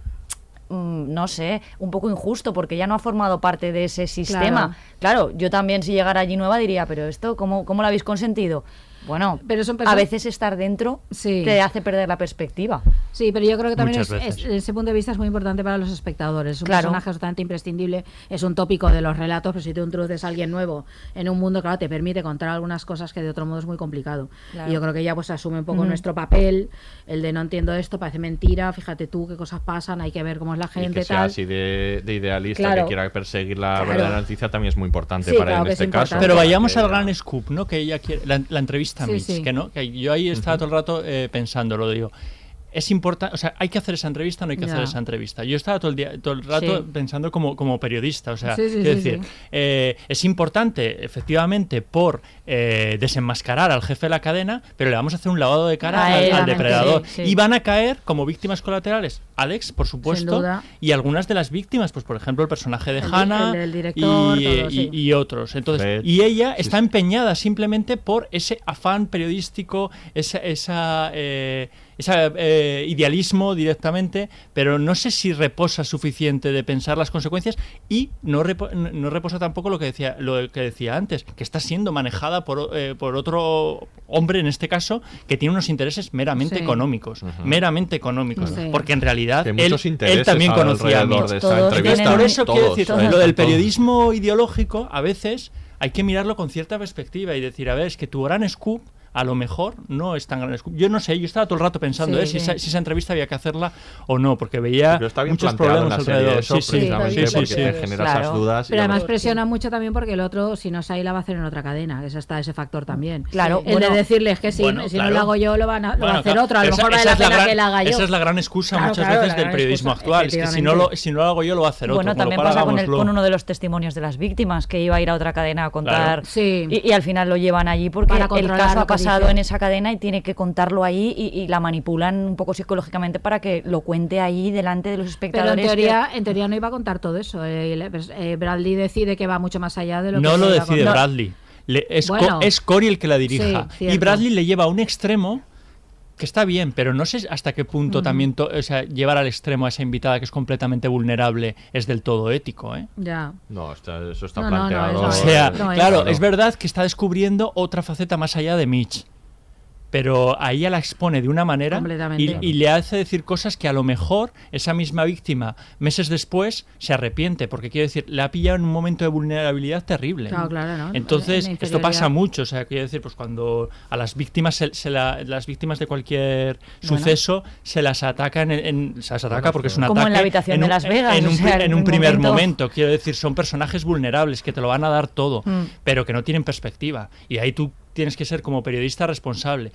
[SPEAKER 6] mm, no sé, un poco injusto porque ya no ha formado parte de ese sistema. Claro, yo también si llegara allí nueva diría, pero esto, ¿cómo, cómo lo habéis consentido? Bueno,
[SPEAKER 3] Pero son
[SPEAKER 6] a
[SPEAKER 3] personas-
[SPEAKER 6] veces estar dentro
[SPEAKER 3] Sí.
[SPEAKER 6] te hace perder la perspectiva.
[SPEAKER 3] Sí, pero yo creo que también es, es- ese punto de vista es muy importante para los espectadores. Es un
[SPEAKER 6] Claro.
[SPEAKER 3] personaje absolutamente imprescindible, es un tópico de los relatos, pero si tú introduces a alguien nuevo en un mundo, claro, te permite contar algunas cosas que de otro modo es muy complicado.
[SPEAKER 6] Claro.
[SPEAKER 3] Y yo creo que ella pues asume un poco nuestro papel, el de no entiendo esto, parece mentira, fíjate tú qué cosas pasan, hay que ver cómo es la
[SPEAKER 2] Y
[SPEAKER 3] gente,
[SPEAKER 2] que sea
[SPEAKER 3] tal.
[SPEAKER 2] así de, de idealista,
[SPEAKER 3] Claro.
[SPEAKER 2] que quiera perseguir la
[SPEAKER 3] Claro.
[SPEAKER 2] verdadera noticia, también es muy importante
[SPEAKER 3] Sí,
[SPEAKER 2] para él en
[SPEAKER 3] que es
[SPEAKER 2] este caso.
[SPEAKER 4] Pero vayamos
[SPEAKER 2] Que-
[SPEAKER 4] al gran scoop, ¿no? Que ella quiere, la, la entrevista a
[SPEAKER 3] Sí,
[SPEAKER 4] Mitch,
[SPEAKER 3] sí.
[SPEAKER 4] que no, que yo ahí estaba todo el rato eh, pensándolo, digo. Es importante, o sea, hay que hacer esa entrevista o no hay que hacer esa entrevista. Yo estaba todo el día, todo el rato
[SPEAKER 3] Sí.
[SPEAKER 4] pensando como, como periodista, o sea,
[SPEAKER 3] Sí, sí,
[SPEAKER 4] quiero
[SPEAKER 3] sí,
[SPEAKER 4] decir,
[SPEAKER 3] sí.
[SPEAKER 4] eh, es importante, efectivamente, por eh, desenmascarar al jefe de la cadena, pero le vamos a hacer un lavado de cara al, depredador.
[SPEAKER 3] gente, sí, sí.
[SPEAKER 4] Y van a caer como víctimas colaterales Alex, por supuesto, y algunas de las víctimas, pues por ejemplo el personaje de
[SPEAKER 3] El
[SPEAKER 4] Hannah
[SPEAKER 3] el del director,
[SPEAKER 4] y,
[SPEAKER 3] todo,
[SPEAKER 4] y-
[SPEAKER 3] sí.
[SPEAKER 4] y otros. Entonces, y ella está empeñada simplemente por ese afán periodístico, esa, esa, eh, esa, eh, idealismo directamente, pero no sé si reposa suficiente de pensar las consecuencias y no, repo- no- reposa tampoco lo que decía lo que decía antes, que está siendo manejada por, eh, por otro hombre en este caso que tiene unos intereses meramente
[SPEAKER 2] Sí.
[SPEAKER 4] económicos, meramente económicos,
[SPEAKER 2] Sí.
[SPEAKER 4] porque en realidad él, también conocía a Mitch.
[SPEAKER 2] de entrevista.
[SPEAKER 4] Por eso quiero decir,
[SPEAKER 2] todos,
[SPEAKER 4] lo del
[SPEAKER 2] todos.
[SPEAKER 4] periodismo ideológico a veces hay que mirarlo con cierta perspectiva y decir, a ver, es que tu gran scoop a lo mejor no es tan gran. Yo no sé, yo estaba todo el rato pensando
[SPEAKER 2] Sí,
[SPEAKER 4] ¿eh? si, esa, si esa entrevista había que hacerla o no, porque veía
[SPEAKER 2] Pero está bien
[SPEAKER 4] muchos problemas
[SPEAKER 2] la serie
[SPEAKER 4] alrededor.
[SPEAKER 2] eso,
[SPEAKER 4] Sí, sí, sí, sí, sí.
[SPEAKER 2] esas dudas.
[SPEAKER 3] Pero además presiona mucho también porque el otro, si no es ahí, la va a hacer en otra cadena, que ese está ese factor también.
[SPEAKER 6] Claro,
[SPEAKER 3] El
[SPEAKER 6] bueno,
[SPEAKER 3] de decirles que si,
[SPEAKER 4] bueno,
[SPEAKER 3] si
[SPEAKER 4] claro.
[SPEAKER 3] no lo hago yo, lo, van a, lo va a hacer
[SPEAKER 4] claro,
[SPEAKER 3] otro. A lo
[SPEAKER 4] esa-
[SPEAKER 3] mejor vale
[SPEAKER 4] esa
[SPEAKER 3] la
[SPEAKER 4] es la
[SPEAKER 3] pena
[SPEAKER 4] gran-
[SPEAKER 3] que la haga yo.
[SPEAKER 4] Esa es la gran excusa
[SPEAKER 3] Claro,
[SPEAKER 4] muchas
[SPEAKER 3] claro,
[SPEAKER 4] veces del periodismo actual. Es que si no, lo, si no lo hago yo, lo va a hacer otro.
[SPEAKER 6] Bueno, también pasa con, uno de los testimonios de las víctimas que iba a ir a otra cadena a contar y, al final lo llevan allí porque el caso ha
[SPEAKER 3] que
[SPEAKER 6] pasado en esa cadena y tiene que contarlo ahí y, y la manipulan un poco psicológicamente para que lo cuente ahí delante de los
[SPEAKER 3] Pero
[SPEAKER 6] espectadores.
[SPEAKER 3] en
[SPEAKER 6] que-
[SPEAKER 3] teoría, en teoría no iba a contar todo eso. Eh, eh, Bradley decide que va mucho más allá de lo que
[SPEAKER 4] No lo decide. Bradley. Le- es, Co-
[SPEAKER 3] Bueno.
[SPEAKER 4] es Cory el que la dirija.
[SPEAKER 3] Sí,
[SPEAKER 4] y. Bradley le lleva a un extremo que está bien, pero no sé hasta qué punto también to- o sea, llevar al extremo a esa invitada que es completamente vulnerable es del todo ético. ¿eh?
[SPEAKER 3] Ya.
[SPEAKER 2] No, está- eso está
[SPEAKER 3] No, no, no,
[SPEAKER 2] planteado.
[SPEAKER 4] O sea, claro, es verdad que está descubriendo otra faceta más allá de Mitch. Pero ahí ella la expone de una manera y, le hace decir cosas que a lo mejor esa misma víctima meses después se arrepiente, porque quiero decir, le ha pillado en un momento de vulnerabilidad terrible.
[SPEAKER 3] Claro, claro, ¿no?
[SPEAKER 4] Entonces,
[SPEAKER 3] En
[SPEAKER 4] esto pasa mucho, o sea, quiero decir, pues cuando a las víctimas se, se la- las víctimas de cualquier
[SPEAKER 6] Bueno.
[SPEAKER 4] suceso se las ataca en, en- se las ataca porque es un
[SPEAKER 6] Como en
[SPEAKER 4] ataque
[SPEAKER 6] la habitación de
[SPEAKER 4] un-
[SPEAKER 6] Las Vegas,
[SPEAKER 4] en
[SPEAKER 6] o
[SPEAKER 4] un,
[SPEAKER 6] sea,
[SPEAKER 4] pri-
[SPEAKER 6] en
[SPEAKER 4] en un
[SPEAKER 6] un
[SPEAKER 4] primer
[SPEAKER 6] momento-
[SPEAKER 4] momento. quiero decir, son personajes vulnerables que te lo van a dar todo,
[SPEAKER 6] Mm.
[SPEAKER 4] pero que no tienen perspectiva y ahí tú tienes que ser como periodista responsable.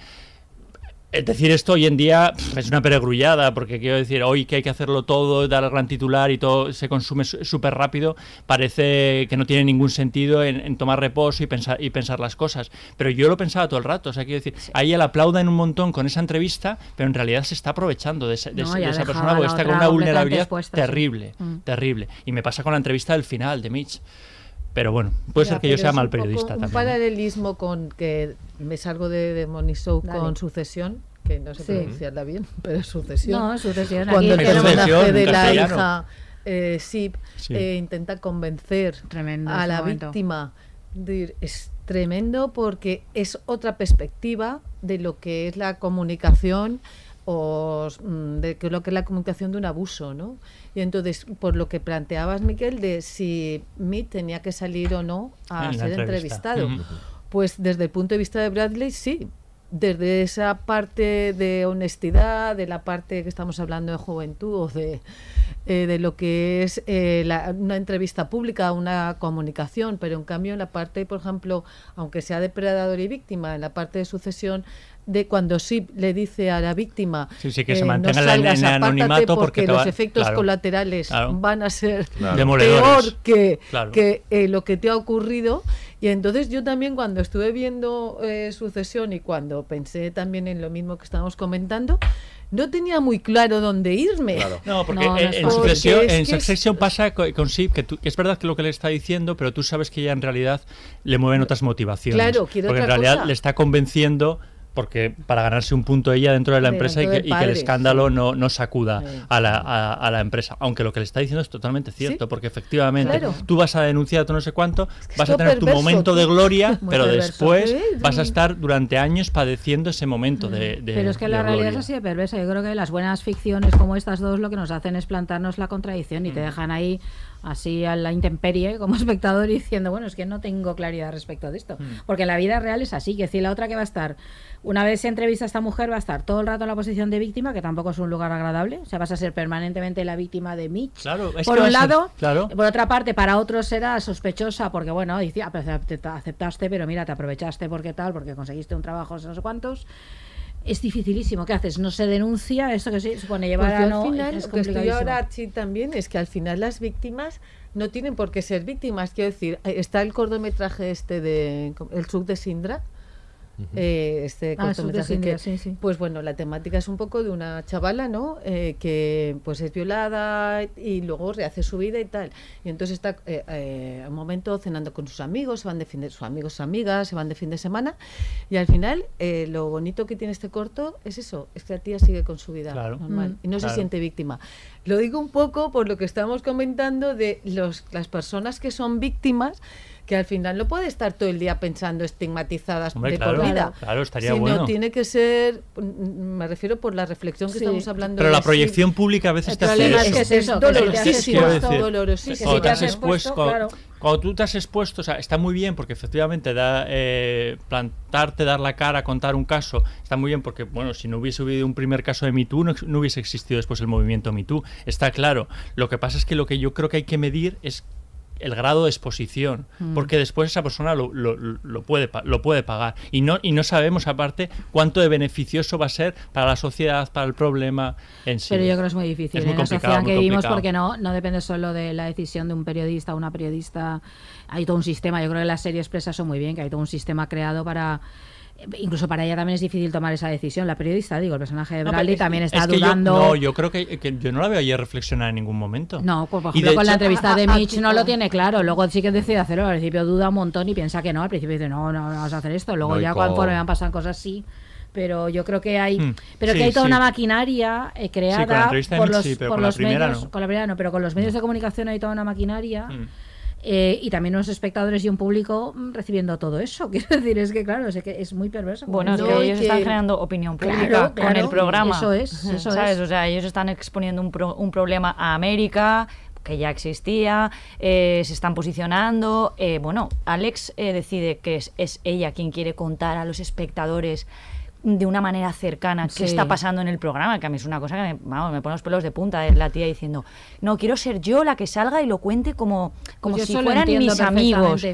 [SPEAKER 4] Es decir, esto hoy en día es una peregrullada, porque quiero decir, hoy que hay que hacerlo todo, dar el gran titular y todo se consume su- súper rápido, parece que no tiene ningún sentido en, en tomar reposo y pensar, y pensar las cosas. Pero yo lo pensaba todo el rato, o sea, quiero decir, ahí él aplauda en un montón con esa entrevista, pero en realidad se está aprovechando de, ese- de
[SPEAKER 3] No,
[SPEAKER 4] de esa persona porque está con una vulnerabilidad terrible,
[SPEAKER 3] Mm.
[SPEAKER 4] terrible. Y me pasa con la entrevista del final de Mitch. Pero bueno, puede
[SPEAKER 5] Ya,
[SPEAKER 4] ser que yo sea mal
[SPEAKER 5] un poco
[SPEAKER 4] periodista
[SPEAKER 5] Un
[SPEAKER 4] también. ¿eh?
[SPEAKER 5] paralelismo con que me salgo de, de Money Show
[SPEAKER 3] Dale.
[SPEAKER 5] con Sucesión, que no sé
[SPEAKER 3] Sí.
[SPEAKER 5] pronunciarla bien, pero es Sucesión.
[SPEAKER 3] No, Sucesión,
[SPEAKER 5] Cuando
[SPEAKER 3] aquí
[SPEAKER 5] el personaje de la hija eh, Sip
[SPEAKER 4] Sí.
[SPEAKER 5] eh, intenta convencer
[SPEAKER 3] Tremendo
[SPEAKER 5] a la
[SPEAKER 3] momento.
[SPEAKER 5] víctima. de- es tremendo porque es otra perspectiva de lo que es la comunicación o mm, de que lo que es la comunicación de un abuso, ¿no? Y entonces, por lo que planteabas, Miquel, de si Mitt tenía que salir o no a
[SPEAKER 4] En
[SPEAKER 5] ser
[SPEAKER 4] entrevista.
[SPEAKER 5] entrevistado. Pues desde el punto de vista de Bradley, sí. Desde esa parte de honestidad, de la parte que estamos hablando de juventud o de, eh, de lo que es eh, la- una entrevista pública, una comunicación, pero en cambio en la parte, por ejemplo, aunque sea depredador y víctima, en la parte de sucesión, de cuando sí le dice a la víctima
[SPEAKER 4] Sí, sí, que se
[SPEAKER 5] eh,
[SPEAKER 4] mantenga
[SPEAKER 5] no
[SPEAKER 4] en en
[SPEAKER 5] salgas,
[SPEAKER 4] el
[SPEAKER 5] apártate
[SPEAKER 4] anonimato porque
[SPEAKER 5] los efectos
[SPEAKER 4] claro,
[SPEAKER 5] colaterales
[SPEAKER 4] claro.
[SPEAKER 5] van a ser
[SPEAKER 4] Claro.
[SPEAKER 5] Peor que,
[SPEAKER 4] Claro.
[SPEAKER 5] que eh, lo que te ha ocurrido. Y entonces yo también cuando estuve viendo eh, Sucesión y cuando pensé también en lo mismo que estábamos comentando, no tenía muy claro dónde irme.
[SPEAKER 4] No, porque
[SPEAKER 5] No, no
[SPEAKER 4] en,
[SPEAKER 5] es
[SPEAKER 4] en. Succession,
[SPEAKER 5] Porque
[SPEAKER 4] en
[SPEAKER 5] es-
[SPEAKER 4] pasa co- con Sip que, tú- que es verdad que lo que le está diciendo, pero tú sabes que ella en realidad le mueven otras motivaciones.
[SPEAKER 5] Claro, quiere
[SPEAKER 4] porque en
[SPEAKER 5] otra
[SPEAKER 4] realidad
[SPEAKER 5] cosa.
[SPEAKER 4] le está convenciendo porque para ganarse un punto ella dentro de la empresa y que,
[SPEAKER 5] del
[SPEAKER 4] y que el escándalo
[SPEAKER 5] sí.
[SPEAKER 4] no, no sacuda
[SPEAKER 5] Sí.
[SPEAKER 4] a, la, a- a la empresa. Aunque lo que le está diciendo es totalmente cierto, porque efectivamente
[SPEAKER 5] Claro.
[SPEAKER 4] tú vas a denunciar tú no sé cuánto, vas a tener tu momento de gloria,
[SPEAKER 3] Muy
[SPEAKER 4] pero
[SPEAKER 3] perverso.
[SPEAKER 4] después
[SPEAKER 5] Sí,
[SPEAKER 4] vas a estar durante años padeciendo ese momento de, de-
[SPEAKER 3] Pero es que la realidad
[SPEAKER 4] gloria.
[SPEAKER 3] es así de perversa. Yo creo que las buenas ficciones como estas dos lo que nos hacen es plantarnos la contradicción
[SPEAKER 4] Mm.
[SPEAKER 3] y te dejan ahí así a la intemperie como espectador diciendo, bueno, es que no tengo claridad respecto de esto.
[SPEAKER 4] Mm.
[SPEAKER 3] Porque la vida real es así, que si la otra que va a estar, una vez se entrevista a esta mujer, va a estar todo el rato en la posición de víctima, que tampoco es un lugar agradable. O sea, vas a ser permanentemente la víctima de Mitch.
[SPEAKER 4] Claro, es
[SPEAKER 3] por un
[SPEAKER 4] ser-
[SPEAKER 3] lado,
[SPEAKER 4] claro.
[SPEAKER 3] por otra parte, para otros será sospechosa porque, bueno, dice, "Ah, pues te- te aceptaste, pero mira, te aprovechaste porque tal, porque conseguiste un trabajo, no sé cuántos. Es dificilísimo. ¿Qué haces? No se denuncia esto que se supone llevar a
[SPEAKER 5] al final,
[SPEAKER 3] es
[SPEAKER 5] lo que estoy ahora, Archie, también es que al final las víctimas no tienen por qué ser víctimas. Quiero decir, eh, está el cortometraje este de El Sub de Sindra. Eh, este
[SPEAKER 3] Ah,
[SPEAKER 5] cortometraje que-
[SPEAKER 3] sí, sí.
[SPEAKER 5] pues bueno la temática es un poco de una chavala no Eh, que pues es violada y luego rehace su vida y tal y entonces está eh, eh, un momento cenando con sus amigos se van de fin de sus amigos sus amigas se van de fin de semana y al final eh, lo bonito que tiene este corto es eso es que la tía sigue con su vida
[SPEAKER 4] Claro.
[SPEAKER 5] normal
[SPEAKER 4] Mm.
[SPEAKER 5] y no
[SPEAKER 4] Claro.
[SPEAKER 5] se siente víctima lo digo un poco por lo que estamos comentando de los, las personas que son víctimas que al final no puede estar todo el día pensando estigmatizadas
[SPEAKER 4] Hombre,
[SPEAKER 5] de
[SPEAKER 4] claro,
[SPEAKER 5] por vida
[SPEAKER 4] claro, estaría
[SPEAKER 5] sino
[SPEAKER 4] bueno.
[SPEAKER 5] tiene que ser me refiero por la reflexión que
[SPEAKER 3] Sí.
[SPEAKER 5] estamos hablando
[SPEAKER 4] Pero
[SPEAKER 5] de
[SPEAKER 4] la proyección pública a veces
[SPEAKER 3] El
[SPEAKER 4] te hace
[SPEAKER 3] es
[SPEAKER 4] eso.
[SPEAKER 3] que es eso, has
[SPEAKER 5] dolorosísimo,
[SPEAKER 4] Quiero
[SPEAKER 3] expuesto-
[SPEAKER 4] decir,
[SPEAKER 5] dolorosísimo.
[SPEAKER 4] cuando
[SPEAKER 3] si
[SPEAKER 4] te has expuesto,
[SPEAKER 3] expuesto,
[SPEAKER 4] cuando,
[SPEAKER 3] claro.
[SPEAKER 4] cuando tú te has expuesto, o sea, está muy bien porque efectivamente da, eh, plantarte, dar la cara, contar un caso, está muy bien porque, bueno, si no hubiese habido un primer caso de Me Too, no, no hubiese existido después el movimiento Me Too, está claro. Lo que pasa es que lo que yo creo que hay que medir es el grado de exposición,
[SPEAKER 3] Mm.
[SPEAKER 4] porque después esa persona lo, lo- lo puede, lo puede pagar. Y no, y no sabemos, aparte, cuánto de beneficioso va a ser para la sociedad, para el problema en sí.
[SPEAKER 3] Pero yo creo que es muy difícil
[SPEAKER 4] Es muy
[SPEAKER 3] en la sociedad
[SPEAKER 4] muy
[SPEAKER 3] que vivimos porque no, no depende solo de la decisión de un periodista o una periodista. Hay todo un sistema. Yo creo que las series expresa eso muy bien, que hay todo un sistema creado para. Incluso para ella también es difícil tomar esa decisión. La periodista, digo, el personaje de Bradley
[SPEAKER 4] es-
[SPEAKER 3] también está
[SPEAKER 4] es que yo-
[SPEAKER 3] dudando.
[SPEAKER 4] no, yo creo que, que yo no la veo ayer reflexionar en ningún momento.
[SPEAKER 3] No, pues, por ejemplo, con la entrevista de Mitch no lo tiene claro. Luego sí que decide hacerlo. Al principio duda un montón y piensa que no. Al principio dice, no, no, no vas a hacer esto. Luego
[SPEAKER 2] No,
[SPEAKER 3] ya conforme van pasando cosas, sí. Pero yo creo que hay,
[SPEAKER 4] Hmm,
[SPEAKER 3] pero
[SPEAKER 4] sí,
[SPEAKER 3] que hay toda
[SPEAKER 4] sí.
[SPEAKER 3] una maquinaria eh, creada
[SPEAKER 4] Sí,
[SPEAKER 3] por los,
[SPEAKER 4] sí, pero
[SPEAKER 3] por los medios,
[SPEAKER 4] no.
[SPEAKER 3] con la primera no, pero con los medios de comunicación hay toda una maquinaria.
[SPEAKER 4] Mm.
[SPEAKER 3] Eh, y también unos espectadores y un público mm, recibiendo todo eso. Quiero decir, es que claro, es, que es muy perverso.
[SPEAKER 6] Bueno, es que ellos
[SPEAKER 5] que-
[SPEAKER 6] están generando opinión
[SPEAKER 3] Claro,
[SPEAKER 6] pública con el programa.
[SPEAKER 3] eso es, eso
[SPEAKER 6] ¿Sabes?
[SPEAKER 3] es.
[SPEAKER 6] O sea, ellos están exponiendo un, pro- un problema a América que ya existía, eh, se están posicionando. eh, bueno, Alex eh, decide que es, es ella quien quiere contar a los espectadores de una manera cercana
[SPEAKER 3] Sí.
[SPEAKER 6] qué está pasando en el programa, que a mí es una cosa que me, vamos, me pone los pelos de punta, es la tía diciendo, no, quiero ser yo la que salga y lo cuente como, como
[SPEAKER 3] Pues
[SPEAKER 6] si fueran mis amigos.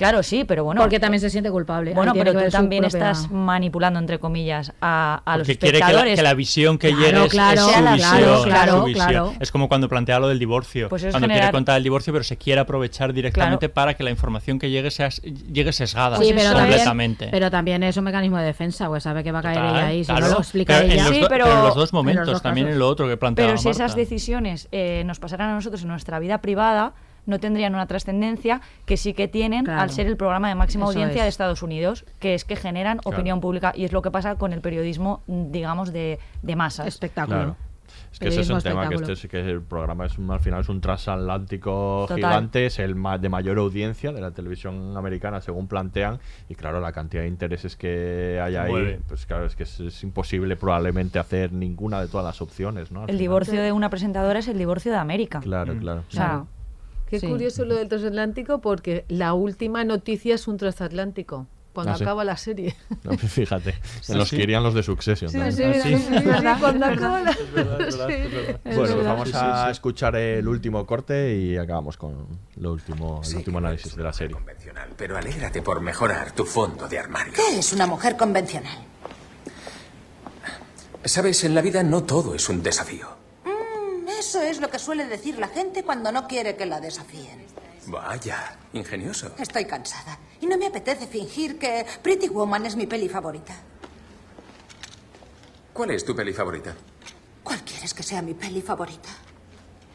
[SPEAKER 6] Claro, sí, pero bueno.
[SPEAKER 3] Porque también se siente culpable.
[SPEAKER 6] Bueno, pero tú también
[SPEAKER 3] propia-
[SPEAKER 6] estás manipulando, entre comillas, a, a los
[SPEAKER 4] quiere que la,
[SPEAKER 6] espectadores.
[SPEAKER 4] que la visión que
[SPEAKER 3] Claro,
[SPEAKER 4] llegue es-
[SPEAKER 3] claro,
[SPEAKER 4] es, su
[SPEAKER 6] claro,
[SPEAKER 4] visión.
[SPEAKER 6] claro,
[SPEAKER 4] su
[SPEAKER 6] claro,
[SPEAKER 4] visión.
[SPEAKER 3] claro.
[SPEAKER 4] Es como cuando plantea lo del divorcio.
[SPEAKER 6] Pues es
[SPEAKER 4] cuando quiere
[SPEAKER 6] generar-
[SPEAKER 4] contar el divorcio, pero se quiere aprovechar directamente
[SPEAKER 6] Claro.
[SPEAKER 4] para que la información que llegue sea, llegue sesgada
[SPEAKER 3] Sí, pero
[SPEAKER 4] completamente.
[SPEAKER 3] también, pero también es un mecanismo de defensa, pues sabe que va a caer
[SPEAKER 4] Total,
[SPEAKER 3] ella ahí. Si
[SPEAKER 4] claro.
[SPEAKER 3] no lo explica
[SPEAKER 4] pero en
[SPEAKER 3] ella.
[SPEAKER 4] los
[SPEAKER 6] Sí, pero-
[SPEAKER 4] en los dos
[SPEAKER 3] en
[SPEAKER 4] momentos,
[SPEAKER 3] los dos
[SPEAKER 4] también en lo otro que planteaba
[SPEAKER 6] Pero si esas decisiones eh, nos pasaran a nosotros en nuestra vida privada, no tendrían una trascendencia que sí que tienen
[SPEAKER 3] Claro.
[SPEAKER 6] al ser el programa de máxima
[SPEAKER 3] Eso
[SPEAKER 6] audiencia
[SPEAKER 3] es.
[SPEAKER 6] de Estados Unidos, que es que generan opinión pública y es lo que pasa con el periodismo, mm, digamos, de, de masas.
[SPEAKER 3] Espectáculo.
[SPEAKER 2] Claro. Es que ese es un tema que este es que el programa es un- al final es un transatlántico
[SPEAKER 6] Total.
[SPEAKER 2] gigante, es el ma- de mayor audiencia de la televisión americana según plantean y claro la cantidad de intereses que hay ahí,
[SPEAKER 4] Mueve.
[SPEAKER 2] pues claro es que es, es imposible probablemente hacer ninguna de todas las opciones, ¿no? Al
[SPEAKER 6] El
[SPEAKER 2] final.
[SPEAKER 6] divorcio de una presentadora es el divorcio de América.
[SPEAKER 2] Claro, claro.
[SPEAKER 6] O sea,
[SPEAKER 5] Qué
[SPEAKER 3] Sí.
[SPEAKER 5] curioso lo del transatlántico porque la última noticia es un transatlántico. Cuando
[SPEAKER 2] Ah, sí.
[SPEAKER 5] acaba la serie.
[SPEAKER 2] No, Fíjate,
[SPEAKER 4] Sí,
[SPEAKER 2] los
[SPEAKER 4] sí.
[SPEAKER 2] que irían los de Succession.
[SPEAKER 5] Sí,
[SPEAKER 2] también.
[SPEAKER 5] sí,
[SPEAKER 4] sí.
[SPEAKER 5] sí, sí, sí, cuando acaba la
[SPEAKER 4] Es verdad, es verdad, es verdad.
[SPEAKER 5] Sí.
[SPEAKER 2] Bueno, pues vamos a escuchar el último corte y acabamos con lo último, el último análisis de la serie.
[SPEAKER 11] Convencional, pero alégrate por mejorar tu fondo de armario.
[SPEAKER 10] ¿Qué es una mujer convencional?
[SPEAKER 11] Sabes, en la vida no todo es un desafío.
[SPEAKER 10] Eso es lo que suele decir la gente cuando no quiere que la desafíen.
[SPEAKER 11] Vaya, ingenioso.
[SPEAKER 10] Estoy cansada y no me apetece fingir que Pretty Woman es mi peli favorita.
[SPEAKER 11] ¿Cuál es tu peli favorita?
[SPEAKER 10] ¿Cuál quieres que sea mi peli favorita?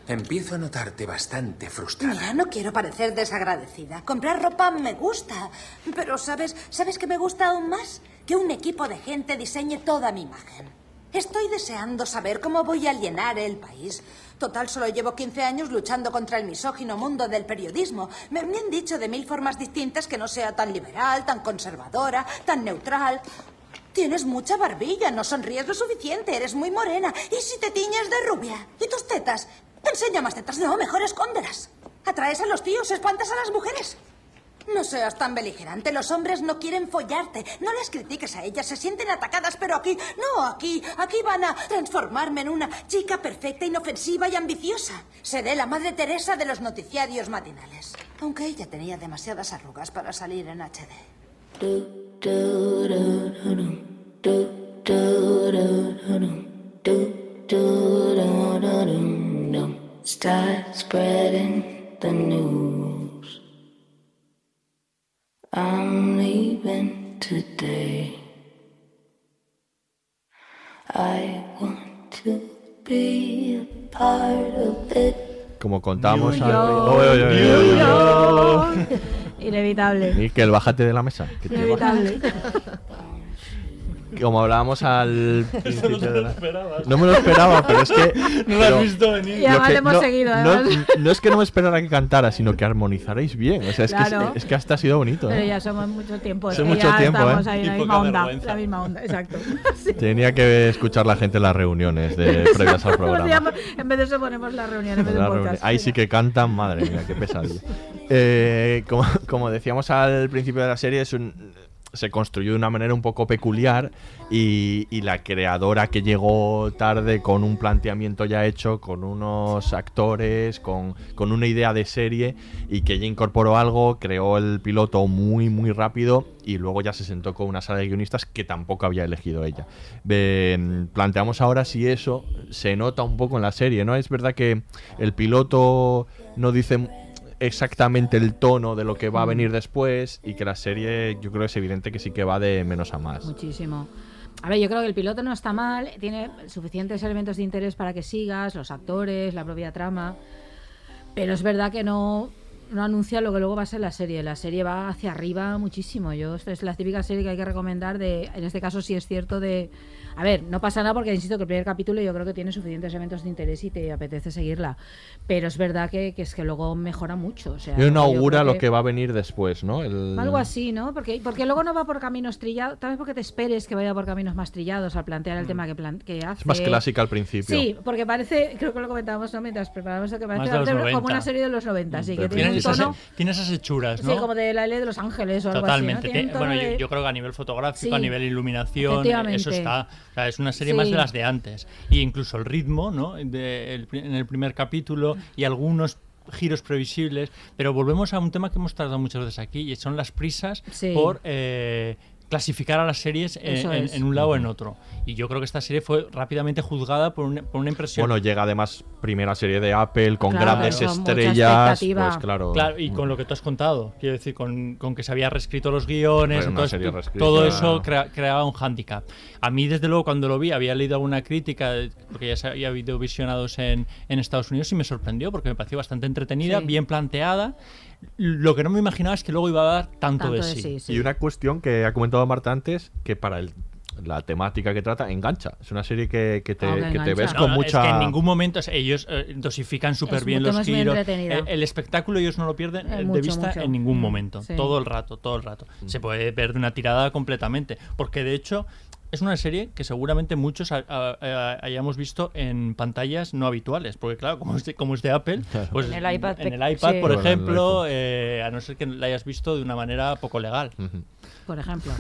[SPEAKER 11] Empiezo a notarte bastante frustrada.
[SPEAKER 10] Mira, no quiero parecer desagradecida. Comprar ropa me gusta. Pero, ¿sabes? ¿Sabes qué me gusta aún más?
[SPEAKER 14] que un equipo de gente diseñe toda mi imagen. Estoy deseando saber cómo voy a llenar el país. Total, solo llevo 15 años luchando contra el misógino mundo del periodismo. Me, han dicho de mil formas distintas que no sea tan liberal, tan conservadora, tan neutral. Tienes mucha barbilla, no sonríes lo suficiente, eres muy morena. ¿Y si te tiñes de rubia? ¿Y tus tetas? Enseña más tetas, no, mejor escóndelas. Atraes a los tíos, espantas a las mujeres. No seas tan beligerante, los hombres no quieren follarte. No las critiques a ellas, se sienten atacadas, pero aquí, no, aquí, aquí van a transformarme en una chica perfecta, inofensiva y ambiciosa. Seré la Madre Teresa de los noticiarios matinales. Aunque ella tenía demasiadas arrugas para salir en HD.
[SPEAKER 12] I'm leaving today. I want to be a part of it.
[SPEAKER 2] Como contábamos
[SPEAKER 3] New
[SPEAKER 2] al-
[SPEAKER 3] York. New
[SPEAKER 2] oye,
[SPEAKER 3] York.
[SPEAKER 2] oye.
[SPEAKER 3] Inevitable.
[SPEAKER 2] Miquel, bájate de la mesa. que te bajas.
[SPEAKER 3] Inevitable.
[SPEAKER 2] Como hablábamos al principio
[SPEAKER 4] no te lo esperabas.
[SPEAKER 2] No me lo esperaba, pero es que...
[SPEAKER 4] No lo has visto venir.
[SPEAKER 3] Y además
[SPEAKER 2] que-
[SPEAKER 3] hemos
[SPEAKER 2] no,
[SPEAKER 3] seguido,
[SPEAKER 2] no-. No, es que no me esperara que cantara, sino que armonizaréis bien. O sea, es,
[SPEAKER 3] Claro.
[SPEAKER 2] que, es que hasta ha sido bonito.
[SPEAKER 3] Pero
[SPEAKER 2] ¿eh?
[SPEAKER 3] ya somos mucho tiempo.
[SPEAKER 2] Hace
[SPEAKER 3] es que
[SPEAKER 2] mucho
[SPEAKER 3] ya
[SPEAKER 2] tiempo,
[SPEAKER 3] estamos
[SPEAKER 2] ¿eh?
[SPEAKER 3] ahí en la misma onda. La misma onda, exacto.
[SPEAKER 2] Tenía que escuchar la gente en las reuniones de previas al programa.
[SPEAKER 3] En vez de eso ponemos la reunión, en vez de
[SPEAKER 2] La
[SPEAKER 3] podcast.
[SPEAKER 2] Ahí sí que cantan, madre mía, qué pesadilla. Eh, como, como decíamos al principio de la serie, es un- se construyó de una manera un poco peculiar y, y la creadora que llegó tarde con un planteamiento ya hecho, con unos actores, con, con una idea de serie y que ella incorporó algo, creó el piloto muy muy rápido y luego ya se sentó con una sala de guionistas que tampoco había elegido ella. Planteamos ahora si eso se nota un poco en la serie, ¿no? Es verdad que el piloto no dice exactamente el tono de lo que va a venir después y que la serie yo creo que es evidente que sí que va de menos a más.
[SPEAKER 3] Muchísimo. A ver, yo creo que el piloto no está mal, tiene suficientes elementos de interés para que sigas, los actores, la propia trama, pero es verdad que no, no anuncia lo que luego va a ser la serie. La serie va hacia arriba muchísimo. Yo esta es la típica serie que hay que recomendar de, en este caso sí es cierto de, a ver, no pasa nada porque insisto que el primer capítulo yo creo que tiene suficientes elementos de interés y te apetece seguirla, pero es verdad que, que es que luego mejora mucho. O sea,
[SPEAKER 2] Y no
[SPEAKER 3] yo
[SPEAKER 2] augura lo que va a venir después, ¿no? El-
[SPEAKER 3] algo así, ¿no? Porque, porque luego no va por caminos trillados, tal vez porque te esperes que vaya por caminos más trillados al plantear el tema que, plan- que hace.
[SPEAKER 2] Mm. Es más clásica al principio.
[SPEAKER 3] Sí, porque parece, creo que lo comentábamos ¿no? mientras preparábamos que
[SPEAKER 4] Más
[SPEAKER 3] parece como
[SPEAKER 4] 90.
[SPEAKER 3] una serie de los 90, sí, que
[SPEAKER 4] Pero
[SPEAKER 3] tiene un
[SPEAKER 4] esas, tiene esas hechuras, ¿no?
[SPEAKER 3] sí, como de la ley de Los Ángeles o algo
[SPEAKER 4] Totalmente.
[SPEAKER 3] así, ¿no?
[SPEAKER 4] Bueno, yo,
[SPEAKER 3] de-
[SPEAKER 4] yo creo que a nivel fotográfico,
[SPEAKER 3] Sí,
[SPEAKER 4] a nivel iluminación,
[SPEAKER 3] efectivamente.
[SPEAKER 4] eso está. O sea, es una serie
[SPEAKER 3] Sí.
[SPEAKER 4] más de las de antes. Y incluso el ritmo, ¿no? De- el pri- en el primer capítulo y algunos giros previsibles. Pero volvemos a un tema que hemos tratado muchas veces aquí y son las prisas
[SPEAKER 3] Sí.
[SPEAKER 4] por. eh, clasificar a las series en, en- en un lado o en otro. Y yo creo que esta serie fue rápidamente juzgada por una, por una impresión.
[SPEAKER 2] Bueno, llega además primera serie de Apple con
[SPEAKER 4] Claro,
[SPEAKER 2] grandes
[SPEAKER 4] con
[SPEAKER 2] estrellas.
[SPEAKER 3] expectativa.
[SPEAKER 2] Pues claro.
[SPEAKER 4] Claro, y con lo que tú has contado, quiero decir, con, con que se había reescrito los guiones, entonces todo eso crea- creaba un hándicap. A mí, desde luego, cuando lo vi, había leído alguna crítica, de- porque ya se había habido visionados en, en Estados Unidos y me sorprendió porque me pareció bastante entretenida,
[SPEAKER 3] Sí.
[SPEAKER 4] bien planteada. Lo que no me imaginaba es que luego iba a dar tanto, de, sí.
[SPEAKER 2] Y una cuestión que ha comentado Marta antes, que para el- la temática que trata engancha. Es una serie que, que te,
[SPEAKER 4] Ah,
[SPEAKER 2] que te
[SPEAKER 4] engancha.
[SPEAKER 2] ves
[SPEAKER 4] No,
[SPEAKER 2] con
[SPEAKER 4] no,
[SPEAKER 2] mucha...
[SPEAKER 4] Es que en ningún momento ellos eh, dosifican súper
[SPEAKER 3] Es
[SPEAKER 4] bien los giros. El, el espectáculo ellos no lo pierden
[SPEAKER 3] Eh,
[SPEAKER 4] eh, de vista
[SPEAKER 3] mucho.
[SPEAKER 4] en ningún
[SPEAKER 3] Mm,
[SPEAKER 4] momento.
[SPEAKER 3] sí.
[SPEAKER 4] Todo el rato, todo el rato. Se puede ver de una tirada completamente. Porque de hecho. Es una serie que seguramente muchos ha- hayamos visto en pantallas no habituales, porque claro, como es de, como es de Apple, pues
[SPEAKER 6] En el iPad
[SPEAKER 4] en el
[SPEAKER 6] pe-
[SPEAKER 4] iPad,
[SPEAKER 6] sí.
[SPEAKER 4] por
[SPEAKER 2] Bueno, en el
[SPEAKER 4] ejemplo, eh, a no ser que la hayas visto de una manera poco legal.
[SPEAKER 3] Por ejemplo.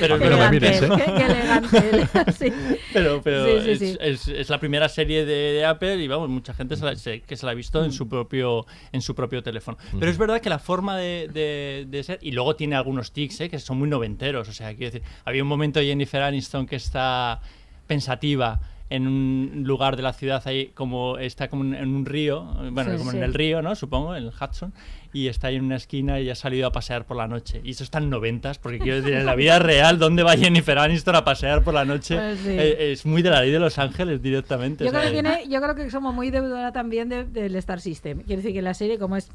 [SPEAKER 4] Pero
[SPEAKER 3] Qué
[SPEAKER 4] es verdad.
[SPEAKER 3] elegante, qué- qué elegante, sí.
[SPEAKER 4] Pero, pero
[SPEAKER 3] Sí, sí,
[SPEAKER 4] es,
[SPEAKER 3] sí.
[SPEAKER 4] es- es la primera serie de, de Apple y vamos, mucha gente se la- se- que se la ha visto en su propio en su propio teléfono. Pero es verdad que la forma de, de- de ser, y luego tiene algunos tics ¿eh? que son muy noventeros. O sea, quiero decir, había un momento de Jennifer Aniston que está pensativa en un lugar de la ciudad ahí como está como en un río, bueno,
[SPEAKER 3] Sí,
[SPEAKER 4] como
[SPEAKER 3] sí.
[SPEAKER 4] en el río, ¿no? Supongo, en el Hudson, y está ahí en una esquina y ha salido a pasear por la noche. Y eso está en noventas, porque quiero decir, en la vida real, ¿dónde va Jennifer Aniston a pasear por la noche?
[SPEAKER 3] Pues sí.
[SPEAKER 4] Eh, es muy de la ley de Los Ángeles directamente.
[SPEAKER 3] Yo creo, que tiene, yo creo que somos muy deudora también de- del Star System. Quiero decir que la serie, como es.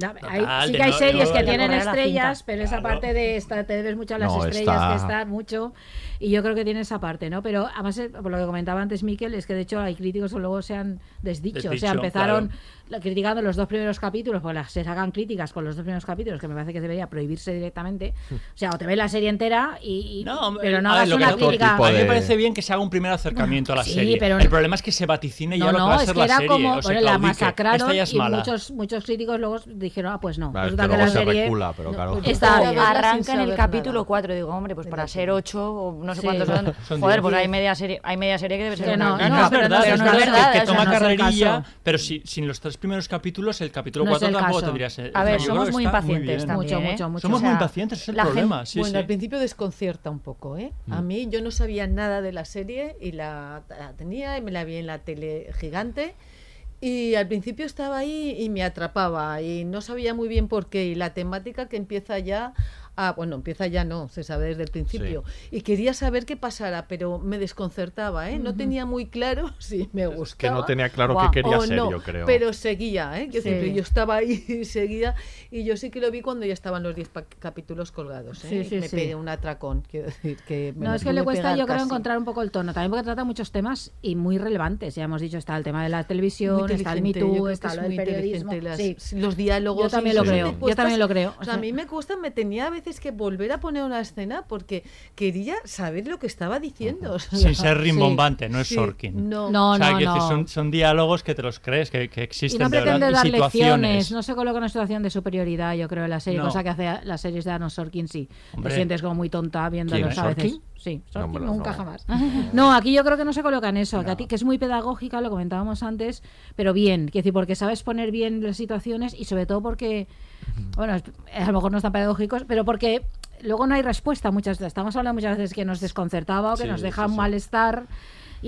[SPEAKER 3] no, hay- sí
[SPEAKER 4] de
[SPEAKER 3] que hay
[SPEAKER 4] no-
[SPEAKER 3] series
[SPEAKER 4] no-
[SPEAKER 3] que
[SPEAKER 4] de
[SPEAKER 3] tienen estrellas, pero esa parte de esta, te debes mucho a las
[SPEAKER 2] No,
[SPEAKER 3] estrellas
[SPEAKER 2] está-
[SPEAKER 3] que están mucho. Y yo creo que tiene esa parte, ¿no? Pero además, eh, por lo que comentaba antes Miquel, es que de hecho hay críticos que luego se han desdicho. o sea,
[SPEAKER 4] Desdicho,
[SPEAKER 3] empezaron
[SPEAKER 4] claro.
[SPEAKER 3] la- criticando los dos primeros capítulos, las- se sacan críticas con los dos primeros capítulos, que me parece que debería prohibirse directamente. O sea, o te ves la serie entera y. y-
[SPEAKER 4] No,
[SPEAKER 3] pero no hagas una crítica.
[SPEAKER 4] A mí me parece bien que se haga un primer acercamiento a la
[SPEAKER 3] Sí,
[SPEAKER 4] serie.
[SPEAKER 3] pero-
[SPEAKER 4] el problema es que se vaticine ya
[SPEAKER 3] No,
[SPEAKER 4] lo que
[SPEAKER 3] no,
[SPEAKER 4] va a
[SPEAKER 3] es
[SPEAKER 4] ser
[SPEAKER 3] que
[SPEAKER 4] la
[SPEAKER 3] era
[SPEAKER 4] serie.
[SPEAKER 3] como,
[SPEAKER 4] o se
[SPEAKER 3] bueno, la
[SPEAKER 4] claudique.
[SPEAKER 3] masacraron
[SPEAKER 4] Esta ya es
[SPEAKER 3] y
[SPEAKER 4] mala.
[SPEAKER 3] muchos, muchos críticos luego dijeron, ah, pues no,
[SPEAKER 2] Vale,
[SPEAKER 3] resulta
[SPEAKER 2] que
[SPEAKER 3] que
[SPEAKER 2] luego
[SPEAKER 3] la
[SPEAKER 2] se
[SPEAKER 3] serie
[SPEAKER 2] recula, pero claro.
[SPEAKER 3] está.
[SPEAKER 6] Arranca en el capítulo
[SPEAKER 5] nada.
[SPEAKER 6] 4, digo, hombre, pues para ser 8 o no sé
[SPEAKER 3] Sí.
[SPEAKER 6] cuántos son.
[SPEAKER 4] Son
[SPEAKER 6] Joder, pues hay media serie, hay media serie que debe ser una-
[SPEAKER 3] no,
[SPEAKER 4] No,
[SPEAKER 3] no,
[SPEAKER 4] no, es verdad,
[SPEAKER 3] pero no es
[SPEAKER 4] que,
[SPEAKER 3] sea,
[SPEAKER 4] toma carrerilla, pero si, sin los tres primeros capítulos, el capítulo
[SPEAKER 3] No es
[SPEAKER 4] 4
[SPEAKER 3] el
[SPEAKER 4] tampoco
[SPEAKER 3] caso.
[SPEAKER 4] tendría ser.
[SPEAKER 6] A ver, somos muy
[SPEAKER 4] está muy
[SPEAKER 6] impacientes también.
[SPEAKER 3] Mucho,
[SPEAKER 6] ¿eh?
[SPEAKER 3] mucho, mucho.
[SPEAKER 4] Somos
[SPEAKER 6] O
[SPEAKER 4] muy impacientes, es el
[SPEAKER 6] la gente-
[SPEAKER 4] problema. Sí,
[SPEAKER 5] bueno,
[SPEAKER 4] sí.
[SPEAKER 5] al principio desconcierta un poco, ¿eh? A
[SPEAKER 2] Mm.
[SPEAKER 5] mí yo no sabía nada de la serie y la, la tenía y me la vi en la tele gigante y al principio estaba ahí y me atrapaba y no sabía muy bien por qué y la temática que empieza ya a, bueno, empieza ya no, se sabe desde el principio y quería saber qué pasara, pero me desconcertaba, ¿eh? No tenía muy claro si me gustaba.
[SPEAKER 2] que no tenía claro
[SPEAKER 6] Guau.
[SPEAKER 2] qué quería ser,
[SPEAKER 5] no,
[SPEAKER 2] yo creo.
[SPEAKER 5] Pero seguía, ¿eh?
[SPEAKER 3] Sí.
[SPEAKER 5] siempre yo estaba ahí y seguía. Y yo sí que lo vi cuando ya estaban los 10 pa- capítulos colgados. ¿eh?
[SPEAKER 3] Sí,
[SPEAKER 5] Y
[SPEAKER 3] sí,
[SPEAKER 5] me
[SPEAKER 3] sí.
[SPEAKER 5] pegué un atracón, quiero decir. que me
[SPEAKER 3] No, es que le cuesta, yo creo,
[SPEAKER 5] casi.
[SPEAKER 3] encontrar un poco el tono. También porque trata muchos temas y muy relevantes. Ya hemos dicho, está el tema de la televisión, está el Me
[SPEAKER 5] yo
[SPEAKER 3] Too,
[SPEAKER 5] creo que
[SPEAKER 3] está
[SPEAKER 5] es
[SPEAKER 3] lo del periodismo.
[SPEAKER 5] las- Los diálogos.
[SPEAKER 3] Yo también lo creo, yo también lo creo.
[SPEAKER 5] O sea, a mí me cuesta, me tenía a veces que volver a poner una escena porque quería saber lo que estaba diciendo. o sea,
[SPEAKER 4] Sin ser
[SPEAKER 5] sí.
[SPEAKER 4] rimbombante, no es
[SPEAKER 5] Sí,
[SPEAKER 4] Sorkin.
[SPEAKER 5] No,
[SPEAKER 3] No,
[SPEAKER 4] o sea,
[SPEAKER 3] no, no.
[SPEAKER 4] son, son diálogos que te los crees, que, que
[SPEAKER 3] Y
[SPEAKER 4] existen
[SPEAKER 3] no
[SPEAKER 4] de verdad.
[SPEAKER 3] pretende
[SPEAKER 4] y
[SPEAKER 3] dar
[SPEAKER 4] situaciones.
[SPEAKER 3] lecciones, no se coloca en una situación de superioridad, yo creo, en la serie,
[SPEAKER 4] No.
[SPEAKER 3] cosa que hace las series de Aaron Sorkin, sí.
[SPEAKER 4] Hombre.
[SPEAKER 3] Te sientes como muy tonta viéndolos a veces.
[SPEAKER 4] ¿Sorkin?
[SPEAKER 3] Sí,
[SPEAKER 2] No,
[SPEAKER 3] nunca
[SPEAKER 2] no.
[SPEAKER 3] jamás. No, aquí yo creo que no se coloca en eso, que, a ti- que es muy pedagógica, lo comentábamos antes, pero bien, quiero decir, porque sabes poner bien las situaciones y sobre todo porque, bueno, es- a lo mejor no están pedagógicos, pero porque luego no hay respuesta muchas veces. Estamos hablando muchas veces que nos desconcertaba o que
[SPEAKER 2] Sí,
[SPEAKER 3] nos deja
[SPEAKER 2] sí.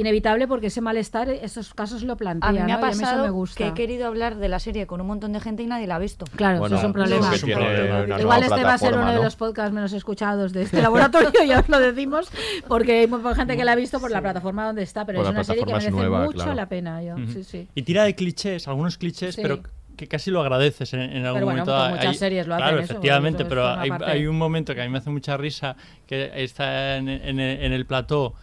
[SPEAKER 3] Inevitable porque ese malestar, estos casos lo plantea.
[SPEAKER 6] A mí me ha
[SPEAKER 3] ¿no? Y eso
[SPEAKER 6] pasado
[SPEAKER 3] me gusta.
[SPEAKER 6] que he querido hablar de la serie con un montón de gente y nadie la ha visto.
[SPEAKER 3] Claro,
[SPEAKER 2] Bueno,
[SPEAKER 3] eso es un problema.
[SPEAKER 2] es que
[SPEAKER 3] Igual este va a ser uno
[SPEAKER 2] plataforma,
[SPEAKER 3] de
[SPEAKER 2] ¿no?
[SPEAKER 3] los podcasts menos escuchados de este laboratorio, ya os lo decimos, porque hay muy poca gente que la ha visto por la plataforma donde está, pero
[SPEAKER 2] Por
[SPEAKER 3] es una serie que merece
[SPEAKER 2] nueva,
[SPEAKER 3] mucho
[SPEAKER 2] claro.
[SPEAKER 3] la pena. Yo.
[SPEAKER 4] Ujú.
[SPEAKER 3] sí, sí.
[SPEAKER 4] Y tira de clichés, algunos clichés,
[SPEAKER 3] Sí.
[SPEAKER 4] pero que casi lo agradeces en, en algún
[SPEAKER 3] Pero bueno,
[SPEAKER 4] momento. Hay-
[SPEAKER 3] muchas series lo hacen
[SPEAKER 4] Claro,
[SPEAKER 3] eso,
[SPEAKER 4] efectivamente, pero hay, hay un momento que a mí me hace mucha risa, que está en, en- en el plató.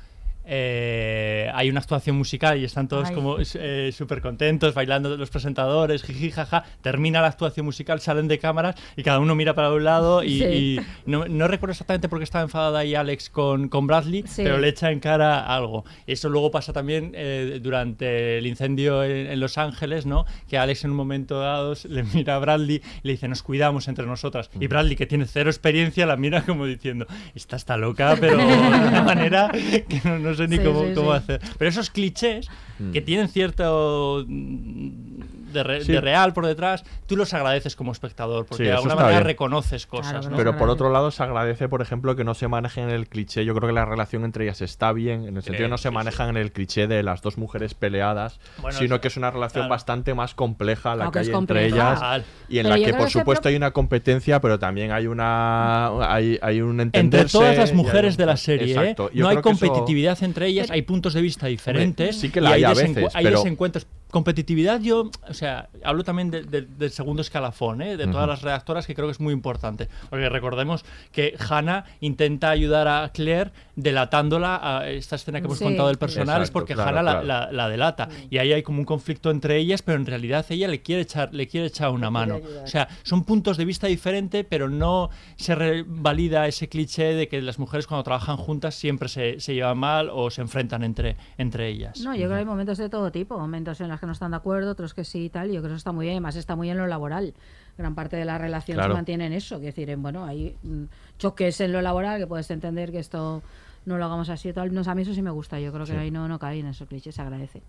[SPEAKER 4] Eh, hay una actuación musical y están todos
[SPEAKER 6] Ay.
[SPEAKER 4] como eh, súper contentos, bailando los presentadores, jiji, jaja. Termina la actuación musical, salen de cámaras y cada uno mira para un lado. Y,
[SPEAKER 3] Sí.
[SPEAKER 4] y no, no recuerdo exactamente por qué estaba enfadada ahí Alex con, con Bradley,
[SPEAKER 3] Sí.
[SPEAKER 4] pero le echa en cara algo. Eso luego pasa también eh, durante el incendio en, en Los Ángeles, ¿no? Que Alex en un momento dado le mira a Bradley y le dice, nos cuidamos entre nosotras. Y Bradley, que tiene cero experiencia, la mira como diciendo, esta está loca, pero de una manera que no, no sé ni
[SPEAKER 3] Sí,
[SPEAKER 4] cómo,
[SPEAKER 3] sí,
[SPEAKER 4] cómo
[SPEAKER 3] sí.
[SPEAKER 4] hacer. Pero esos clichés que tienen cierto mm, de, re-
[SPEAKER 2] Sí.
[SPEAKER 4] de real por detrás, tú los agradeces como espectador, porque
[SPEAKER 2] Sí,
[SPEAKER 4] de alguna manera
[SPEAKER 2] bien.
[SPEAKER 4] reconoces cosas.
[SPEAKER 3] Claro,
[SPEAKER 4] ¿no?
[SPEAKER 2] Pero por otro lado se agradece, por ejemplo, que no se manejen en el cliché. Yo creo que la relación entre ellas está bien, en el sentido que no se
[SPEAKER 4] sí,
[SPEAKER 2] manejan en el cliché de las dos mujeres peleadas,
[SPEAKER 4] Bueno,
[SPEAKER 2] sino que es una relación
[SPEAKER 4] claro.
[SPEAKER 2] bastante más compleja la
[SPEAKER 3] Aunque
[SPEAKER 2] que hay entre ellas y en
[SPEAKER 3] Pero
[SPEAKER 2] la que por supuesto hay una competencia, pero también hay una hay, hay un
[SPEAKER 4] Entre
[SPEAKER 2] entenderse.
[SPEAKER 4] todas las
[SPEAKER 2] hay
[SPEAKER 4] mujeres
[SPEAKER 2] un-
[SPEAKER 4] de la serie, ¿eh? No hay
[SPEAKER 2] eso-
[SPEAKER 4] competitividad entre ellas, hay puntos de vista diferentes.
[SPEAKER 2] sí que la
[SPEAKER 4] y
[SPEAKER 2] hay a veces,
[SPEAKER 4] hay
[SPEAKER 2] pero-
[SPEAKER 4] desencuentros. Competitividad, yo, o sea, hablo también de- de- del segundo escalafón, ¿eh? de todas
[SPEAKER 2] Ujú.
[SPEAKER 4] las redactoras, que creo que es muy importante. Porque recordemos que Hannah intenta ayudar a Claire delatándola a esta escena que hemos
[SPEAKER 3] Sí.
[SPEAKER 4] contado del personal, es
[SPEAKER 2] Exacto,
[SPEAKER 4] porque
[SPEAKER 2] claro,
[SPEAKER 4] Hannah la-
[SPEAKER 2] claro.
[SPEAKER 4] La, la delata. Y ahí hay como un conflicto entre ellas, pero en realidad ella le quiere echar, le quiere echar una mano. O sea, son puntos de vista diferentes, pero no se revalida ese cliché de que las mujeres cuando trabajan juntas siempre se, se llevan mal o se enfrentan entre, entre ellas.
[SPEAKER 3] No, yo creo que hay momentos de todo tipo, momentos en los que no están de acuerdo, otros que sí y tal, y yo creo que eso está muy bien, además está muy en lo laboral. Gran parte de la relación
[SPEAKER 2] Claro.
[SPEAKER 3] se mantiene en eso, es decir, en, bueno, hay mm, choques en lo laboral que puedes entender que esto no lo hagamos así. Tal. No, a mí eso sí me gusta. Yo creo que
[SPEAKER 5] Sí.
[SPEAKER 3] ahí no, no cae en esos clichés, se agradece.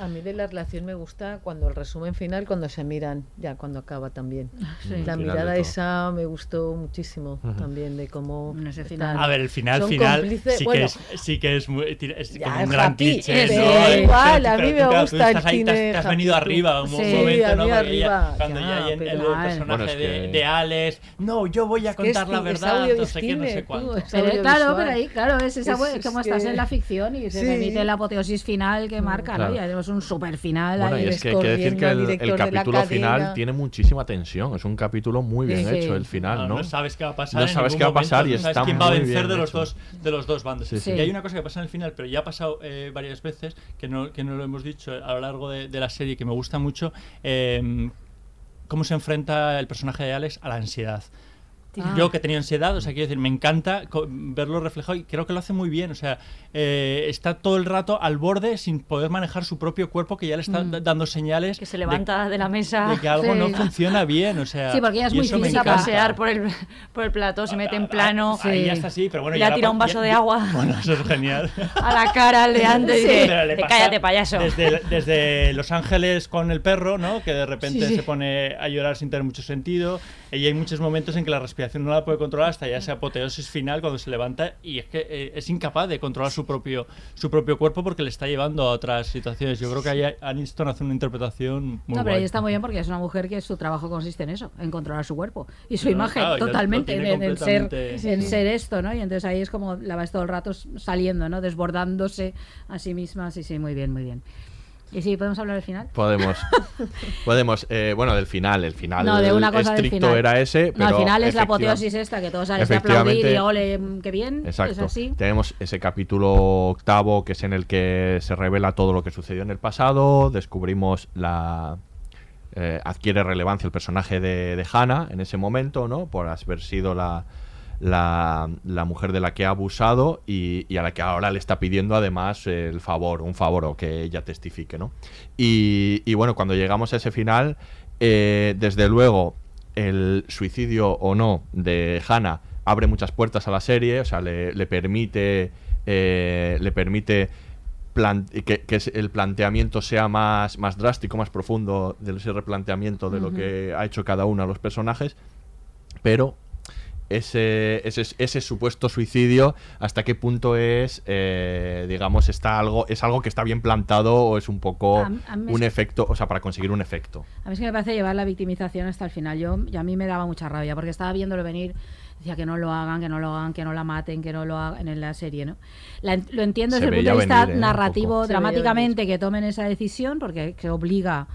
[SPEAKER 5] A mí de la relación me gusta cuando el resumen final, cuando se miran, ya cuando acaba también.
[SPEAKER 3] Sí.
[SPEAKER 5] La
[SPEAKER 3] final
[SPEAKER 5] mirada esa me gustó muchísimo
[SPEAKER 2] Ujú.
[SPEAKER 5] también de cómo están-
[SPEAKER 4] A ver, el final
[SPEAKER 5] son
[SPEAKER 4] final
[SPEAKER 5] cómplices-
[SPEAKER 4] sí,
[SPEAKER 5] bueno,
[SPEAKER 4] que es, sí que es, muy, es
[SPEAKER 5] Ya,
[SPEAKER 4] como
[SPEAKER 5] es
[SPEAKER 4] un gran
[SPEAKER 5] happy,
[SPEAKER 4] cliché.
[SPEAKER 5] es
[SPEAKER 4] ¿no?
[SPEAKER 5] igual, a mí me gusta el
[SPEAKER 4] ahí, te has-
[SPEAKER 5] cine
[SPEAKER 4] te has venido arriba un
[SPEAKER 5] Sí,
[SPEAKER 4] momento, ¿no?
[SPEAKER 5] arriba,
[SPEAKER 4] cuando
[SPEAKER 5] ya,
[SPEAKER 4] ya hay el, el personaje
[SPEAKER 2] Bueno, es
[SPEAKER 4] de,
[SPEAKER 2] que-
[SPEAKER 4] de Alex, no, yo voy a
[SPEAKER 5] es
[SPEAKER 4] contar la
[SPEAKER 5] es
[SPEAKER 4] verdad, no sé qué, no
[SPEAKER 5] cine,
[SPEAKER 4] sé cuánto.
[SPEAKER 5] es
[SPEAKER 3] Pero, claro, pero ahí, claro, es
[SPEAKER 5] Es-
[SPEAKER 3] como estás
[SPEAKER 5] que-
[SPEAKER 3] en la ficción y se
[SPEAKER 5] Sí.
[SPEAKER 3] remite la apoteosis final que marca,
[SPEAKER 2] Claro.
[SPEAKER 3] ¿no? Ya tenemos un super final
[SPEAKER 2] Bueno,
[SPEAKER 3] ahí.
[SPEAKER 2] y es que hay que decir que el, el capítulo final tiene muchísima tensión. Es un capítulo muy bien
[SPEAKER 4] Sí.
[SPEAKER 2] hecho, el final, ¿no?
[SPEAKER 4] No sabes qué va a pasar.
[SPEAKER 2] No sabes qué va a pasar y está
[SPEAKER 4] quién va a vencer de los
[SPEAKER 2] hecho.
[SPEAKER 4] dos de los dos bandos.
[SPEAKER 2] Sí, sí.
[SPEAKER 4] Y hay una cosa que pasa en el final, pero ya ha pasado eh, varias veces que no que no lo hemos dicho a lo largo de, de la serie que me gusta mucho. eh, cómo se enfrenta el personaje de Alex a la ansiedad.
[SPEAKER 3] Ah.
[SPEAKER 4] Yo que tenía ansiedad, o sea, quiero decir, me encanta verlo reflejado y creo que lo hace muy bien. O sea, eh, está todo el rato al borde sin poder manejar su propio cuerpo, que ya le está
[SPEAKER 6] Mm.
[SPEAKER 4] da- dando señales.
[SPEAKER 6] Que se levanta de, la mesa.
[SPEAKER 4] de que algo no funciona bien. O sea,
[SPEAKER 6] Sí, porque ella es muy física.
[SPEAKER 4] encanta.
[SPEAKER 6] pasear por el, por el plató, se mete en plano.
[SPEAKER 4] Ahí ya está así, pero bueno.
[SPEAKER 6] Le ha tirado un vaso
[SPEAKER 4] ya-
[SPEAKER 6] de agua
[SPEAKER 4] Bueno, eso es genial.
[SPEAKER 6] a la cara al de antes y dice,
[SPEAKER 4] Pero le
[SPEAKER 6] "De
[SPEAKER 4] pasa
[SPEAKER 6] cállate, payaso.
[SPEAKER 4] Desde, desde Los Ángeles con el perro, ¿no? Que de repente
[SPEAKER 6] Sí, sí.
[SPEAKER 4] se pone a llorar sin tener mucho sentido. Y hay muchos momentos en que la respiración no la puede controlar hasta ya esa apoteosis final cuando se levanta y es que eh, es incapaz de controlar su propio, su propio cuerpo porque le está llevando a otras situaciones. Yo creo que ahí Aniston hace una interpretación muy
[SPEAKER 3] No, pero
[SPEAKER 4] guay.
[SPEAKER 3] ahí está muy bien porque es una mujer que su trabajo consiste en eso, en controlar su cuerpo y su
[SPEAKER 4] No,
[SPEAKER 3] imagen
[SPEAKER 4] claro,
[SPEAKER 3] totalmente, en, en ser, en ser esto, ¿no? Y entonces ahí es como la ves todo el rato saliendo, ¿no? Desbordándose a sí misma. Sí, sí, muy bien, muy bien. Y sí, podemos hablar del final.
[SPEAKER 2] Podemos. Podemos. eh, bueno, del final. El final
[SPEAKER 3] No, de una cosa del
[SPEAKER 2] estricto
[SPEAKER 3] final.
[SPEAKER 2] era ese.
[SPEAKER 3] No,
[SPEAKER 2] Pero
[SPEAKER 3] al final es la apoteosis esta que todos salen de aplaudir y ole, mm, qué bien. Es
[SPEAKER 2] Exacto.
[SPEAKER 3] así.
[SPEAKER 2] Tenemos ese capítulo octavo que es en el que se revela todo lo que sucedió en el pasado. Descubrimos la. eh, adquiere relevancia el personaje de, de Hannah en ese momento, ¿no? Por haber sido la, la, la mujer de la que ha abusado y, y a la que ahora le está pidiendo además el favor, un favor o que ella testifique, ¿no? Y, y bueno, cuando llegamos a ese final, eh, desde luego el suicidio o no de Hannah abre muchas puertas a la serie, o sea, le, le permite, eh, le permite plan- que, el planteamiento sea más, más drástico, más profundo de ese replanteamiento de lo que ha hecho cada uno de los personajes, pero ese, ese, ese supuesto suicidio, hasta qué punto es, eh, digamos, está algo, es algo que está bien plantado o es un poco
[SPEAKER 3] A- a mí
[SPEAKER 2] un
[SPEAKER 3] es-
[SPEAKER 2] efecto, o sea, para conseguir un efecto.
[SPEAKER 3] A mí es que me parece llevar la victimización hasta el final. Yo, y a mí me daba mucha rabia porque estaba viéndolo venir. Decía que no lo hagan, que no lo hagan, que no la maten, que no lo hagan en la serie, ¿no? La lo entiendo
[SPEAKER 2] Se
[SPEAKER 3] desde el punto de vista
[SPEAKER 2] venir, ¿eh?
[SPEAKER 3] Narrativo, dramáticamente, que tomen esa decisión porque que obliga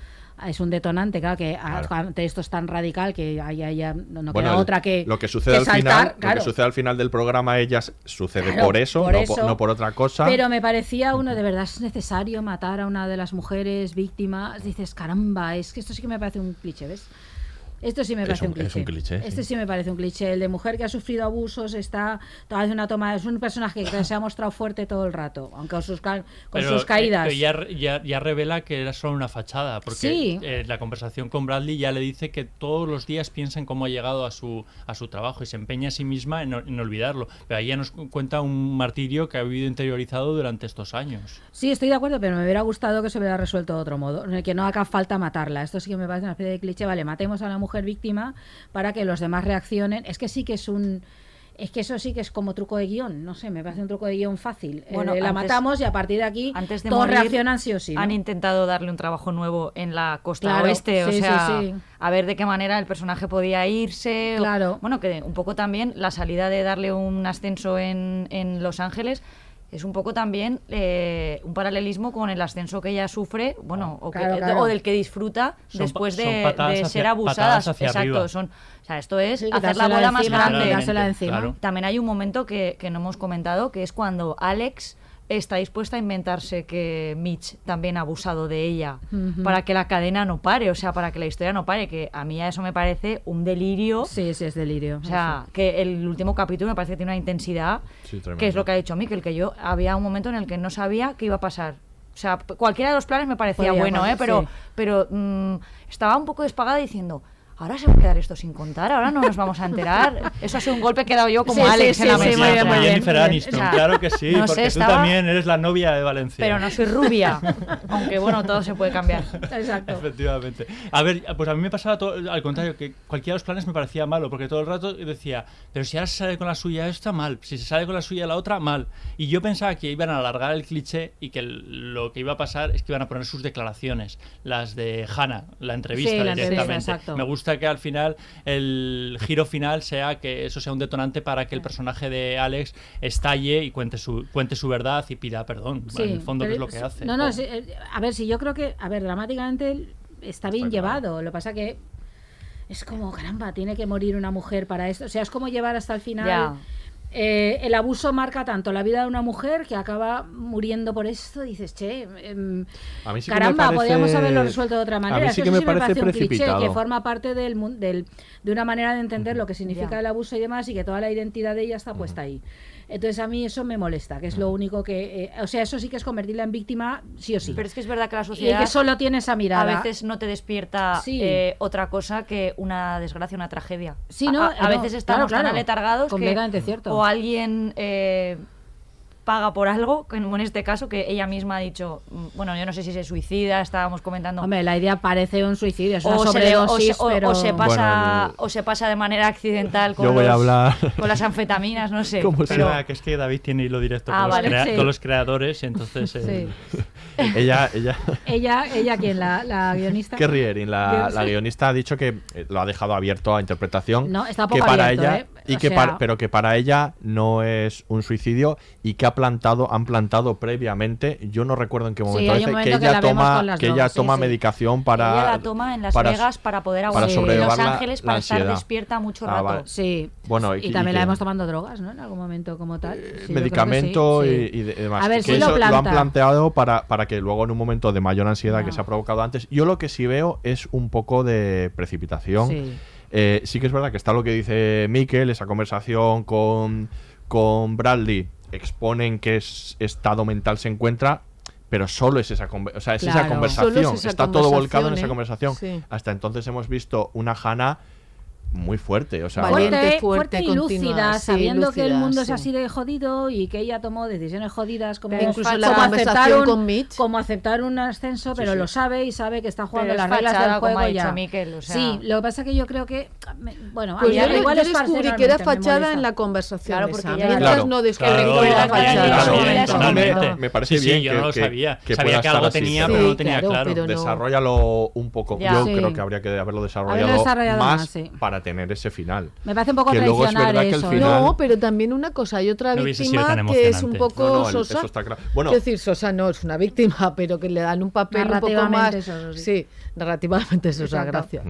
[SPEAKER 3] es un detonante, claro, que a-
[SPEAKER 2] Claro.
[SPEAKER 3] ante esto es tan radical que haya, no, no
[SPEAKER 2] Bueno,
[SPEAKER 3] queda otra que
[SPEAKER 2] lo que sucede
[SPEAKER 3] que
[SPEAKER 2] al
[SPEAKER 3] saltar,
[SPEAKER 2] final,
[SPEAKER 3] claro.
[SPEAKER 2] lo que sucede al final del programa, ellas sucede
[SPEAKER 3] Claro,
[SPEAKER 2] por eso,
[SPEAKER 3] por
[SPEAKER 2] no,
[SPEAKER 3] eso.
[SPEAKER 2] por, no por otra cosa.
[SPEAKER 3] Pero me parecía uno, de verdad es necesario matar a una de las mujeres víctimas. Dices, caramba, es que esto sí que me parece un cliché, ¿ves? Esto sí me
[SPEAKER 2] Es
[SPEAKER 3] parece
[SPEAKER 2] un-
[SPEAKER 3] un, cliché.
[SPEAKER 2] es un cliché,
[SPEAKER 3] Este
[SPEAKER 2] sí.
[SPEAKER 3] sí me parece un cliché. El de mujer que ha sufrido abusos está hace una toma. Es un personaje que se ha mostrado fuerte todo el rato, aunque con sus, con
[SPEAKER 4] Pero,
[SPEAKER 3] sus caídas.
[SPEAKER 4] eh, pero ya, ya, ya revela que era solo una fachada, porque
[SPEAKER 3] Sí.
[SPEAKER 4] eh, la conversación con Bradley ya le dice que todos los días piensa en cómo ha llegado a su, a su trabajo y se empeña a sí misma en, en olvidarlo. Pero ahí ya nos cu- cuenta un martirio que ha vivido interiorizado durante estos años.
[SPEAKER 3] Sí, estoy de acuerdo, pero me hubiera gustado que se hubiera resuelto de otro modo, en el que no haga falta matarla. Esto sí que me parece una especie de cliché. Vale, matemos a la mujer víctima para que los demás reaccionen. Es que sí que es un. Es que eso sí que es como truco de guion, no sé, me parece un truco de guion fácil. Eh,
[SPEAKER 6] Bueno,
[SPEAKER 3] la
[SPEAKER 6] antes-
[SPEAKER 3] matamos y a partir de aquí
[SPEAKER 6] Antes de
[SPEAKER 3] todos
[SPEAKER 6] morir,
[SPEAKER 3] reaccionan sí o sí. ¿no?
[SPEAKER 6] Han intentado darle un trabajo nuevo en la costa
[SPEAKER 3] Claro,
[SPEAKER 6] oeste, o
[SPEAKER 3] sí,
[SPEAKER 6] sea,
[SPEAKER 3] sí.
[SPEAKER 6] a ver de qué manera el personaje podía irse. o-
[SPEAKER 3] Claro.
[SPEAKER 6] bueno, que un poco también la salida de darle un ascenso en, en Los Ángeles es un poco también eh, un paralelismo con el ascenso que ella sufre, bueno, o, que-
[SPEAKER 3] Claro, claro.
[SPEAKER 6] o del que disfruta
[SPEAKER 4] Son
[SPEAKER 6] después de, ser
[SPEAKER 4] hacia
[SPEAKER 6] Exacto,
[SPEAKER 4] arriba.
[SPEAKER 6] son, o sea, esto es
[SPEAKER 3] Sí,
[SPEAKER 6] hacer la bola más grande. También hay un momento que, que no hemos comentado, que es cuando Alex está dispuesta a inventarse que Mitch también ha abusado de ella para que la cadena no pare, o sea, para que la historia no pare, que a mí eso me parece un delirio.
[SPEAKER 3] Sí, sí, es delirio.
[SPEAKER 6] O sea, que el último capítulo me parece que tiene una intensidad,
[SPEAKER 2] Sí,
[SPEAKER 6] que es lo que ha dicho Miquel, que yo había un momento en el que no sabía qué iba a pasar. O sea, cualquiera de los planes me parecía
[SPEAKER 3] Podía
[SPEAKER 6] bueno,
[SPEAKER 3] pasar,
[SPEAKER 6] ¿eh? Pero,
[SPEAKER 3] sí.
[SPEAKER 6] pero mm, estaba un poco despagada diciendo, ahora se va a quedar esto sin contar, ahora no nos vamos a enterar. Eso ha sido un golpe que he dado yo como
[SPEAKER 4] Sí,
[SPEAKER 6] Alex
[SPEAKER 4] sí,
[SPEAKER 6] en la
[SPEAKER 4] sí,
[SPEAKER 6] mesa.
[SPEAKER 4] sí, muy bien, muy bien. Jennifer Aniston,
[SPEAKER 6] o sea,
[SPEAKER 4] claro que sí,
[SPEAKER 6] no sé,
[SPEAKER 4] porque tú también eres la novia de Valencia.
[SPEAKER 6] Pero no soy rubia, aunque bueno, todo se puede cambiar.
[SPEAKER 3] Exacto.
[SPEAKER 4] Efectivamente. A ver, pues a mí me pasaba todo, al contrario, que cualquiera de los planes me parecía malo, porque todo el rato decía, pero si ahora se sale con la suya esta, mal. Si se sale con la suya la otra, mal. Y yo pensaba que iban a alargar el cliché y que lo que iba a pasar es que iban a poner sus declaraciones, las de Hannah, la entrevista
[SPEAKER 3] Sí, la entrevista,
[SPEAKER 4] directamente.
[SPEAKER 3] exacto.
[SPEAKER 4] Me gusta que al final el giro final sea que eso sea un detonante para que el personaje de Alex estalle y cuente su, cuente su verdad y pida perdón.
[SPEAKER 3] Sí,
[SPEAKER 4] en el fondo, que es lo que hace.
[SPEAKER 3] No, no, sí, eh, a ver, si yo creo que, a ver, dramáticamente está bien llevado. Lo que pasa que es como, caramba, tiene que morir una mujer para esto. O sea, es como llevar hasta el final. Eh, el abuso marca tanto la vida de una mujer que acaba muriendo por esto. Dices, che, em,
[SPEAKER 2] A sí me
[SPEAKER 3] caramba,
[SPEAKER 2] parece-
[SPEAKER 3] podríamos haberlo resuelto de otra
[SPEAKER 2] a mí
[SPEAKER 3] manera.
[SPEAKER 2] sí
[SPEAKER 3] Eso
[SPEAKER 2] que me
[SPEAKER 3] sí
[SPEAKER 2] parece
[SPEAKER 3] un cliché que forma parte del, del- de una manera de entender lo que significa el abuso y demás y que toda la identidad de ella está puesta ahí. Entonces a mí eso me molesta, que es lo único que... eh, o sea, eso sí que es convertirla en víctima, sí o sí.
[SPEAKER 6] Pero es que es verdad que la
[SPEAKER 3] Y
[SPEAKER 6] sociedad
[SPEAKER 3] que solo tiene esa mirada.
[SPEAKER 6] a veces no te despierta
[SPEAKER 3] Sí.
[SPEAKER 6] eh, otra cosa que una desgracia, una tragedia.
[SPEAKER 3] Sí, ¿no?
[SPEAKER 6] A, a
[SPEAKER 3] No,
[SPEAKER 6] veces estamos
[SPEAKER 3] claro,
[SPEAKER 6] tan aletargados que
[SPEAKER 3] Completamente cierto.
[SPEAKER 6] o alguien eh, paga por algo, como en este caso que ella misma ha dicho, mm, bueno, yo no sé si se suicida, estábamos comentando.
[SPEAKER 3] Hombre, la idea parece un suicidio, es una
[SPEAKER 6] o se, le- o
[SPEAKER 3] sobredosis,
[SPEAKER 6] se- o-
[SPEAKER 3] pero...
[SPEAKER 6] o se pasa,
[SPEAKER 2] Bueno,
[SPEAKER 6] o se pasa de manera accidental con,
[SPEAKER 2] Yo voy a
[SPEAKER 6] los-
[SPEAKER 2] hablar-
[SPEAKER 6] con las anfetaminas, no sé.
[SPEAKER 4] Pero
[SPEAKER 6] pero-
[SPEAKER 4] que es que David tiene hilo directo
[SPEAKER 6] Ah,
[SPEAKER 4] con,
[SPEAKER 6] vale.
[SPEAKER 4] los, crea-
[SPEAKER 6] Sí.
[SPEAKER 4] con los creadores, y entonces... eh,
[SPEAKER 2] ella, ella,
[SPEAKER 3] Ella, ella ¿quién? La, la guionista.
[SPEAKER 2] que Rierin, la,
[SPEAKER 3] Guionista.
[SPEAKER 2] la guionista, ha dicho que eh, lo ha dejado abierto a interpretación.
[SPEAKER 3] No, está
[SPEAKER 2] que
[SPEAKER 3] poco
[SPEAKER 2] para
[SPEAKER 3] abierto,
[SPEAKER 2] ella
[SPEAKER 3] ¿eh?
[SPEAKER 2] Y
[SPEAKER 3] O
[SPEAKER 2] que
[SPEAKER 3] sea-
[SPEAKER 2] para- pero que para ella no es un suicidio y que ha plantado, han plantado previamente. Yo no recuerdo en qué momento,
[SPEAKER 3] hay un
[SPEAKER 2] dice,
[SPEAKER 3] momento
[SPEAKER 2] que
[SPEAKER 3] que
[SPEAKER 2] ella toma, que ella toma
[SPEAKER 3] sí.
[SPEAKER 2] medicación para.
[SPEAKER 6] ella la toma en Las
[SPEAKER 2] para-
[SPEAKER 6] Vegas para poder
[SPEAKER 2] para
[SPEAKER 6] aguantar. en
[SPEAKER 2] sobrellevar
[SPEAKER 6] Los
[SPEAKER 2] la-
[SPEAKER 6] Ángeles para estar
[SPEAKER 2] ansiedad.
[SPEAKER 6] despierta mucho
[SPEAKER 2] Ah,
[SPEAKER 6] rato.
[SPEAKER 2] vale.
[SPEAKER 3] Sí.
[SPEAKER 2] Bueno,
[SPEAKER 3] y,
[SPEAKER 2] y- y
[SPEAKER 3] también
[SPEAKER 2] que-
[SPEAKER 3] la vemos tomando drogas, ¿no? En algún momento como tal. Sí,
[SPEAKER 2] medicamento
[SPEAKER 3] sí,
[SPEAKER 2] y- y, de- demás.
[SPEAKER 3] A ver,
[SPEAKER 2] que eso lo han planteado para, para que luego en un momento de mayor ansiedad que se ha provocado antes. Yo lo que sí veo es un poco de precipitación.
[SPEAKER 3] Sí.
[SPEAKER 2] Eh, sí que es verdad que está lo que dice Mikel, esa conversación con, con Bradley. Exponen qué es- estado mental se encuentra. Pero solo es esa, o sea, es esa conversación.
[SPEAKER 5] Solo es esa
[SPEAKER 2] está todo volcado en esa
[SPEAKER 5] conversación. ¿eh? Sí.
[SPEAKER 2] Hasta entonces hemos visto una Hannah muy fuerte. O sea,
[SPEAKER 5] Valiente,
[SPEAKER 3] fuerte,
[SPEAKER 5] fuerte,
[SPEAKER 3] fuerte y
[SPEAKER 5] continua,
[SPEAKER 3] lúcida,
[SPEAKER 5] sí,
[SPEAKER 3] sabiendo que el mundo es
[SPEAKER 5] sí.
[SPEAKER 3] así de jodido y que ella tomó decisiones jodidas como,
[SPEAKER 5] Pero incluso
[SPEAKER 3] como
[SPEAKER 5] la
[SPEAKER 3] aceptar
[SPEAKER 5] conversación
[SPEAKER 3] un,
[SPEAKER 5] con Mitch.
[SPEAKER 3] como aceptar un ascenso, pero
[SPEAKER 2] sí.
[SPEAKER 3] lo sabe y sabe que está jugando
[SPEAKER 6] Pero es
[SPEAKER 3] las reglas
[SPEAKER 6] fachada,
[SPEAKER 3] del
[SPEAKER 6] como
[SPEAKER 3] juego
[SPEAKER 6] ha
[SPEAKER 3] ya.
[SPEAKER 6] Miquel, o sea-
[SPEAKER 3] Sí, lo que pasa es que yo creo que bueno, a
[SPEAKER 5] Pues
[SPEAKER 3] mí
[SPEAKER 5] yo,
[SPEAKER 3] igual
[SPEAKER 5] yo
[SPEAKER 3] es
[SPEAKER 5] descubrí que era fachada en la conversación.
[SPEAKER 6] Claro, porque
[SPEAKER 5] Mientras
[SPEAKER 2] Claro,
[SPEAKER 5] no descubrí
[SPEAKER 2] también,
[SPEAKER 5] fachada.
[SPEAKER 2] Me parece bien
[SPEAKER 4] yo
[SPEAKER 2] que,
[SPEAKER 4] no lo
[SPEAKER 2] que-
[SPEAKER 4] sabía.
[SPEAKER 2] que
[SPEAKER 4] Sabía que algo tenía,
[SPEAKER 2] pero
[SPEAKER 4] no tenía
[SPEAKER 5] claro,
[SPEAKER 2] Desarrollalo un poco. Yo creo que habría que haberlo desarrollado, más, para tener ese final.
[SPEAKER 3] Me parece un poco
[SPEAKER 2] Que luego es
[SPEAKER 3] traicionar
[SPEAKER 2] verdad que el
[SPEAKER 3] eso.
[SPEAKER 2] final-
[SPEAKER 5] No, pero también una cosa, hay otra
[SPEAKER 4] No
[SPEAKER 5] víctima que es un poco
[SPEAKER 2] No, no, el-
[SPEAKER 5] sosa.
[SPEAKER 2] eso está claro. Bueno,
[SPEAKER 5] Quiero decir, Sosa no es una víctima, pero que le dan un papel un poco más.
[SPEAKER 3] Soso, sí.
[SPEAKER 5] Sí, narrativamente sosa,
[SPEAKER 3] Exacto.
[SPEAKER 5] gracias.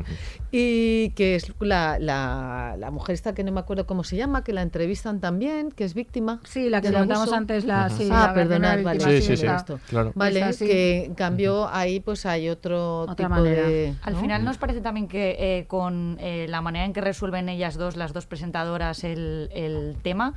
[SPEAKER 5] Y que es la, la, la mujer esta que no me acuerdo cómo se llama, que la entrevistan también, que es víctima.
[SPEAKER 3] Sí, la que
[SPEAKER 5] abuso.
[SPEAKER 3] antes, la, sí,
[SPEAKER 5] ah,
[SPEAKER 3] la
[SPEAKER 5] perdonad, vale.
[SPEAKER 2] Sí, sí, sí,
[SPEAKER 3] está.
[SPEAKER 2] claro.
[SPEAKER 5] Vale,
[SPEAKER 3] así.
[SPEAKER 5] que en cambio ahí pues hay otro
[SPEAKER 3] Otra
[SPEAKER 5] tipo
[SPEAKER 3] manera.
[SPEAKER 5] de...
[SPEAKER 6] Al final nos parece también que eh, con eh, la manera en que resuelven ellas dos, las dos presentadoras, el, el tema,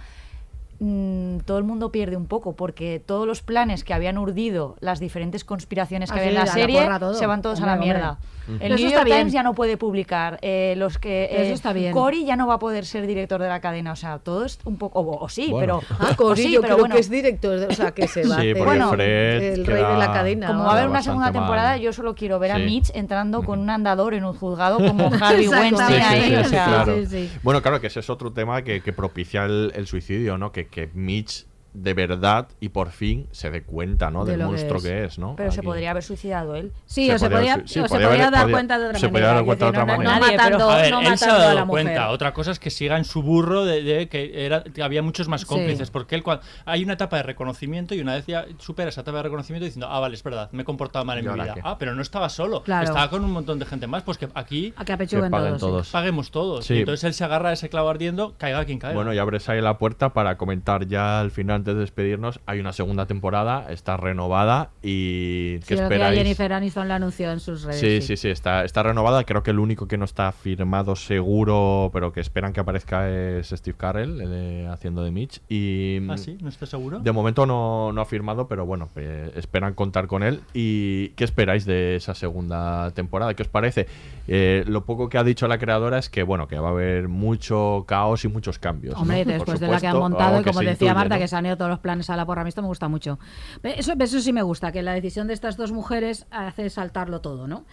[SPEAKER 6] mm, todo el mundo pierde un poco, porque todos los planes que habían urdido, las diferentes conspiraciones que había en la serie, se van todos a la mierda.
[SPEAKER 3] hombre.
[SPEAKER 6] El New York. Times ya no puede publicar, eh, los que
[SPEAKER 3] Pero eso
[SPEAKER 6] eh,
[SPEAKER 3] está bien.
[SPEAKER 6] Cory ya no va a poder ser director de la cadena, o sea, todo es un poco, o, o sí,
[SPEAKER 2] Bueno.
[SPEAKER 6] pero,
[SPEAKER 5] Ah,
[SPEAKER 6] o
[SPEAKER 5] Cory,
[SPEAKER 6] sí,
[SPEAKER 5] yo
[SPEAKER 6] pero
[SPEAKER 5] creo
[SPEAKER 6] bueno,
[SPEAKER 5] que es director, de- o sea, que se va a hacer
[SPEAKER 6] Bueno,
[SPEAKER 2] Fred
[SPEAKER 5] el rey de la cadena.
[SPEAKER 6] como va a haber una segunda
[SPEAKER 2] mal.
[SPEAKER 6] temporada, yo solo quiero ver a. Mitch entrando con un andador en un juzgado como
[SPEAKER 3] Exacto.
[SPEAKER 6] Weinstein
[SPEAKER 2] Sí, sí,
[SPEAKER 6] ahí, o sea,
[SPEAKER 2] claro. Bueno, claro que ese es otro tema que, que propicia el, el suicidio, ¿no? Que, que Mitch de verdad y por fin se dé cuenta, ¿no?
[SPEAKER 3] De
[SPEAKER 2] Del
[SPEAKER 3] que
[SPEAKER 2] monstruo
[SPEAKER 3] es.
[SPEAKER 2] que es, ¿no?
[SPEAKER 6] pero se podría haber suicidado él.
[SPEAKER 3] Sí,
[SPEAKER 2] Se
[SPEAKER 3] o se
[SPEAKER 2] podría- sí,
[SPEAKER 3] o se
[SPEAKER 2] podría haber-
[SPEAKER 3] dar
[SPEAKER 2] podía-
[SPEAKER 3] cuenta de otra
[SPEAKER 2] se podría
[SPEAKER 3] manera.
[SPEAKER 2] dar cuenta de otra
[SPEAKER 3] decir, no-
[SPEAKER 2] manera.
[SPEAKER 3] No,
[SPEAKER 6] Nadie, pero-
[SPEAKER 4] A ver,
[SPEAKER 3] no
[SPEAKER 4] él se ha
[SPEAKER 3] a
[SPEAKER 4] dado
[SPEAKER 3] la mujer.
[SPEAKER 4] cuenta. Otra cosa es que siga en su burro de, de que, era, que había muchos más cómplices.
[SPEAKER 3] Sí.
[SPEAKER 4] Porque él, cuan- hay una etapa de reconocimiento y una vez ya supera esa etapa de reconocimiento diciendo, ah, vale, es verdad, me he comportado mal en
[SPEAKER 2] ¿Y
[SPEAKER 4] mi vida.
[SPEAKER 2] qué?
[SPEAKER 4] Ah, pero no estaba solo.
[SPEAKER 3] Claro.
[SPEAKER 4] Estaba con un montón de gente más. Pues que aquí
[SPEAKER 3] A que apechuguen
[SPEAKER 2] Que paguen
[SPEAKER 3] todos.
[SPEAKER 4] paguemos todos.
[SPEAKER 2] Sí.
[SPEAKER 4] Entonces él se agarra a ese clavo ardiendo, caiga quien caiga.
[SPEAKER 2] Bueno, y abres ahí la puerta para comentar ya al final antes de despedirnos, hay una segunda temporada, está renovada y
[SPEAKER 3] Sí,
[SPEAKER 2] ¿qué
[SPEAKER 3] lo que
[SPEAKER 2] esperáis?
[SPEAKER 3] Jennifer Aniston la anunció en sus redes.
[SPEAKER 2] Sí, sí, sí, está, está renovada. Creo que el único que no está firmado seguro, pero que esperan que aparezca es Steve Carell eh, haciendo de Mitch. Y
[SPEAKER 4] ¿Ah, sí? ¿No estás seguro?
[SPEAKER 2] De momento no, no ha firmado, pero bueno, eh, esperan contar con él. ¿Y qué esperáis de esa segunda temporada? ¿Qué os parece? Eh, lo poco que ha dicho la creadora es que bueno, que va a haber mucho caos y muchos cambios. ¿no?
[SPEAKER 3] Hombre,
[SPEAKER 2] Por
[SPEAKER 3] después de la que han
[SPEAKER 2] supuesto,
[SPEAKER 3] montado, y
[SPEAKER 2] que
[SPEAKER 3] como decía
[SPEAKER 2] intuye,
[SPEAKER 3] Marta,
[SPEAKER 2] ¿no?
[SPEAKER 3] que se han ido todos los planes a la porra, a mí esto me gusta mucho. Eso, eso sí me gusta, que la decisión de estas dos mujeres hace saltarlo todo, ¿no?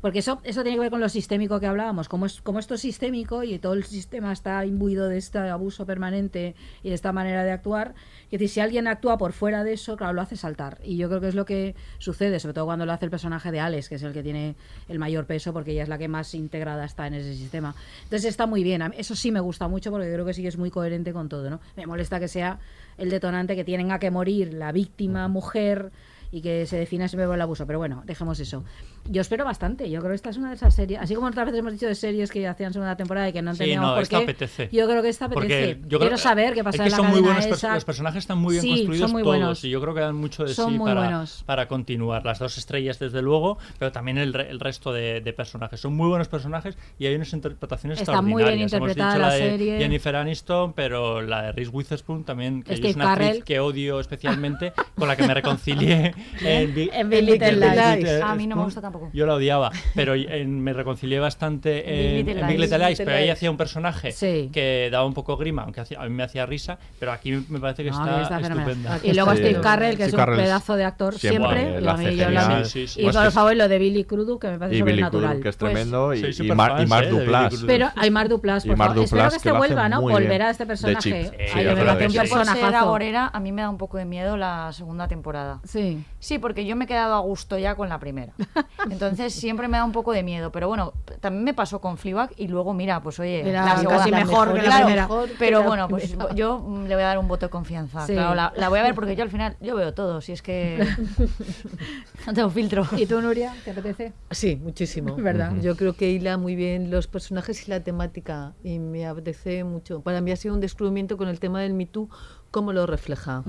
[SPEAKER 3] Porque eso, eso tiene que ver con lo sistémico que hablábamos. Como, es, como esto es sistémico y todo el sistema está imbuido de este abuso permanente y de esta manera de actuar, que si alguien actúa por fuera de eso, claro, lo hace saltar. Y yo creo que es lo que sucede, sobre todo cuando lo hace el personaje de Alex, que es el que tiene el mayor peso, porque ella es la que más integrada está en ese sistema. Entonces está muy bien. Eso sí me gusta mucho porque creo que sí que es muy coherente con todo, ¿no? Me molesta que sea el detonante que tienen que morir la víctima mujer y que se defina siempre por el abuso. Pero bueno, dejemos eso. Yo espero bastante. Yo creo que esta es una de esas series. Así como otras veces hemos dicho de series que hacían segunda temporada y que no
[SPEAKER 4] Sí,
[SPEAKER 3] entendíamos
[SPEAKER 4] no,
[SPEAKER 3] por
[SPEAKER 4] esta
[SPEAKER 3] qué.
[SPEAKER 4] apetece.
[SPEAKER 3] Yo creo que esta
[SPEAKER 4] Porque
[SPEAKER 3] apetece.
[SPEAKER 4] yo creo-
[SPEAKER 3] Quiero saber qué pasa
[SPEAKER 4] es que
[SPEAKER 3] en la
[SPEAKER 4] son muy buenos
[SPEAKER 3] esa.
[SPEAKER 4] Los personajes están muy bien
[SPEAKER 3] Sí,
[SPEAKER 4] construidos
[SPEAKER 3] son muy
[SPEAKER 4] todos
[SPEAKER 3] buenos.
[SPEAKER 4] y yo creo que dan mucho de
[SPEAKER 3] Son
[SPEAKER 4] sí
[SPEAKER 3] muy
[SPEAKER 4] para,
[SPEAKER 3] buenos.
[SPEAKER 4] para continuar. Las dos estrellas, desde luego, pero también el, re- el resto de, de personajes. Son muy buenos personajes y hay unas interpretaciones
[SPEAKER 3] Está muy bien
[SPEAKER 4] extraordinarias. Hemos
[SPEAKER 3] interpretada
[SPEAKER 4] dicho
[SPEAKER 3] la
[SPEAKER 4] la de
[SPEAKER 3] serie.
[SPEAKER 4] Jennifer Aniston, pero la de Reese Witherspoon también, que es una actriz
[SPEAKER 3] Carell.
[SPEAKER 4] que odio especialmente, con la que me reconcilié en,
[SPEAKER 3] En Big Little Lies.
[SPEAKER 6] A mí no me gusta tampoco.
[SPEAKER 4] Yo la odiaba, pero en- me reconcilié bastante en,
[SPEAKER 6] Big Little
[SPEAKER 4] en Big
[SPEAKER 6] Lies.
[SPEAKER 4] Little Lies,
[SPEAKER 6] Little
[SPEAKER 4] pero ahí hacía un personaje
[SPEAKER 3] Sí.
[SPEAKER 4] que daba un poco grima, aunque hacía- a mí me hacía risa, pero aquí me parece que
[SPEAKER 3] No,
[SPEAKER 4] está,
[SPEAKER 3] está
[SPEAKER 4] estupenda.
[SPEAKER 3] Y luego
[SPEAKER 2] Sí.
[SPEAKER 3] Steve Carrell, que es un
[SPEAKER 2] Carrell
[SPEAKER 3] pedazo de actor
[SPEAKER 2] siempre
[SPEAKER 3] y a por favor, lo de Billy Crudup, que me parece
[SPEAKER 2] Y Billy
[SPEAKER 3] sobrenatural.
[SPEAKER 2] Que es
[SPEAKER 3] Pues-
[SPEAKER 2] tremendo, y, Mar,
[SPEAKER 4] eh, Crudup.
[SPEAKER 3] Pero hay Mar Duplas, por favor. Espero que este vuelva, ¿no?
[SPEAKER 2] bien.
[SPEAKER 3] Volverá este personaje. A
[SPEAKER 6] a mí me da un poco de miedo la segunda temporada.
[SPEAKER 3] Sí.
[SPEAKER 6] Sí, porque yo me he quedado a gusto ya con la primera. Entonces siempre me da un poco de miedo. Pero bueno, también me pasó con Fleabag y luego, mira, pues oye,
[SPEAKER 3] Era
[SPEAKER 6] la segunda-
[SPEAKER 3] casi
[SPEAKER 6] la
[SPEAKER 3] mejor que la
[SPEAKER 6] Claro,
[SPEAKER 3] primera.
[SPEAKER 6] Pero bueno, pues yo mm, le voy a dar un voto de confianza.
[SPEAKER 3] Sí.
[SPEAKER 6] Claro, la, la voy a ver porque yo al final, yo veo todo, si es que no tengo filtro.
[SPEAKER 3] ¿Y tú, Nuria, te apetece?
[SPEAKER 5] Sí, muchísimo.
[SPEAKER 3] ¿Verdad?
[SPEAKER 5] Yo creo que hila muy bien los personajes y la temática y me apetece mucho. Para mí ha sido un descubrimiento con el tema del Me Too, cómo lo refleja.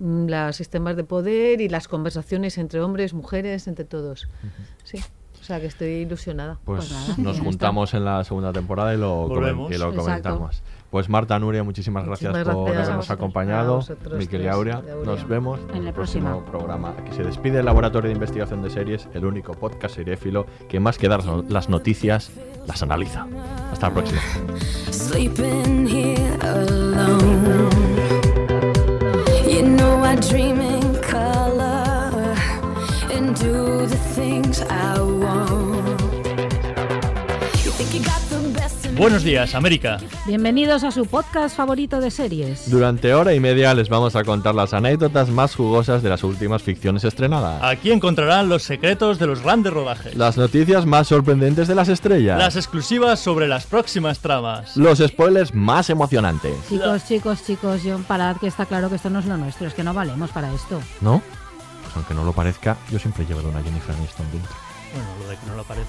[SPEAKER 5] Los sistemas de poder y las conversaciones entre hombres, mujeres, entre todos. Sí, o sea que estoy ilusionada.
[SPEAKER 2] Pues,
[SPEAKER 3] nada,
[SPEAKER 2] nos
[SPEAKER 3] está.
[SPEAKER 2] juntamos en la segunda temporada y lo, y lo
[SPEAKER 3] Exacto.
[SPEAKER 2] comentamos. Pues Marta, Nuria, muchísimas gracias
[SPEAKER 5] Muchísimas
[SPEAKER 2] por
[SPEAKER 5] gracias a
[SPEAKER 2] habernos acompañado. Miquel y Aurea, nos vemos
[SPEAKER 3] En la
[SPEAKER 2] próximo
[SPEAKER 3] próxima.
[SPEAKER 2] programa. Aquí se despide el Laboratorio de Investigación de Series, el único podcast seriéfilo que más que dar las noticias, las analiza. Hasta la próxima.
[SPEAKER 12] Sleeping here alone. You know I dream in color and do the things I
[SPEAKER 4] Buenos días, América.
[SPEAKER 3] Bienvenidos a su podcast favorito de series.
[SPEAKER 2] Durante hora y media les vamos a contar las anécdotas más jugosas de las últimas ficciones estrenadas.
[SPEAKER 4] Aquí encontrarán los secretos de los grandes rodajes,
[SPEAKER 2] Las noticias más sorprendentes de las estrellas.
[SPEAKER 4] las exclusivas sobre las próximas tramas.
[SPEAKER 2] Los spoilers más emocionantes.
[SPEAKER 3] Chicos, chicos, chicos, yo parad que está claro que esto no es lo nuestro, es que no valemos para esto.
[SPEAKER 2] ¿No? Pues aunque no lo parezca, yo siempre llevo una Jennifer Aniston dentro.
[SPEAKER 4] Bueno, lo de que no lo parece.